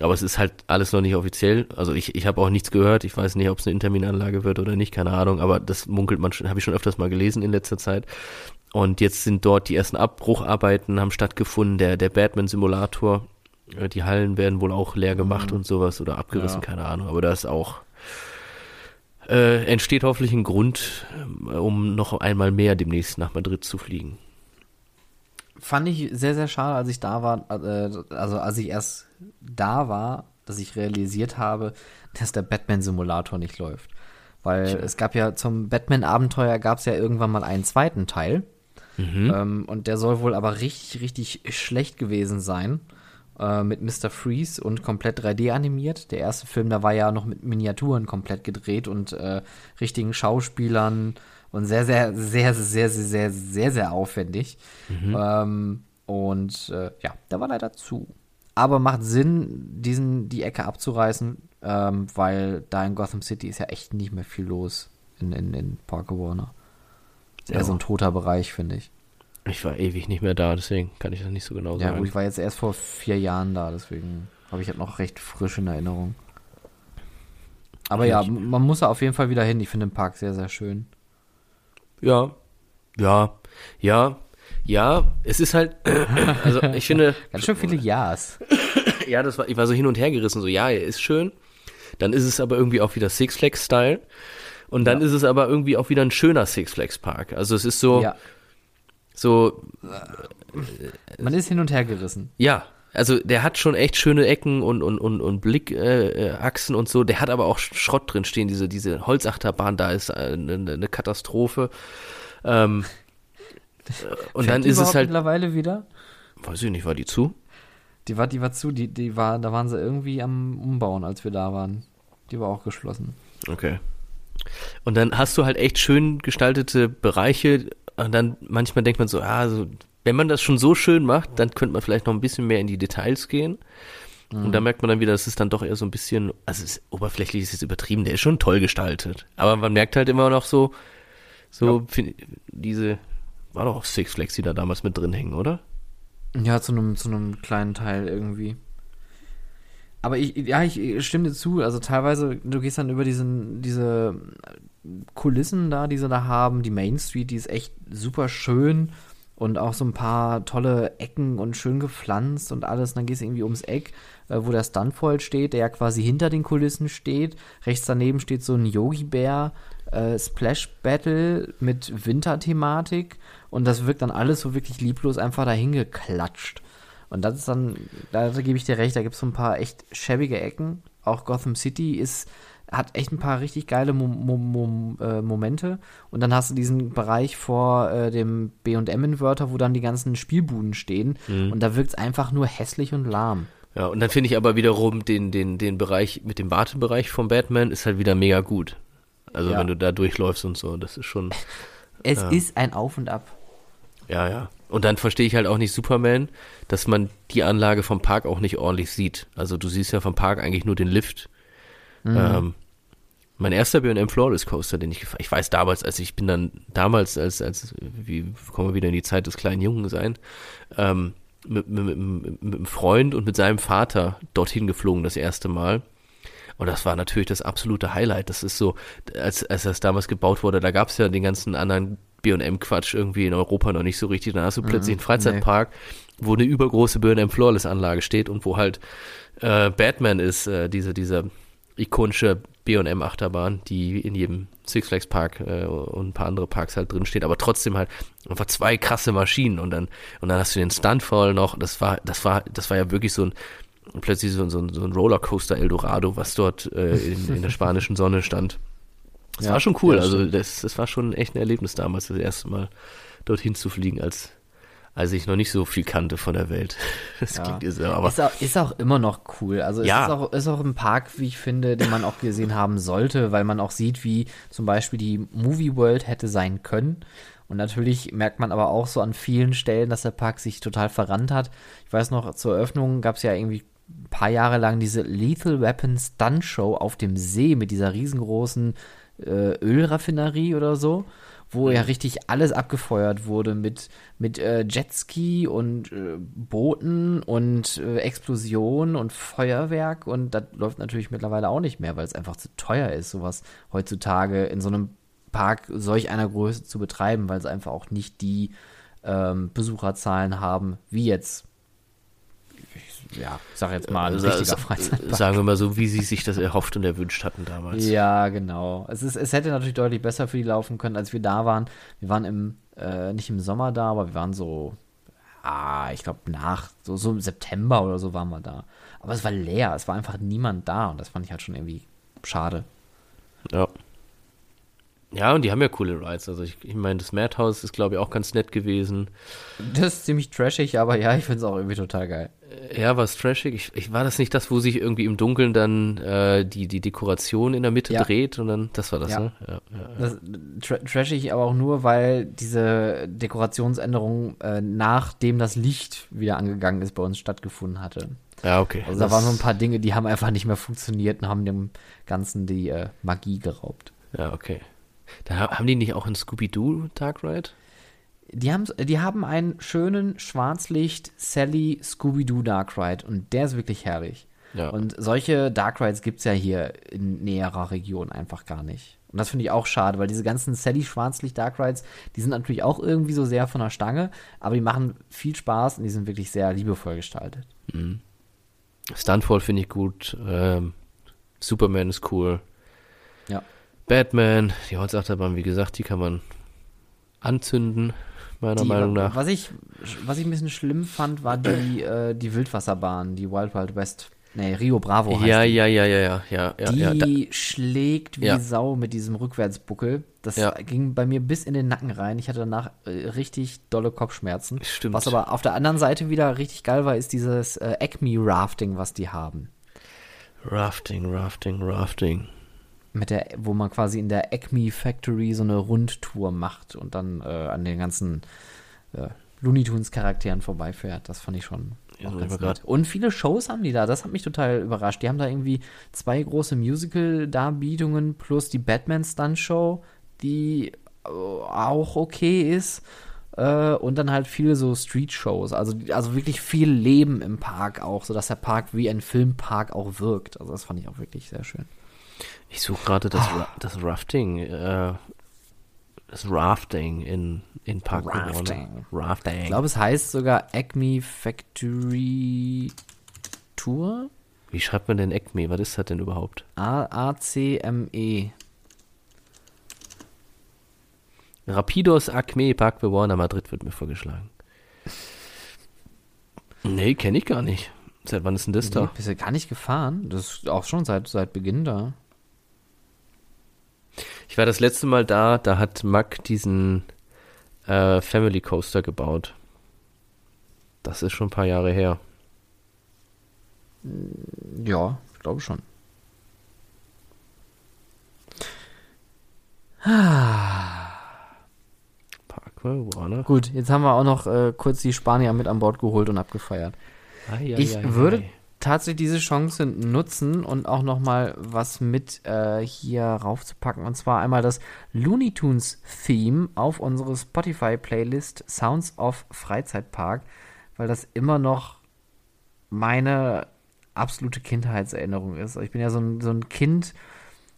aber es ist halt alles noch nicht offiziell. Also ich, ich habe auch nichts gehört. Ich weiß nicht, ob es eine Interminanlage wird oder nicht, keine Ahnung. Aber das munkelt man schon, habe ich schon öfters mal gelesen in letzter Zeit. Und jetzt sind dort die ersten Abbrucharbeiten haben stattgefunden. Der, der Batman-Simulator, äh, die Hallen werden wohl auch leer gemacht und sowas oder abgerissen, Ja. keine Ahnung. Aber da ist auch äh, entsteht hoffentlich ein Grund, ähm, um noch einmal mehr demnächst nach Madrid zu fliegen. Fand ich sehr, sehr schade, als ich da war, äh, also als ich erst da war, dass ich realisiert habe, dass der Batman-Simulator nicht läuft. Weil es gab ja zum Batman-Abenteuer gab es ja irgendwann mal einen zweiten Teil. Ähm, und der soll wohl aber richtig, richtig schlecht gewesen sein. Äh, mit Mr. Freeze und komplett 3D animiert. Der erste Film, da war ja noch mit Miniaturen komplett gedreht und äh, richtigen Schauspielern und sehr, sehr, sehr, sehr, sehr, sehr, sehr, sehr aufwendig. Ähm, und äh, ja, der war leider zu. Aber macht Sinn, diesen, die Ecke abzureißen, ähm, weil da in Gotham City ist ja echt nicht mehr viel los in, in, in Parker Warner. Ist eher Ja. so ein toter Bereich, finde ich. Ich war ewig nicht mehr da, deswegen kann ich das nicht so genau Ja, sagen. gut, ich war jetzt erst vor vier Jahren da, deswegen habe ich das noch recht frisch in Erinnerung. Aber ja, man muss da auf jeden Fall wieder hin. Ich finde den Park sehr, sehr schön. Ja, ja, ja, ja. Es ist halt, (clears throat) also ich finde, (laughs) Ganz schön viele Ja's. (clears throat) ja, das war, ich war so hin und her gerissen, so ja, er ist schön. Dann ist es aber irgendwie auch wieder Six Flags Style. Und dann ist es aber irgendwie auch wieder ein schöner Six Flags Park. Also es ist so, Ja, so, man ist hin und her gerissen. ja. Also der hat schon echt schöne Ecken und und und und Blickachsen äh, Achsen und so. Der hat aber auch Schrott drin stehen. Diese diese Holzachterbahn da ist äh, eine, eine Katastrophe. Ähm, äh, (laughs) und dann ist es halt, mittlerweile wieder. weiß ich nicht, war die zu? Die war, die war zu, die, die war, da waren sie irgendwie am Umbauen, als wir da waren. Die war auch geschlossen. Okay. Und dann hast du halt echt schön gestaltete Bereiche. Und dann manchmal denkt man so, ah, also, wenn man das schon so schön macht, dann könnte man vielleicht noch ein bisschen mehr in die Details gehen. Und da merkt man dann wieder, das ist dann doch eher so ein bisschen, also es ist, oberflächlich ist es übertrieben, der ist schon toll gestaltet. Aber man merkt halt immer noch so, so fin- diese, war doch auch Six Flags, die da damals mit drin hängen, oder? Ja, zu einem, zu einem kleinen Teil irgendwie. Aber ich, ja, ich, ich stimme dir zu. Also teilweise, du gehst dann über diesen, diese Kulissen da, die sie da haben. Die Main Street, die ist echt super schön. Und auch so ein paar tolle Ecken und schön gepflanzt und alles. Und dann gehst du irgendwie ums Eck, äh, wo der Stuntvoll steht, der ja quasi hinter den Kulissen steht. Rechts daneben steht so ein Yogi-Bär. Äh, Splash Battle mit Winterthematik und das wirkt dann alles so wirklich lieblos einfach dahin geklatscht. Und das ist dann, da, da gebe ich dir recht, da gibt es so ein paar echt schäbige Ecken. Auch Gotham City ist hat echt ein paar richtig geile Mo Mo Mo äh, Momente. Und dann hast du diesen Bereich vor äh, dem BM-Inverter, wo dann die ganzen Spielbuden stehen. Mhm. Und da wirkt es einfach nur hässlich und lahm. Ja, und dann finde ich aber wiederum den, den, den Bereich mit dem Wartebereich vom Batman ist halt wieder mega gut. Also Ja. wenn du da durchläufst und so, das ist schon, (laughs) Es Ja. ist ein Auf und Ab. ja, ja. Und dann verstehe ich halt auch nicht Superman, dass man die Anlage vom Park auch nicht ordentlich sieht. Also du siehst ja vom Park eigentlich nur den Lift. Mhm. Ähm, mein erster B&M Flawless Coaster, den ich gefahren, ich weiß damals, als ich bin dann damals, als, als, wie kommen wir wieder in die Zeit des kleinen Jungen sein, ähm, mit, mit, mit, mit, einem Freund und mit seinem Vater dorthin geflogen das erste Mal. Und das war natürlich das absolute Highlight. Das ist so, als, als das damals gebaut wurde, da gab es ja den ganzen anderen B&M-Quatsch irgendwie in Europa noch nicht so richtig. Dann hast du plötzlich einen Freizeitpark, wo eine übergroße B&M Flawless-Anlage steht und wo halt äh, Batman ist, äh, diese, diese ikonische B&M-Achterbahn, die in jedem Six Flags Park äh, und ein paar andere Parks halt drin steht, aber trotzdem halt einfach zwei krasse Maschinen und dann und dann hast du den Stuntfall noch, das war das war das war ja wirklich so ein plötzlich so, ein- so, ein- so ein Rollercoaster Eldorado, was dort äh, in, in der spanischen Sonne stand. Das Ja, war schon cool, ja, das also das, das war schon echt ein Erlebnis damals, das erste Mal dorthin zu fliegen, als als ich noch nicht so viel kannte von der Welt. (laughs) Das Ja. klingt irre, aber ist, auch, ist auch immer noch cool. Also es Ja. ist, auch, ist auch ein Park, wie ich finde, den man auch gesehen haben sollte, weil man auch sieht, wie zum Beispiel die Movie World hätte sein können. Und natürlich merkt man aber auch so an vielen Stellen, dass der Park sich total verrannt hat. Ich weiß noch, zur Eröffnung gab es ja irgendwie ein paar Jahre lang diese Lethal Weapon Stunt Show auf dem See mit dieser riesengroßen äh, Ölraffinerie oder so, wo ja richtig alles abgefeuert wurde mit, mit äh, Jetski und äh, Booten und äh, Explosionen und Feuerwerk. Und das läuft natürlich mittlerweile auch nicht mehr, weil es einfach zu teuer ist, sowas heutzutage in so einem Park solch einer Größe zu betreiben, weil sie einfach auch nicht die ähm, Besucherzahlen haben, wie jetzt, ja, ich sag jetzt mal, ein Sa- richtiger sa- Freizeitpark. sagen wir mal so, wie sie sich das erhofft und erwünscht hatten damals. Ja, genau. Es, ist, es hätte natürlich deutlich besser für die laufen können, als wir da waren. Wir waren im, äh, nicht im Sommer da, aber wir waren so, ah, ich glaube nach, so, so im September oder so waren wir da. Aber es war leer, es war einfach niemand da und das fand ich halt schon irgendwie schade. Ja. Ja, und die haben ja coole Rides. Also ich, ich meine, das Madhouse ist, glaube ich, auch ganz nett gewesen. Das ist ziemlich trashig, aber ja, ich finde es auch irgendwie total geil. Äh, Ja, war es trashig. Ich, ich, war das nicht das, wo sich irgendwie im Dunkeln dann äh, die, die Dekoration in der Mitte Ja. dreht und dann, das war das, Ja. ne? Ja. Das, tra trashig aber auch nur, weil diese Dekorationsänderung äh, nachdem das Licht wieder angegangen ist, bei uns stattgefunden hatte. ja okay. Also da Das- waren so ein paar Dinge, die haben einfach nicht mehr funktioniert und haben dem Ganzen die äh, Magie geraubt. Ja, okay. Da ha- haben die nicht auch einen Scooby-Doo Dark Ride? Die haben, die haben einen schönen Schwarzlicht Sally Scooby-Doo Dark Ride und der ist wirklich herrlich. Ja. Und solche Dark Rides gibt es ja hier in näherer Region einfach gar nicht. Und das finde ich auch schade, weil diese ganzen Sally Schwarzlicht Dark Rides, die sind natürlich auch irgendwie so sehr von der Stange, aber die machen viel Spaß und die sind wirklich sehr liebevoll gestaltet. Stuntfall finde ich gut. Ähm, Superman ist cool. Ja. Batman, die Holzachterbahn, wie gesagt, die kann man anzünden, meiner Die, Meinung nach. Was ich, was ich ein bisschen schlimm fand, war die, (clears throat) äh, die Wildwasserbahn, die Wild Wild West. Nee, Rio Bravo heißt Ja, die. ja, ja, ja, ja, ja, ja, die ja. Da, schlägt wie Ja. Sau mit diesem Rückwärtsbuckel. Das Ja. ging bei mir bis in den Nacken rein. Ich hatte danach äh, richtig dolle Kopfschmerzen. Stimmt. Was aber auf der anderen Seite wieder richtig geil war, ist dieses äh, Acme Rafting, was die haben. Rafting, Rafting, Rafting. Mit der, wo man quasi in der Acme Factory so eine Rundtour macht und dann äh, an den ganzen äh, Looney Tunes Charakteren vorbeifährt. Das fand ich schon Ja, auch ganz nett. Und viele Shows haben die da. Das hat mich total überrascht. Die haben da irgendwie zwei große Musical-Darbietungen plus die Batman Stunt Show, die äh, auch okay ist. Äh, und dann halt viele so Street-Shows. Also, also wirklich viel Leben im Park auch, sodass der Park wie ein Filmpark auch wirkt. Also das fand ich auch wirklich sehr schön. Ich suche gerade das, Ra das Rafting, äh, das Rafting in, in Park Rafting. Rafting. Ich glaube, es heißt sogar Acme Factory Tour. Wie schreibt man denn Acme? Was ist das denn überhaupt? A-A-C-M-E. Rapidos Acme Park Bewohner Madrid wird mir vorgeschlagen. Nee, kenne ich gar nicht. Seit wann ist denn das da? Bist du gar nicht gefahren? Das ist auch schon seit, seit Beginn da. Ich war das letzte Mal da, da hat Mack diesen äh, Family Coaster gebaut. Das ist schon ein paar Jahre her. Ja, ich glaube schon. (sighs) Parkway Warner. Gut, jetzt haben wir auch noch äh, kurz die Spanier mit an Bord geholt und abgefeiert. Ai, ai, Ich ai, würde. Tatsächlich diese Chance nutzen und auch noch mal was mit äh, hier raufzupacken. Und zwar einmal das Looney Tunes Theme auf unsere Spotify-Playlist Sounds of Freizeitpark, weil das immer noch meine absolute Kindheitserinnerung ist. Ich bin ja so ein, so ein Kind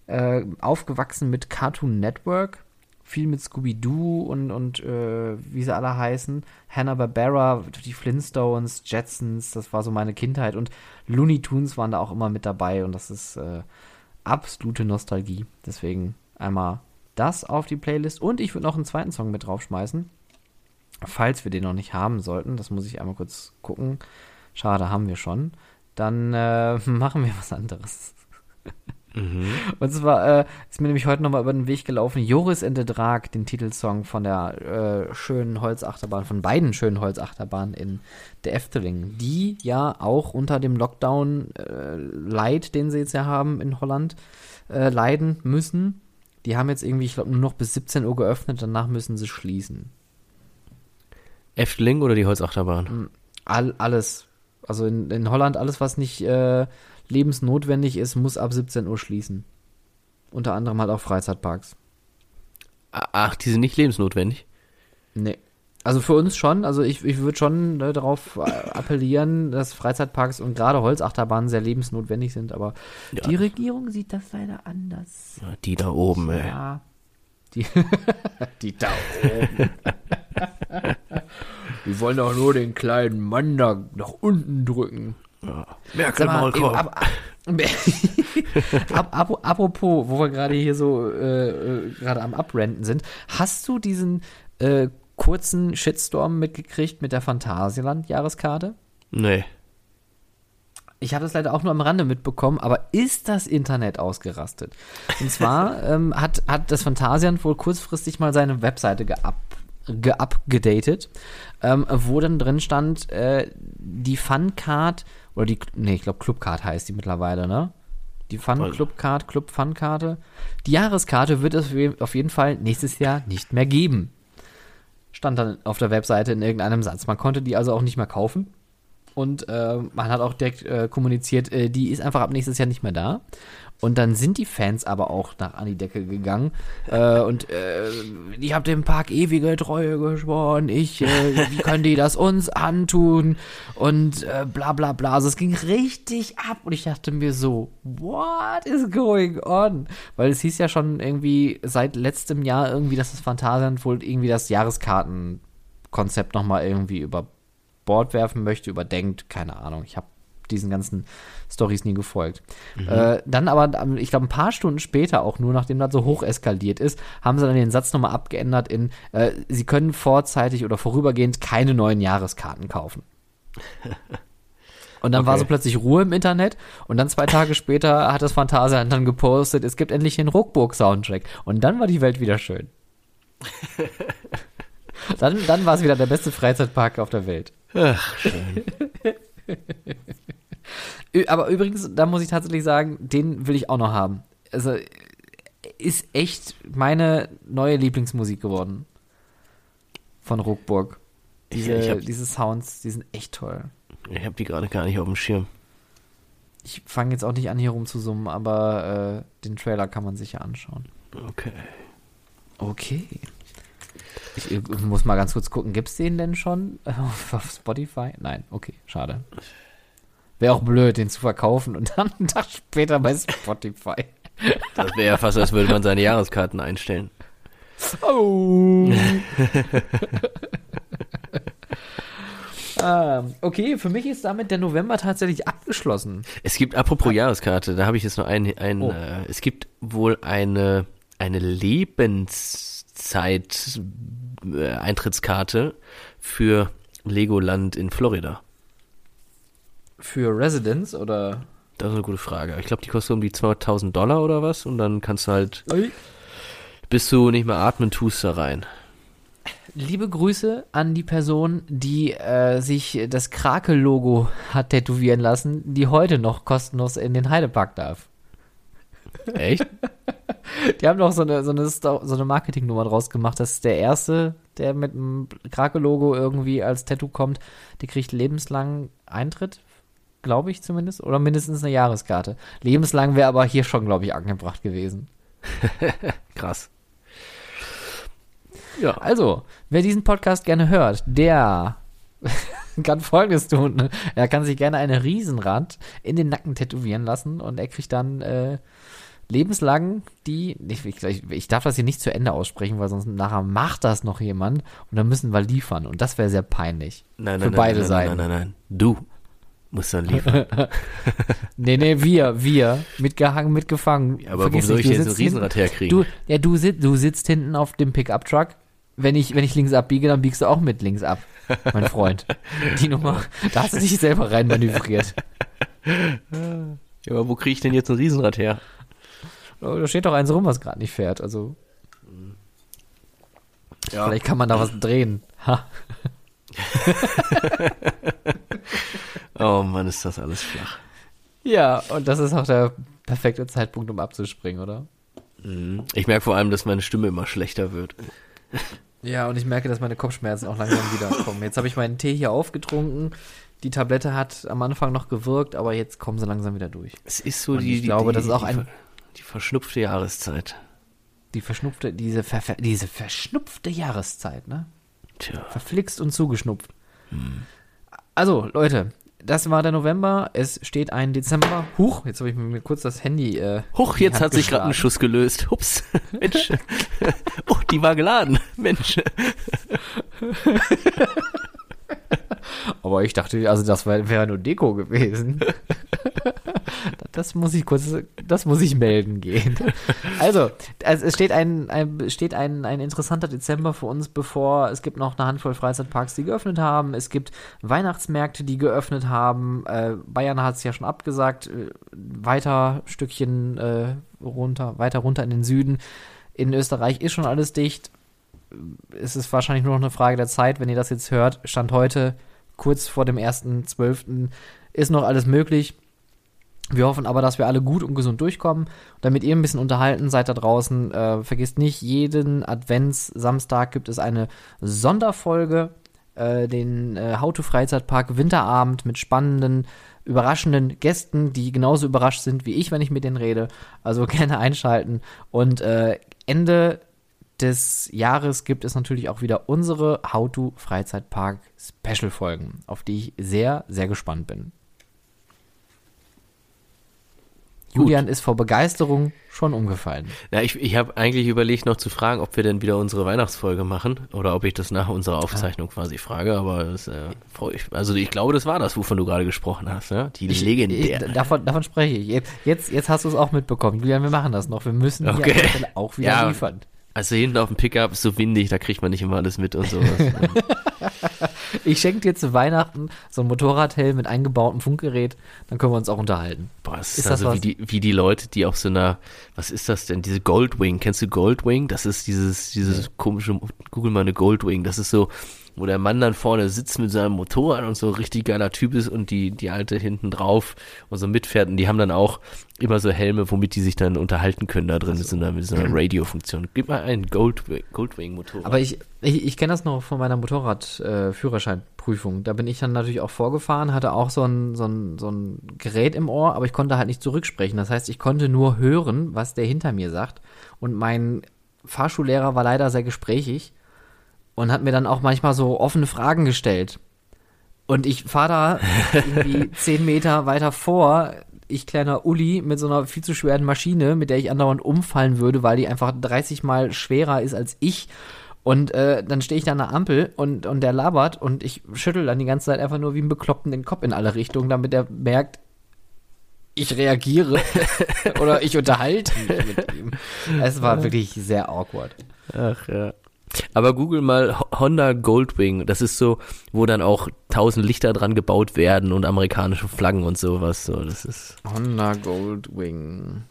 äh, aufgewachsen mit Cartoon Network, viel mit Scooby-Doo und, und äh, wie sie alle heißen. Hanna-Barbera, die Flintstones, Jetsons, das war so meine Kindheit. Und Looney Tunes waren da auch immer mit dabei und das ist äh, absolute Nostalgie. Deswegen einmal das auf die Playlist. Und ich würde noch einen zweiten Song mit draufschmeißen. Falls wir den noch nicht haben sollten, das muss ich einmal kurz gucken. Schade, haben wir schon. Dann äh, (laughs) machen wir was anderes. Und zwar äh, ist mir nämlich heute nochmal über den Weg gelaufen, Joris and the Drag, den Titelsong von der äh, schönen Holzachterbahn, von beiden schönen Holzachterbahnen in der Efteling, die ja auch unter dem Lockdown äh, Leid, den sie jetzt ja haben in Holland, äh, leiden müssen. Die haben jetzt irgendwie, ich glaube, nur noch bis 17 Uhr geöffnet, danach müssen sie schließen. Efteling oder die Holzachterbahn? All, alles. Also in, in Holland, alles, was nicht äh, lebensnotwendig ist, muss ab 17 Uhr schließen. Unter anderem halt auch Freizeitparks. Ach, die sind nicht lebensnotwendig. Nee. Also für uns schon. Also ich, ich würde schon äh, darauf äh, appellieren, dass Freizeitparks und gerade Holzachterbahnen sehr lebensnotwendig sind, aber Ja. die Regierung sieht das leider anders. Ja, Die da oben, ey. Ja. Die, (laughs) die da oben. (laughs) Die wollen doch nur den kleinen Mann da nach unten drücken. Merkel Sag mal, Maulkorb. ab, (laughs) ab, ab, apropos, wo wir gerade hier so äh, äh, gerade am Abrenten sind, hast du diesen äh, kurzen Shitstorm mitgekriegt mit der Phantasialand-Jahreskarte? Nee. Ich habe das leider auch nur am Rande mitbekommen, aber ist das Internet ausgerastet? Und zwar (laughs) ähm, hat, hat das Phantasialand wohl kurzfristig mal seine Webseite geup, geupgedatet, ähm, wo dann drin stand, äh, die Funcard, oder die, nee, ich glaube Clubcard heißt die mittlerweile, ne? Die Fun. Clubcard, Club Fun Karte. Die Jahreskarte wird es auf jeden Fall nächstes Jahr nicht mehr geben. Stand dann auf der Webseite in irgendeinem Satz. Man konnte die also auch nicht mehr kaufen. Und äh, man hat auch direkt äh, kommuniziert, äh, die ist einfach ab nächstes Jahr nicht mehr da. Und dann sind die Fans aber auch nach an die Decke gegangen. Äh, und äh, ich habe dem Park ewige Treue geschworen. Ich, äh, wie können die das uns antun? Und äh, bla bla bla. Also es ging richtig ab. Und ich dachte mir so, what is going on? Weil es hieß ja schon irgendwie seit letztem Jahr irgendwie, dass das Phantasialand wohl irgendwie das Jahreskartenkonzept nochmal irgendwie über Bord werfen möchte, überdenkt, keine Ahnung. Ich habe diesen ganzen Stories nie gefolgt. Äh, dann aber, ähm, ich glaube, ein paar Stunden später auch nur, nachdem das so hoch eskaliert ist, haben sie dann den Satz nochmal abgeändert in, äh, sie können vorzeitig oder vorübergehend keine neuen Jahreskarten kaufen. (laughs) Und dann war Okay. so plötzlich Ruhe im Internet und dann zwei Tage später hat das Phantasialand dann gepostet, es gibt endlich den Ruckburg-Soundtrack. Und dann war die Welt wieder schön. (laughs) dann dann war es wieder der beste Freizeitpark auf der Welt. Ach, schön. (laughs) Aber übrigens, da muss ich tatsächlich sagen, den will ich auch noch haben. Also ist echt meine neue Lieblingsmusik geworden. Von Ruckburg. Diese, Ich- ich hab- diese Sounds, die sind echt toll. Ich habe die gerade gar nicht auf dem Schirm. Ich fange jetzt auch nicht an, hier rumzusummen, aber äh, den Trailer kann man sich ja anschauen. Okay. Okay. Ich, äh, muss mal ganz kurz gucken, gibt's den denn schon (laughs) auf Spotify? Nein, okay, schade. Wäre auch blöd, den zu verkaufen und dann einen Tag später bei Spotify. Das wäre ja fast, als würde man seine Jahreskarten einstellen. Oh. (laughs) ähm, okay, für mich ist damit der November tatsächlich abgeschlossen. Es gibt, apropos Jahreskarte, da habe ich jetzt noch ein, ein Oh. äh, es gibt wohl eine, eine Lebenszeit äh, für Legoland in Florida. Für Residents oder. Das ist eine gute Frage. Ich glaube, die kostet um die 2000 Dollar oder was und dann kannst du halt Bis du nicht mehr atmen tust da rein. Liebe Grüße an die Person, die äh, sich das Krake-Logo hat tätowieren lassen, die heute noch kostenlos in den Heidepark darf. Echt? (laughs) Die haben doch so eine, so eine, so eine Marketingnummer draus gemacht. Das ist der erste, der mit dem Krake-Logo irgendwie als Tattoo kommt. Der kriegt lebenslang Eintritt, glaube ich zumindest. Oder mindestens eine Jahreskarte. Lebenslang wäre aber hier schon, glaube ich, angebracht gewesen. (laughs) Krass. Ja. Also, wer diesen Podcast gerne hört, der (laughs) kann folgendes tun. Er kann sich gerne eine Riesenrad in den Nacken tätowieren lassen und er kriegt dann äh, lebenslang die. Ich, ich, ich darf das hier nicht zu Ende aussprechen, weil sonst nachher macht das noch jemand und dann müssen wir liefern und das wäre sehr peinlich. Nein, Für nein, beide nein, Seiten. Nein, nein, nein, nein. Du musst dann liefern. (laughs) Nee, nee, wir, wir. Mitgehangen, mitgefangen. Aber wo Vergiss soll nicht, ich du jetzt ein hinten- Riesenrad herkriegen? Du, ja, du, sit, du sitzt hinten auf dem Pickup-Truck. Wenn ich, wenn ich links abbiege, dann biegst du auch mit links ab, mein Freund. Die Nummer, da hast du dich selber reinmanövriert. Ja, aber wo kriege ich denn jetzt ein Riesenrad her? Oh, Da steht doch eins rum, was gerade nicht fährt. Also, Ja. vielleicht kann man da was drehen. Ha. (laughs) Oh Mann, ist das alles flach. Ja, und das ist auch der perfekte Zeitpunkt, um abzuspringen, oder? Mhm. Ich merke vor allem, dass meine Stimme immer schlechter wird. Ja, und ich merke, dass meine Kopfschmerzen auch langsam wieder kommen. Jetzt habe ich meinen Tee hier aufgetrunken. Die Tablette hat am Anfang noch gewirkt, aber jetzt kommen sie langsam wieder durch. Es ist so Und die, ich die, glaube, die, das ist auch die, ein- die verschnupfte Jahreszeit. Die verschnupfte, diese, ver, diese verschnupfte Jahreszeit, ne? Tja. Verflixt und zugeschnupft. Also, Leute, das war der November. Es steht ein Dezember. Huch, jetzt habe ich mir kurz das Handy. Äh, Huch, jetzt hat sich gerade ein. Schuss gelöst. Hups. (laughs) Mensch. oh, die war geladen. Mensch. (laughs) Aber ich dachte, also das wär- wäre nur Deko gewesen. (laughs) das muss ich kurz, das muss ich melden gehen. (laughs) Also, also es steht ein, ein steht ein, ein interessanter Dezember für uns bevor. Es gibt noch eine Handvoll Freizeitparks, die geöffnet haben. Es gibt Weihnachtsmärkte, die geöffnet haben. Äh, Bayern hat es ja schon abgesagt. Äh, weiter Stückchen äh, runter, weiter runter in den Süden. In Österreich ist schon alles dicht. Es ist wahrscheinlich nur noch eine Frage der Zeit, wenn ihr das jetzt hört. Stand heute kurz vor dem 1.12. ist noch alles möglich. Wir hoffen aber, dass wir alle gut und gesund durchkommen. Damit ihr ein bisschen unterhalten seid da draußen, äh, vergisst nicht, jeden Advents-Samstag gibt es eine Sonderfolge, äh, den äh, How to Freizeitpark Winterabend mit spannenden, überraschenden Gästen, die genauso überrascht sind wie ich, wenn ich mit denen rede. Also (laughs) gerne einschalten. Und äh, Ende des Jahres gibt es natürlich auch wieder unsere How to Freizeitpark Special Folgen, auf die ich sehr, sehr gespannt bin. Julian ist vor Begeisterung schon umgefallen. Ja, ich, ich habe eigentlich überlegt noch zu fragen, ob wir denn wieder unsere Weihnachtsfolge machen oder ob ich das nach unserer Aufzeichnung quasi frage, aber das äh, ich, also ich glaube, das war das, wovon du gerade gesprochen hast, ja? Die Ich, legendäre. ich, davon, davon spreche ich. Jetzt, jetzt, hast du es auch mitbekommen. Julian, wir machen das noch. Wir müssen hier Okay. Stelle auch wieder Ja. liefern. Also hinten auf dem Pickup ist so windig, da kriegt man nicht immer alles mit und sowas. (laughs) Ich schenke dir zu Weihnachten so ein Motorradhelm mit eingebautem Funkgerät, dann können wir uns auch unterhalten. Boah, es ist, Ist das also wie was? die, wie die Leute, die auf so einer, was ist das denn, diese Goldwing, kennst du Goldwing? Das ist dieses, dieses komische, google mal eine Goldwing, das ist so, wo der Mann dann vorne sitzt mit seinem Motorrad und so ein richtig geiler Typ ist und die, die alte hinten drauf und so mitfährt und die haben dann auch immer so Helme, womit die sich dann unterhalten können da drin mit so einer, mit so einer Radiofunktion. Gib mal einen Goldwing, Goldwing Motorrad. Aber ich, ich, ich kenne das noch von meiner Motorrad-Führerscheinprüfung. da bin ich dann natürlich auch vorgefahren, hatte auch so ein, so, ein, so ein Gerät im Ohr, aber ich konnte halt nicht zurücksprechen. Das heißt, ich konnte nur hören, was der hinter mir sagt. Und mein Fahrschullehrer war leider sehr gesprächig und hat mir dann auch manchmal so offene Fragen gestellt. Und ich fahre da irgendwie (laughs) zehn Meter weiter vor, ich kleiner Uli mit so einer viel zu schweren Maschine, mit der ich andauernd umfallen würde, weil die einfach 30 mal schwerer ist als ich. Und äh, dann stehe ich da an der Ampel und, und der labert und ich schüttel dann die ganze Zeit einfach nur wie ein Bekloppten den Kopf in alle Richtungen, damit er merkt, ich reagiere (laughs) oder ich unterhalte mich mit ihm. Es war wirklich sehr awkward. Ach ja. Aber google mal Ho- Honda Goldwing. Das ist so, wo dann auch tausend Lichter dran gebaut werden und amerikanische Flaggen und sowas. So, das ist. Honda Goldwing.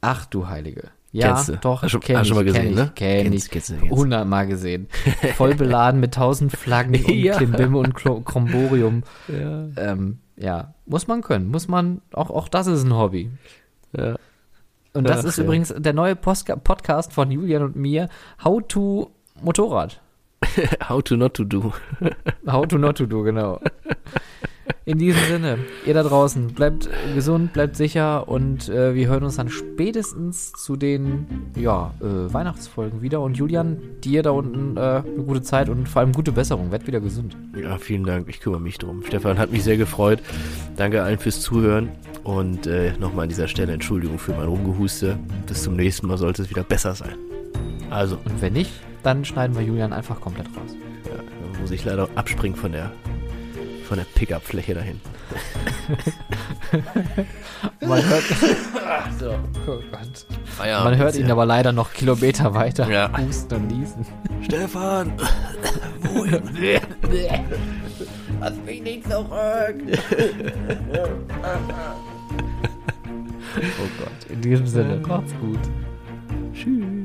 Ach du Heilige. Ja, Kennst du? doch, Hast schon- kenn schon mal ich, gesehen, kenn ne? Ich, kenn ich. du, du. Hundertmal gesehen. (laughs) Voll beladen mit tausend Flaggen und (laughs) Ja. Klimbim und Kromborium. Ja. Ähm, ja, muss man können. Muss man, auch, auch das ist ein Hobby. ja. Und das Ach, ist ja. übrigens der neue Postka Podcast von Julian und mir, How to Motorrad. (laughs) How to not to do. (laughs) How to not to do, genau. In diesem Sinne, ihr da draußen, bleibt gesund, bleibt sicher und äh, wir hören uns dann spätestens zu den ja, äh, Weihnachtsfolgen wieder. Und Julian, dir da unten äh, eine gute Zeit und vor allem gute Besserung. Werd wieder gesund. Ja, vielen Dank. Ich kümmere mich drum. Stefan hat mich sehr gefreut. Danke allen fürs Zuhören. Und äh, nochmal an dieser Stelle Entschuldigung für mein Rumgehuste. Bis zum nächsten Mal sollte es wieder besser sein. Also, Und wenn nicht, dann schneiden wir Julian einfach komplett raus. ja, dann muss ich leider abspringen von der, von der Pickup-Fläche dahin. (laughs) Man hört, (laughs) so, oh. Man hört ihn aber leider noch Kilometer weiter Ja. husten und niesen. Stefan! (laughs) Lass mich nicht zurück. (laughs) Oh Gott, in diesem äh. Sinne, macht's gut. Tschüss.